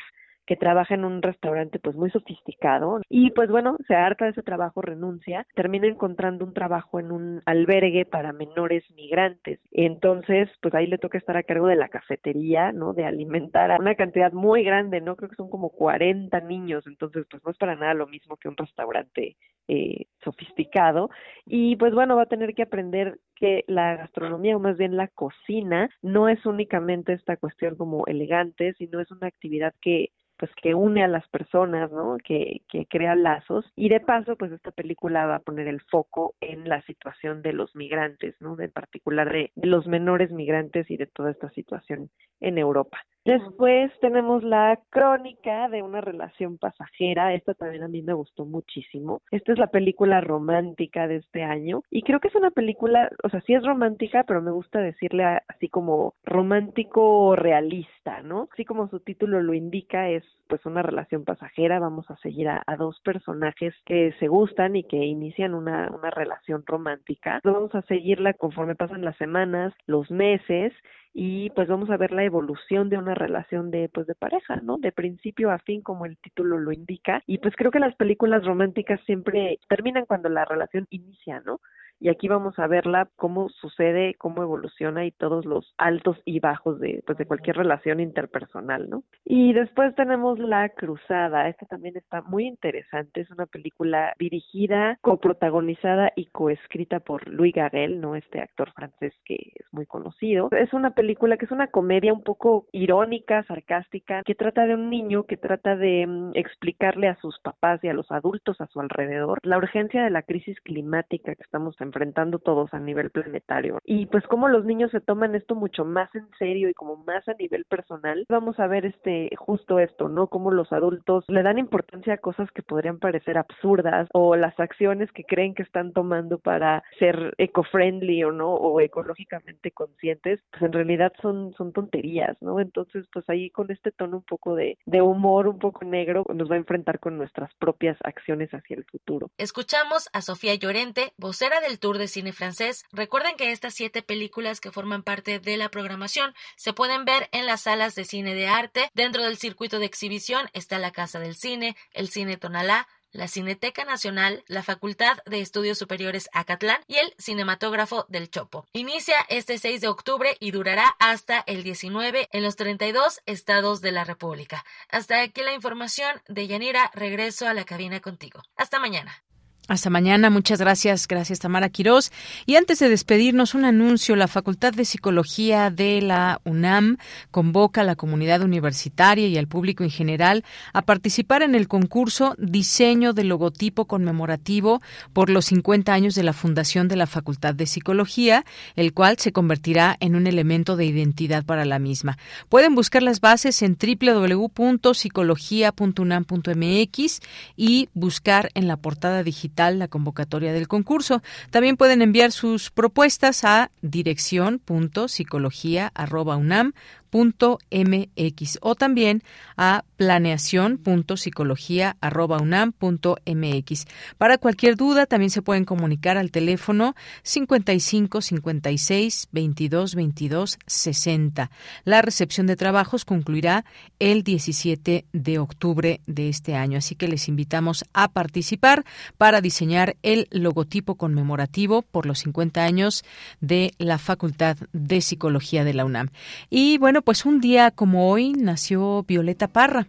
que trabaja en un restaurante pues muy sofisticado y pues bueno, se harta de ese trabajo, renuncia, termina encontrando un trabajo en un albergue para menores migrantes. Entonces, pues ahí le toca estar a cargo de la cafetería, ¿no? De alimentar a una cantidad muy grande, ¿no? Creo que son como 40 niños, entonces pues no es para nada lo mismo que un restaurante eh, sofisticado y pues bueno, va a tener que aprender que la gastronomía o más bien la cocina no es únicamente esta cuestión como elegante, sino es una actividad que pues que une a las personas, ¿no? Que, que crea lazos y de paso pues esta película va a poner el foco en la situación de los migrantes, ¿no? En particular de, de los menores migrantes y de toda esta situación en Europa. Después tenemos la crónica de una relación pasajera. Esta también a mí me gustó muchísimo. Esta es la película romántica de este año. Y creo que es una película, o sea, sí es romántica, pero me gusta decirle así como romántico realista, ¿no? Así como su título lo indica, es pues una relación pasajera. Vamos a seguir a, a dos personajes que se gustan y que inician una, una relación romántica. Vamos a seguirla conforme pasan las semanas, los meses y pues vamos a ver la evolución de una relación de pues de pareja, ¿no? De principio a fin como el título lo indica y pues creo que las películas románticas siempre terminan cuando la relación inicia, ¿no? Y aquí vamos a verla cómo sucede, cómo evoluciona y todos los altos y bajos de, pues, de cualquier relación interpersonal, ¿no? Y después tenemos La Cruzada, esta también está muy interesante, es una película dirigida, coprotagonizada y coescrita por Louis Garrel, ¿no? Este actor francés que es muy conocido. Es una película que es una comedia un poco irónica, sarcástica, que trata de un niño que trata de mm, explicarle a sus papás y a los adultos a su alrededor la urgencia de la crisis climática que estamos enfrentando todos a nivel planetario. Y pues cómo los niños se toman esto mucho más en serio y como más a nivel personal. Vamos a ver este justo esto, ¿no? Cómo los adultos le dan importancia a cosas que podrían parecer absurdas o las acciones que creen que están tomando para ser eco-friendly o no o ecológicamente conscientes, pues en realidad son son tonterías, ¿no? Entonces, pues ahí con este tono un poco de, de humor, un poco negro, nos va a enfrentar con nuestras propias acciones hacia el futuro. Escuchamos a Sofía Llorente, vocera del Tour de Cine Francés. Recuerden que estas siete películas que forman parte de la programación se pueden ver en las salas de cine de arte. Dentro del circuito de exhibición está la Casa del Cine, el Cine Tonalá, la Cineteca Nacional, la Facultad de Estudios Superiores Acatlán y el Cinematógrafo del Chopo. Inicia este 6 de octubre y durará hasta el 19 en los 32 estados de la República. Hasta aquí la información de Yanira. Regreso a la cabina contigo. Hasta mañana. Hasta mañana. Muchas gracias. Gracias, Tamara Quirós. Y antes de despedirnos, un anuncio. La Facultad de Psicología de la UNAM convoca a la comunidad universitaria y al público en general a participar en el concurso Diseño del Logotipo Conmemorativo por los 50 años de la fundación de la Facultad de Psicología, el cual se convertirá en un elemento de identidad para la misma. Pueden buscar las bases en www.psicología.unam.mx y buscar en la portada digital la convocatoria del concurso. También pueden enviar sus propuestas a dirección.psicología.unam mx o también a planeación.psicología.unam.mx. Para cualquier duda también se pueden comunicar al teléfono 55 56 22 22 60. La recepción de trabajos concluirá el 17 de octubre de este año, así que les invitamos a participar para diseñar el logotipo conmemorativo por los 50 años de la Facultad de Psicología de la UNAM. Y bueno, pues un día como hoy nació Violeta Parra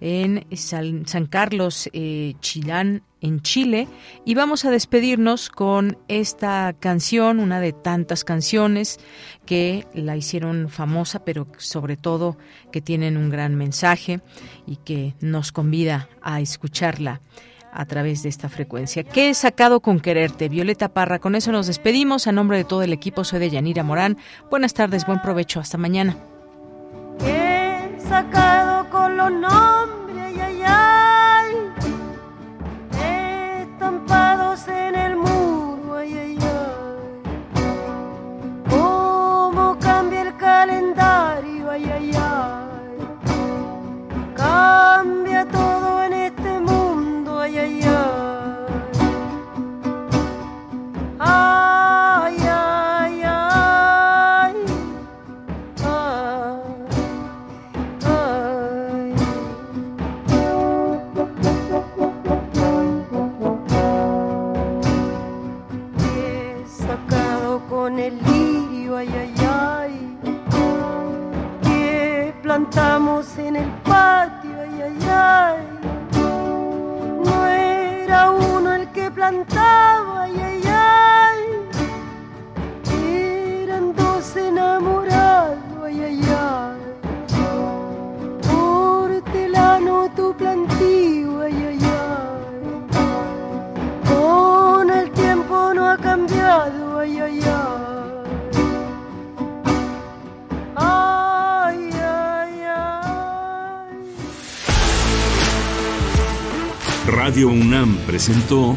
en San, Carlos, eh, Chilán, en Chile, y vamos a despedirnos con esta canción, una de tantas canciones que la hicieron famosa, pero sobre todo que tienen un gran mensaje y que nos convida a escucharla a través de esta frecuencia. ¿Qué he sacado con quererte? Violeta Parra, con eso nos despedimos. A nombre de todo el equipo, soy de Yanira Morán. Buenas tardes, buen provecho, hasta mañana he sacado con los plantaba, ay, ay, ay. Eran dos enamorados, ay, ay, ay. Hortelano tu plantío, ay, ay, ay. Con el tiempo no ha cambiado. Ay, ay, ay. Radio UNAM presentó